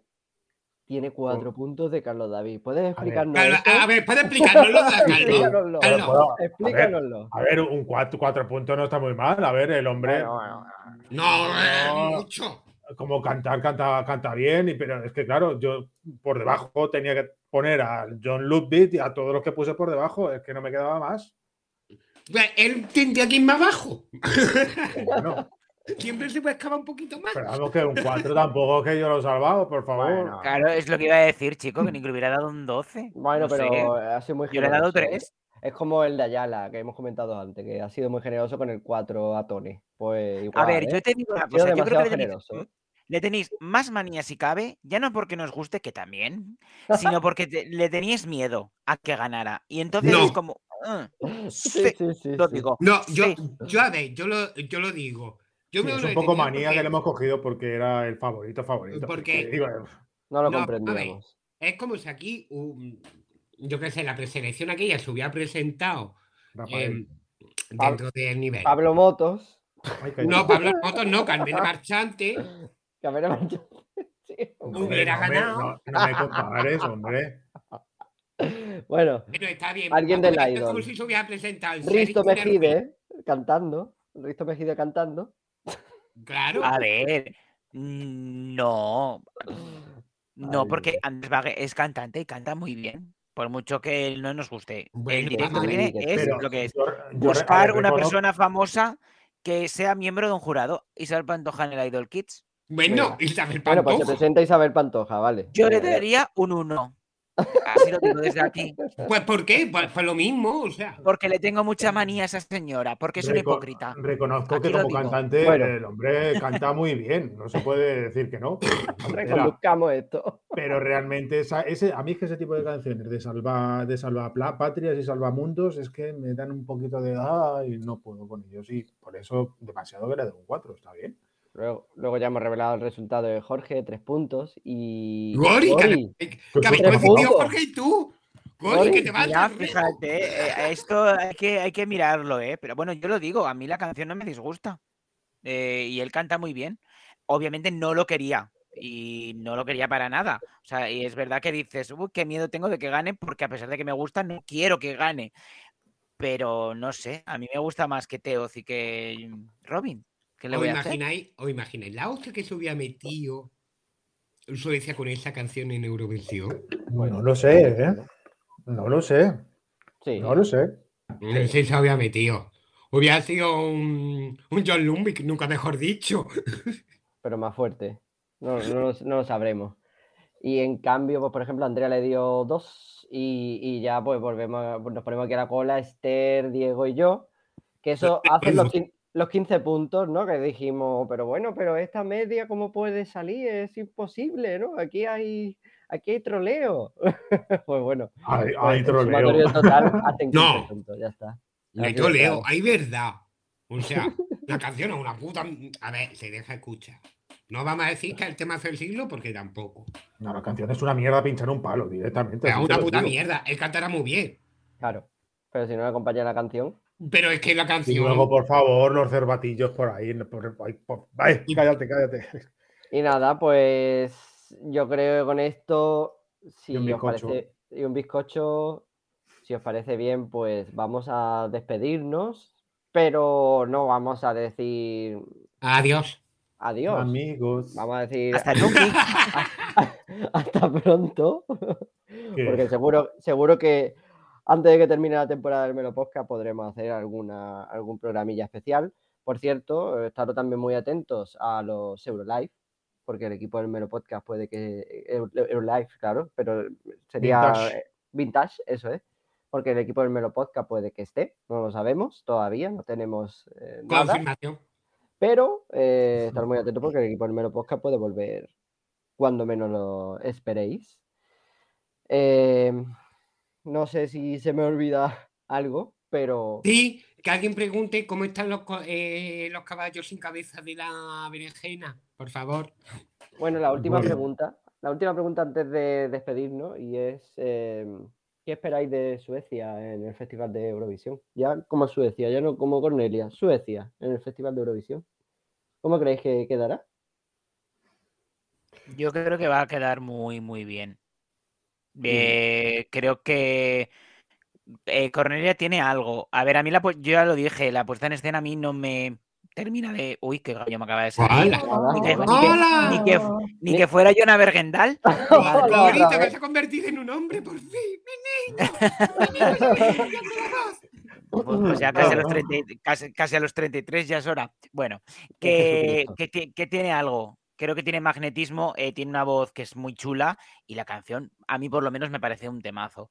tiene cuatro puntos de Carlos David. ¿Puedes explicarnos Claro, eso? a, a ver, ¿puedes explicárnoslo, Carlos? Explícanoslo. Carlos. Puedo- Explícanoslo. A ver, un cuatro, cuatro puntos no está muy mal. A ver, el hombre, Bueno, bueno, No, eh, No. mucho. como cantar, canta, canta bien. Y, pero es que, claro, yo por debajo tenía que poner a John Ludwig y a todos los que puse por debajo. Es que no me quedaba más. Él tendría que ir más abajo. Bueno, Siempre se puede excavar un poquito más. pero vamos, que un 4 tampoco que yo lo he salvado, por favor. Bueno. Claro, es lo que iba a decir, chico, que ni que le hubiera dado un 12. Bueno, No sé. pero ha sido muy Yo le he dado generoso, ¿eh? 3. Es como el de Ayala, que hemos comentado antes, que ha sido muy generoso con el 4 a Tony. Pues igual, A ver, ¿eh? yo te digo una cosa. Yo creo que le tenéis- generoso. ¿eh? le tenéis más manía si cabe, ya no porque nos guste, que también, sino porque te- le teníais miedo a que ganara. Y entonces No. es como. "Ah, Sí, sí", sí, sí, lo digo. No, yo, sí. yo a ver, yo lo, yo lo digo. Yo Sí, me es un poco manía porque que le hemos cogido porque era el favorito favorito. Porque- porque, digo, No lo No, ver. comprendíamos. Es como si aquí, un- yo qué sé, la preselección aquella se hubiera presentado em, dentro del nivel. Pablo Motos. Ay. No, Pablo Motos no, Carmen Marchante. sí, hombre. Hombre, hubiera no me- ganado. No, no me compares, hombre. Bueno, Pero está bien. Alguien del es como Idol. si se hubiera presentado el Risto. Mejide cantando. Risto Mejide cantando. Claro. A ver. mm, No. No, Ay, porque. Andrés Vague es cantante y canta muy bien. Por mucho que él no nos guste. Bueno, el directo que tiene es Pero lo que es. yo- yo Buscar ver, una reconozco- persona famosa que sea miembro de un jurado. Isabel Pantoja en el Idol Kids. Bueno, Isabel Bueno, pues se Pantoja. presenta Isabel Pantoja, vale. Yo le daría un 1. Así lo digo desde aquí. Pues ¿por qué? Pues, pues lo mismo, o sea. Porque le tengo mucha manía a esa señora. Porque es una reco- hipócrita. Reconozco Aquí que como digo. cantante Bueno. el hombre canta muy bien. No se puede decir que no. Reconduzcamos esto. Pero realmente esa, ese, a mí es que ese tipo de canciones de salva, de salva patrias y salvamundos es que me dan un poquito de ah, y no puedo con ellos. Y por eso demasiado que le doy un 4, está bien. Luego, luego ya hemos revelado el resultado de Jorge, tres puntos. Y. Gori, tres puntos. Jorge y tú. Gori, que te vas Ya, fíjate, eh, esto hay que, hay que mirarlo, ¿eh? Pero bueno, yo lo digo, a mí la canción no me disgusta. Eh, y él canta muy bien. Obviamente no lo quería. Y no lo quería para nada. O sea, y es verdad que dices, uy, qué miedo tengo de que gane, porque a pesar de que me gusta, no quiero que gane. Pero no sé, a mí me gusta más que Teoz y que Robin. ¿Qué le ¿Os voy a hacer? imagináis, os imagináis la hostia que se hubiera metido Suecia con esa canción en Eurovisión? no lo sé, ¿eh? No lo sé. Sí. No lo sé. No sé si se había metido. Hubiera sido un, un John Lumbick, nunca mejor dicho. pero más fuerte. No, no, lo, no lo sabremos. Y en cambio, pues por ejemplo, Andrea le dio dos y, y ya pues volvemos, nos ponemos aquí a la cola, Esther, Diego y yo, que eso hacen los, los 15 puntos, ¿no? Que dijimos, pero bueno, pero esta media, ¿cómo puede salir? Es imposible, ¿no? Aquí hay, aquí hay troleo. pues bueno, Hay, pues hay el troleo. sumatorio total hacen 15 No. puntos, ya está. Le Así yo de leo, claro. hay verdad. O sea, la canción es una puta. A ver, se deja escuchar. No vamos a decir que el tema del siglo porque tampoco. No, la canción es una mierda pinchar un palo directamente. Es una puta mierda. Él cantará muy bien. Claro. Pero si no le acompaña la canción. Pero es que la Y canción. luego, por favor, los cervatillos por ahí. por- por- ay, cállate, cállate. Y nada, pues yo creo que con esto, si Y os bizcocho. parece, y un bizcocho, si os parece bien, pues vamos a despedirnos, pero no vamos a decir Adiós. adiós. Amigos. Vamos a decir Hasta nunca. hasta pronto, ¿Qué? porque seguro, seguro que antes de que termine la temporada del Melo Podcast podremos hacer alguna, algún programilla especial. Por cierto, eh, estaros también muy atentos a los Eurolive, porque el equipo del Melo Podcast puede que. Eu- Eurolive, claro, pero sería. Vintage. eh, Vintage, eso es. Porque el equipo del Melo Podcast puede que esté, no lo sabemos todavía, no tenemos eh, nada. Confirmación. Pero eh, estar muy atentos porque el equipo del Melo Podcast puede volver cuando menos lo esperéis. Eh, no sé si se me olvida algo, pero Sí, que alguien pregunte cómo están los, eh, los caballos sin cabeza de la berenjena, por favor. bueno, la última Bueno. pregunta, la última pregunta antes de despedirnos y es eh, ¿qué esperáis de Suecia en el Festival de Eurovisión? Ya como Suecia, ya no como Cornelia, Suecia en el Festival de Eurovisión. ¿Cómo creéis que quedará? Yo creo que va a quedar muy, muy bien. Eh, creo que eh, Cornelia tiene algo. A ver, a mí la, yo ya lo dije, la puesta en escena a mí no me termina de. Uy, qué gallo me acaba de salir. ¡Hola! Ni que, ni que- ni que- ni que fuera Jonah Bergendal. Vez. vas a convertir en un hombre, por fin. Mi niño. Mi niño. Pues, pues ya casi a, los 30 y- casi, casi a los 33 ya es hora. Bueno, que, que, que tiene algo. Creo que tiene magnetismo, eh, tiene una voz que es muy chula y la canción, a mí por lo menos me parece un temazo.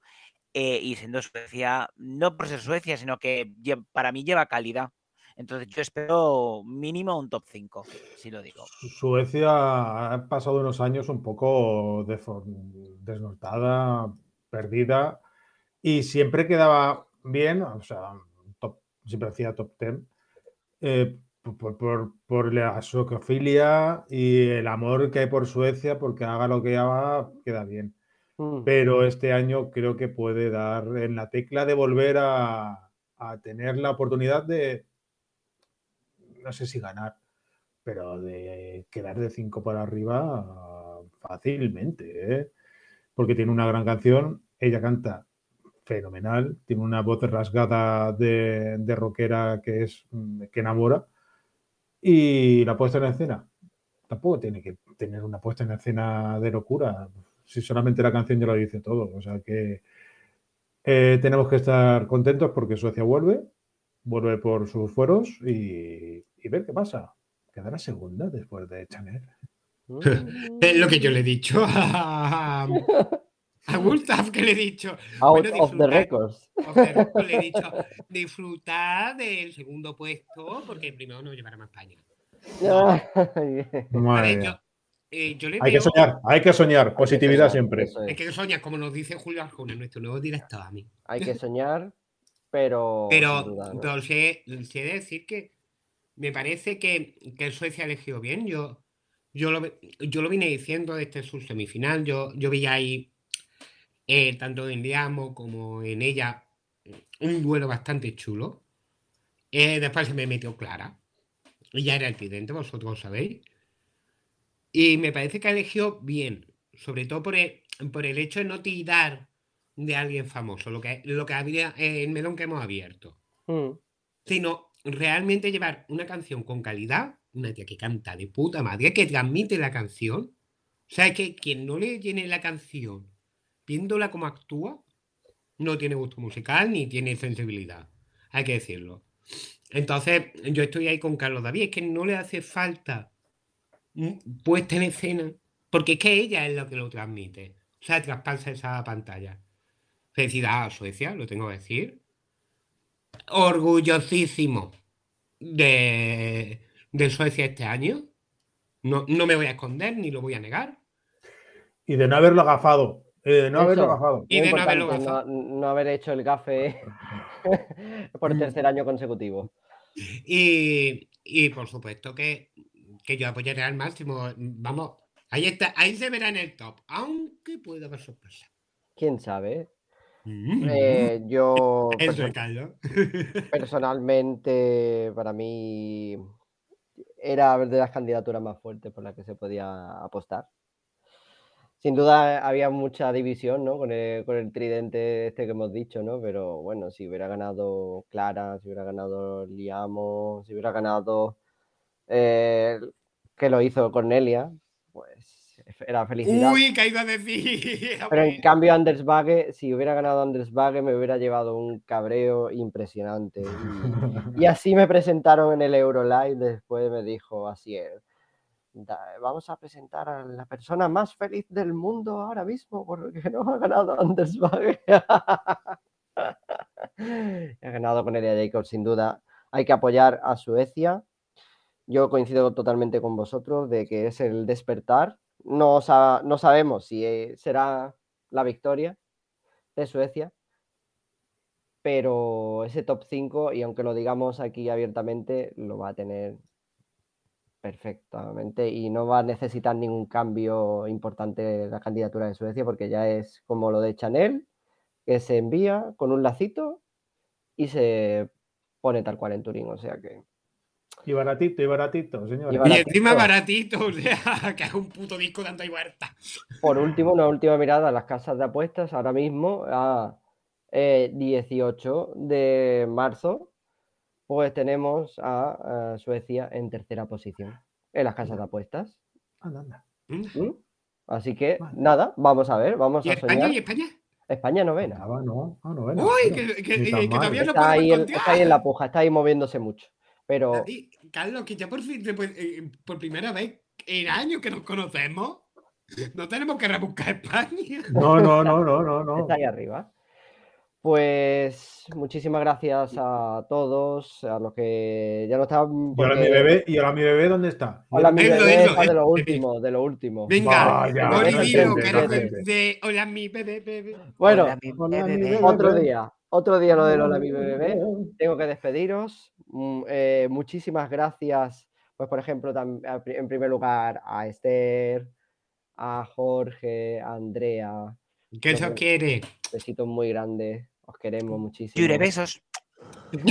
Eh, y siendo Suecia, no por ser Suecia, sino que para mí lleva calidad. Entonces yo espero mínimo un top 5, si lo digo. Suecia ha pasado unos años un poco desnortada, perdida, y siempre quedaba bien, o sea, siempre hacía top 10, eh, por, la socofilia y el amor que hay por Suecia, porque haga lo que haga, queda bien. Mm. Pero este año creo que puede dar en la tecla de volver a, tener la oportunidad de, no sé si ganar, pero de quedar de 5 para arriba fácilmente, ¿eh? porque tiene una gran canción, ella canta fenomenal, tiene una voz rasgada de, de rockera que es que enamora y la puesta en escena tampoco tiene que tener una puesta en escena de locura. Si solamente la canción ya lo dice todo. O sea que eh, tenemos que estar contentos porque Suecia vuelve, vuelve por sus fueros y, ver qué pasa. Quedará segunda después de Chanel. es lo que yo le he dicho a, Gustav, que le he dicho. Out of the records. le he dicho, disfrutar del segundo puesto porque primero no llevará más España. Eh, hay que soñar, hay que soñar, positividad siempre. Hay que soñar, como nos dice Julio Arjona, nuestro nuevo director a mí. Hay que soñar, pero. Pero, sé, decir que me parece que, que Suecia ha elegido bien. Yo, yo, lo, yo lo vine diciendo desde su semifinal. Yo, yo vi ahí, eh, tanto en Diamo como en ella, un duelo bastante chulo. Eh, después se me metió Clara. Y ya era el tridente, vosotros lo sabéis. Y me parece que elegido bien, sobre todo por el, por el hecho de no tirar de alguien famoso, lo que, lo que había el melón que hemos abierto, mm. sino realmente llevar una canción con calidad, una tía que canta de puta madre, que transmite la canción. O sea, que quien no le llene la canción viéndola como actúa, no tiene gusto musical ni tiene sensibilidad. Hay que decirlo. Entonces, yo estoy ahí con Carlos David, es que no le hace falta puesta en escena, porque es que ella es lo que lo transmite. O sea, traspasa esa pantalla. Felicidad a Suecia, lo tengo que decir. Orgullosísimo de, Suecia este año. No, me voy a esconder ni lo voy a negar. Y de no haberlo agafado. De no haberlo agafado. Y de no haberlo. No, haber hecho el gafe por el tercer año consecutivo. Y, y por supuesto que que yo apoyaré al máximo. Vamos, ahí está, ahí se verá en el top, aunque pueda haber sorpresa. ¿Quién sabe? Mm. Eh, yo personalmente, para mí, era de las candidaturas más fuertes por las que se podía apostar. Sin duda había mucha división ¿no? con, el, con el tridente este que hemos dicho, ¿no? pero bueno, si hubiera ganado Clara, si hubiera ganado Liamo, si hubiera ganado eh, que lo hizo Cornelia, pues era felicidad. Uy, que iba a decir. Pero en cambio Anders Bagge, si hubiera ganado Anders Bagge, me hubiera llevado un cabreo impresionante. Y, así me presentaron en el Eurolive, después me dijo, así es. Vamos a presentar a la persona más feliz del mundo ahora mismo porque no ha ganado Anders ha ganado Cornelia Jacobs, sin duda. Hay que apoyar a Suecia yo coincido totalmente con vosotros de que es el despertar. No, no sabemos si eh, será la victoria de Suecia, pero ese top 5, y aunque lo digamos aquí abiertamente, lo va a tener perfectamente y no va a necesitar ningún cambio importante la candidatura de Suecia porque ya es como lo de Chanel, que se envía con un lacito y se pone tal cual en Turín, o sea que y baratito, y baratito, señor. Y, encima baratito, o sea, que es un puto disco dando y vuelta. Por último, una última mirada a las casas de apuestas. Ahora mismo, a 18 eh, de marzo, pues tenemos a, Suecia en tercera posición en las casas de apuestas. Anda, ¿Mm? ¿Mm? Así que, nada, vamos a ver, vamos ¿Y a España, soñar. ¿Y España? España novena. Ah, no, ah, novena. Uy, que, que, todavía no está ahí, está ahí en la puja, está ahí moviéndose mucho. Pero. Carlos, que ya por fin, eh, por primera vez en años que nos conocemos, no tenemos que rebuscar España. No, no, no, no, no. Está ahí arriba. Pues muchísimas gracias a todos, a los que ya no estaban. ¿Y ahora mi bebé? ¿Y ahora mi bebé dónde está? Hola, mi bebé eso, está de lo último, de lo último. Venga, Vaya, Gori no que de Hola, mi bebé, bebé. Bueno, Hola, mi hola, mi bebé. bebé. otro día, otro día lo de Lola mi bebé. Tengo que despediros. Mm, eh, muchísimas gracias, pues por ejemplo, en primer lugar a Esther, a Jorge, a Andrea. ¿Qué eso quiere? Besitos muy grandes. Os queremos muchísimo. Yure, besos.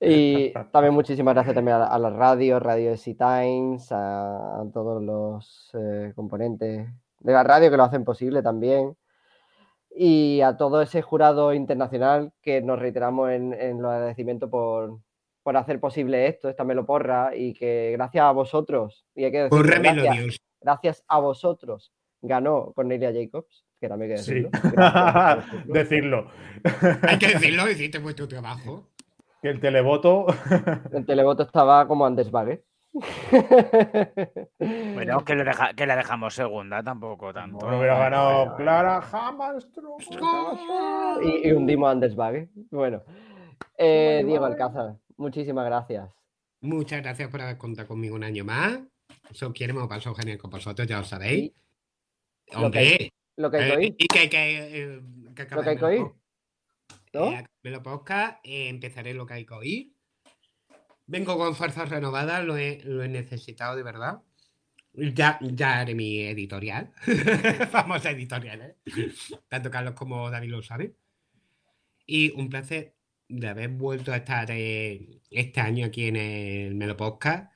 Y también muchísimas gracias también a, la- a la radio, Radio Easy Times, a, a todos los eh, componentes de la radio que lo hacen posible también. Y a todo ese jurado internacional que nos reiteramos en, en los agradecimientos por, por hacer posible esto, esta meloporra, y que gracias a vosotros, y hay que Córremelo, gracias, Dios. Gracias a vosotros, ganó Cornelia Jacobs, que también hay que Sí. decirlo. Gracias vosotros. Decirlo. Hay que decirlo, hiciste vuestro trabajo. Que el televoto. El televoto estaba como Anders Bagge. Bueno, que, lo deja- que la dejamos segunda, tampoco tanto. No hubiera ganado bueno. Clara Hammerstrom. y, y hundimos a Anders Bagge. Bueno, eh, Diego Alcázar, muchísimas gracias. Muchas gracias por haber contado conmigo un año más. Eso queremos paso genial con vosotros, ya lo sabéis. Lo que hay- Hombre, Lo que hay que oír, eh, que lo que hay que oír. ¿no? Eh, me lo podcast, eh, empezaré lo que hay que oír. Vengo con fuerzas renovadas, lo he, lo he necesitado de verdad. Ya, ya haré mi editorial. Famosa editorial, ¿eh? Tanto Carlos como David lo saben. Y un placer de haber vuelto a estar eh, este año aquí en el Melo Podcast.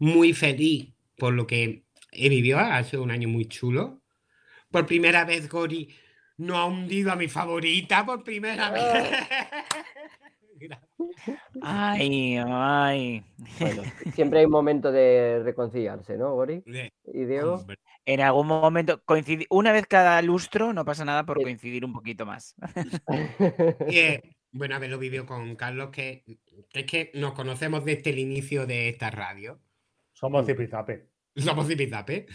Muy feliz por lo que he vivido. Ha sido un año muy chulo. Por primera vez, Gori no ha hundido a mi favorita por primera vez. Ay, ay. Bueno, siempre hay un momento de reconciliarse, ¿no, Gori? Y Diego. hombre, En algún momento, coincidi- una vez cada lustro, no pasa nada por Sí. coincidir un poquito más. eh, bueno, haberlo vivido con Carlos, que, que es que nos conocemos desde el inicio de esta radio. Somos zipizape. Somos zipizape.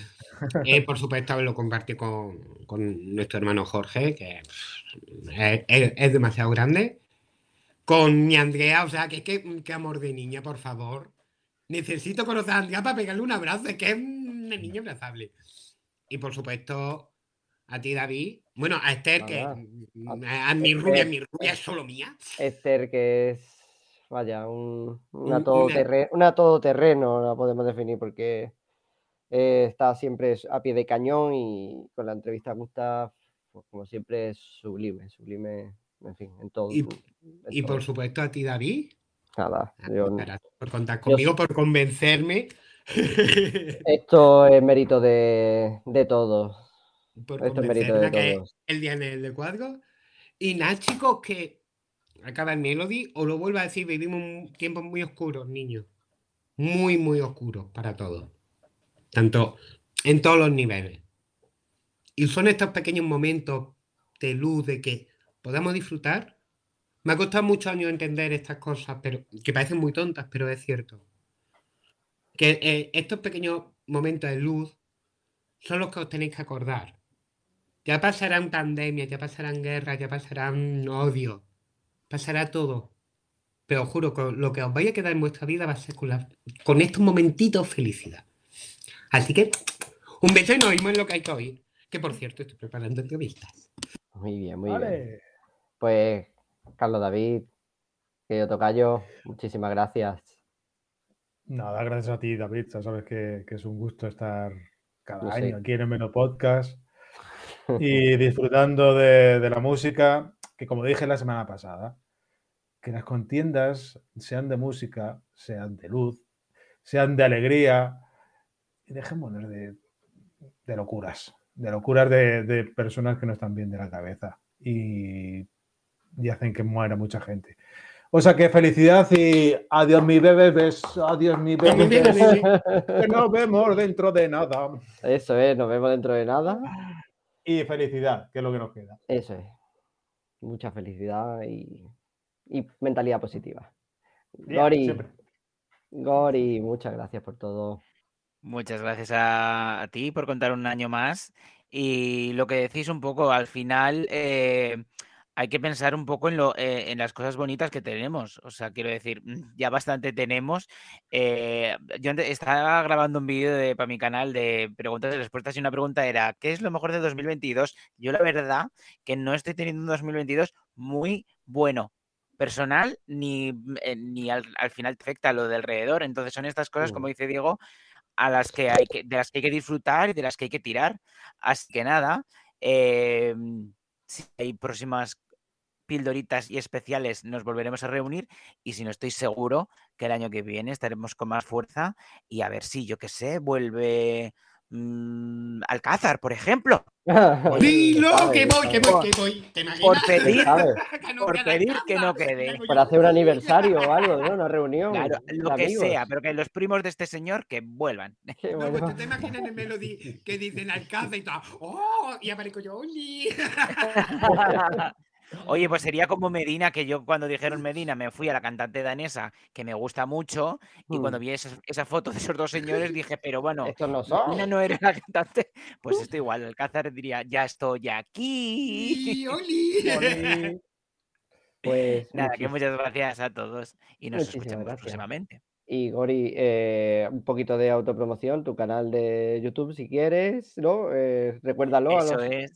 Eh, por supuesto, haberlo compartido con, con nuestro hermano Jorge, que es, es- es demasiado grande. Con mi Andrea, o sea, que es que, qué amor de niña, por favor. Necesito conocer a Andrea para pegarle un abrazo, es que es una niña abrazable. Y por supuesto, a ti, David. Bueno, a Esther, que Nada. mm, a, a mi rubia, mi rubia es solo mía. Esther, que es, vaya, un, una Un- todoterreno, una todoterreno, la podemos definir, porque eh, está siempre a pie de cañón y con la entrevista Gustav, pues, como siempre, es sublime, sublime, en fin, en todo. Y- en Y todo. por supuesto a ti, David. Nada, Ah, yo- gracias por contar conmigo, por convencerme. esto es mérito de, de todos. por Esto es mérito de que todos. el día en el de cuadro. Y nada, chicos, que acaba el Melody, os lo vuelvo a decir, vivimos tiempos muy oscuros, niños. Muy, muy oscuros para todos. Tanto en todos los niveles. Y son estos pequeños momentos de luz, de que podamos disfrutar. Me ha costado muchos años entender estas cosas, pero que parecen muy tontas, pero es cierto. Que eh, estos pequeños momentos de luz son los que os tenéis que acordar. Ya pasarán pandemias, ya pasarán guerras, ya pasarán odio, pasará todo. Pero os juro que lo que os vaya a quedar en vuestra vida va a ser con, la- con estos momentitos felicidad. Así que un beso y nos vemos en lo que hay que oír. Que por cierto, estoy preparando entrevistas. Muy bien, muy bien. Pues, Carlos David, querido Tocayo, muchísimas gracias. Nada, gracias a ti, David. Ya sabes que, que es un gusto estar cada sé. año aquí en el Meno Podcast y disfrutando de, de la música, que como dije la semana pasada, que las contiendas sean de música, sean de luz, sean de alegría, y dejémonos de, de locuras, de locuras de, de personas que no están bien de la cabeza y, y hacen que muera mucha gente. O sea que felicidad y adiós mi bebé, beso, adiós mi bebé, que nos vemos dentro de nada. Eso es, nos vemos dentro de nada. Y felicidad, que es lo que nos queda. Eso es. Mucha felicidad y, y mentalidad positiva. Gori, siempre. Gori, muchas gracias por todo. Muchas gracias a, a ti por contar un año más. Y lo que decís un poco, al final eh, hay que pensar un poco en, lo, eh, en las cosas bonitas que tenemos. O sea, quiero decir, mm, ya bastante tenemos. Eh, yo estaba grabando un vídeo para mi canal de preguntas y respuestas y una pregunta era, ¿qué es lo mejor de 2022? Yo la verdad que no estoy teniendo un 2022 muy bueno personal ni, ni al, final te afecta lo de alrededor. Entonces son estas cosas, como dice Diego, a las que hay que, de las que hay que disfrutar y de las que hay que tirar. Así que nada, em, si hay próximas pildoritas y especiales nos volveremos a reunir y si no estoy seguro que el año que viene estaremos con más fuerza y a ver si, yo qué sé, vuelve mmm, Alcázar, por ejemplo. Dilo, que voy, que voy, que voy. Por pedir, por pedir que no quede. Para hacer un aniversario o algo, ¿no? Una reunión. Claro, lo que sea, pero que los primos de este señor que vuelvan. No, pues te imaginas en el Melody que dicen Alcázar y todo. ¡Oh! Y aparezco yo, ¡Oli! Oye, pues sería como Medina, que yo cuando dijeron Medina me fui a la cantante danesa, que me gusta mucho, y cuando mm. vi esa, foto de esos dos señores dije, pero bueno, no Medina no era la cantante, pues esto igual, Alcázar diría, ya estoy aquí. ¡Oli! Pues nada, que muchas gracias a todos y nos escuchamos próximamente. Y Gori, eh, un poquito de autopromoción, tu canal de YouTube si quieres, ¿no? Eh, recuérdalo. Eso es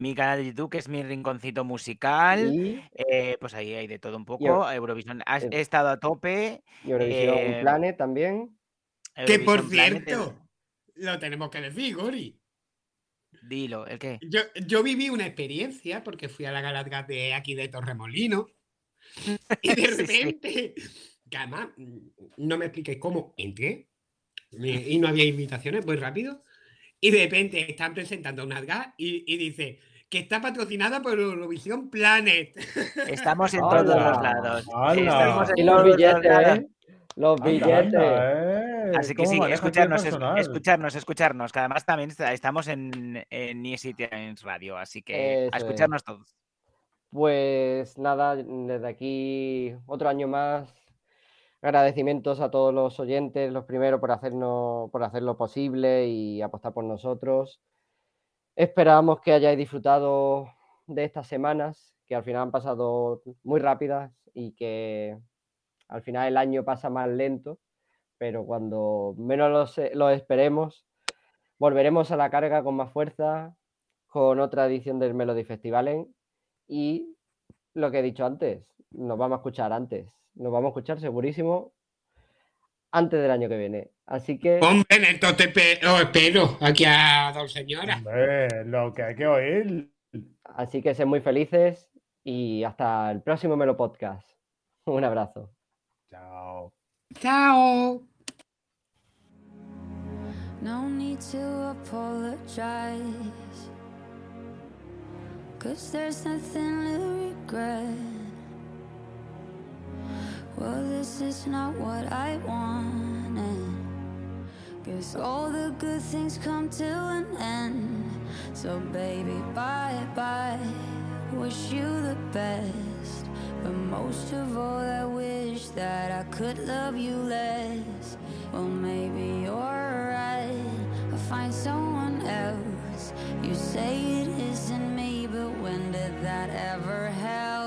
mi canal de YouTube, que es mi rinconcito musical. Eh, pues ahí hay de todo un poco. Eurovisión, he estado a tope. Y Eurovisión eh, Planet también. que por cierto, lo tenemos que decir, Gori. Dilo, ¿el qué? Yo, yo viví una experiencia porque fui a la gala de aquí de Torremolino y de repente, que además no me expliqué cómo entré y no había invitaciones muy rápido y de repente están presentando una gas y, y dice, que está patrocinada por Eurovisión Planet. Estamos en todos los lados. y los billetes, ¿eh? Los billetes. Eh. Así que sí, escucharnos, escucharnos, escucharnos, que además también estamos en, en Easy Radio, así que a escucharnos todos. Pues nada, desde aquí otro año más. Agradecimientos a todos los oyentes, los primeros por hacernos, por hacer lo posible y apostar por nosotros. Esperamos que hayáis disfrutado de estas semanas, que al final han pasado muy rápidas y que al final el año pasa más lento, pero cuando menos lo, esperemos, volveremos a la carga con más fuerza, con otra edición del Melody Festival y lo que he dicho antes, nos vamos a escuchar antes, nos vamos a escuchar segurísimo antes del año que viene. Así que. Hombre, entonces os espero aquí a dos señora. Hombre, lo que hay que oír. Así que sed muy felices y hasta el próximo Melo Podcast. Un abrazo. Chao. Chao. No need to apologize. Cause there's nothing to regret. Well, this is not what I wanted. Guess all the good things come to an end. So, baby, bye bye. Wish you the best. But most of all, I wish that I could love you less. Well, maybe you're right. I'll find someone else. You say it isn't me, but when did that ever happen?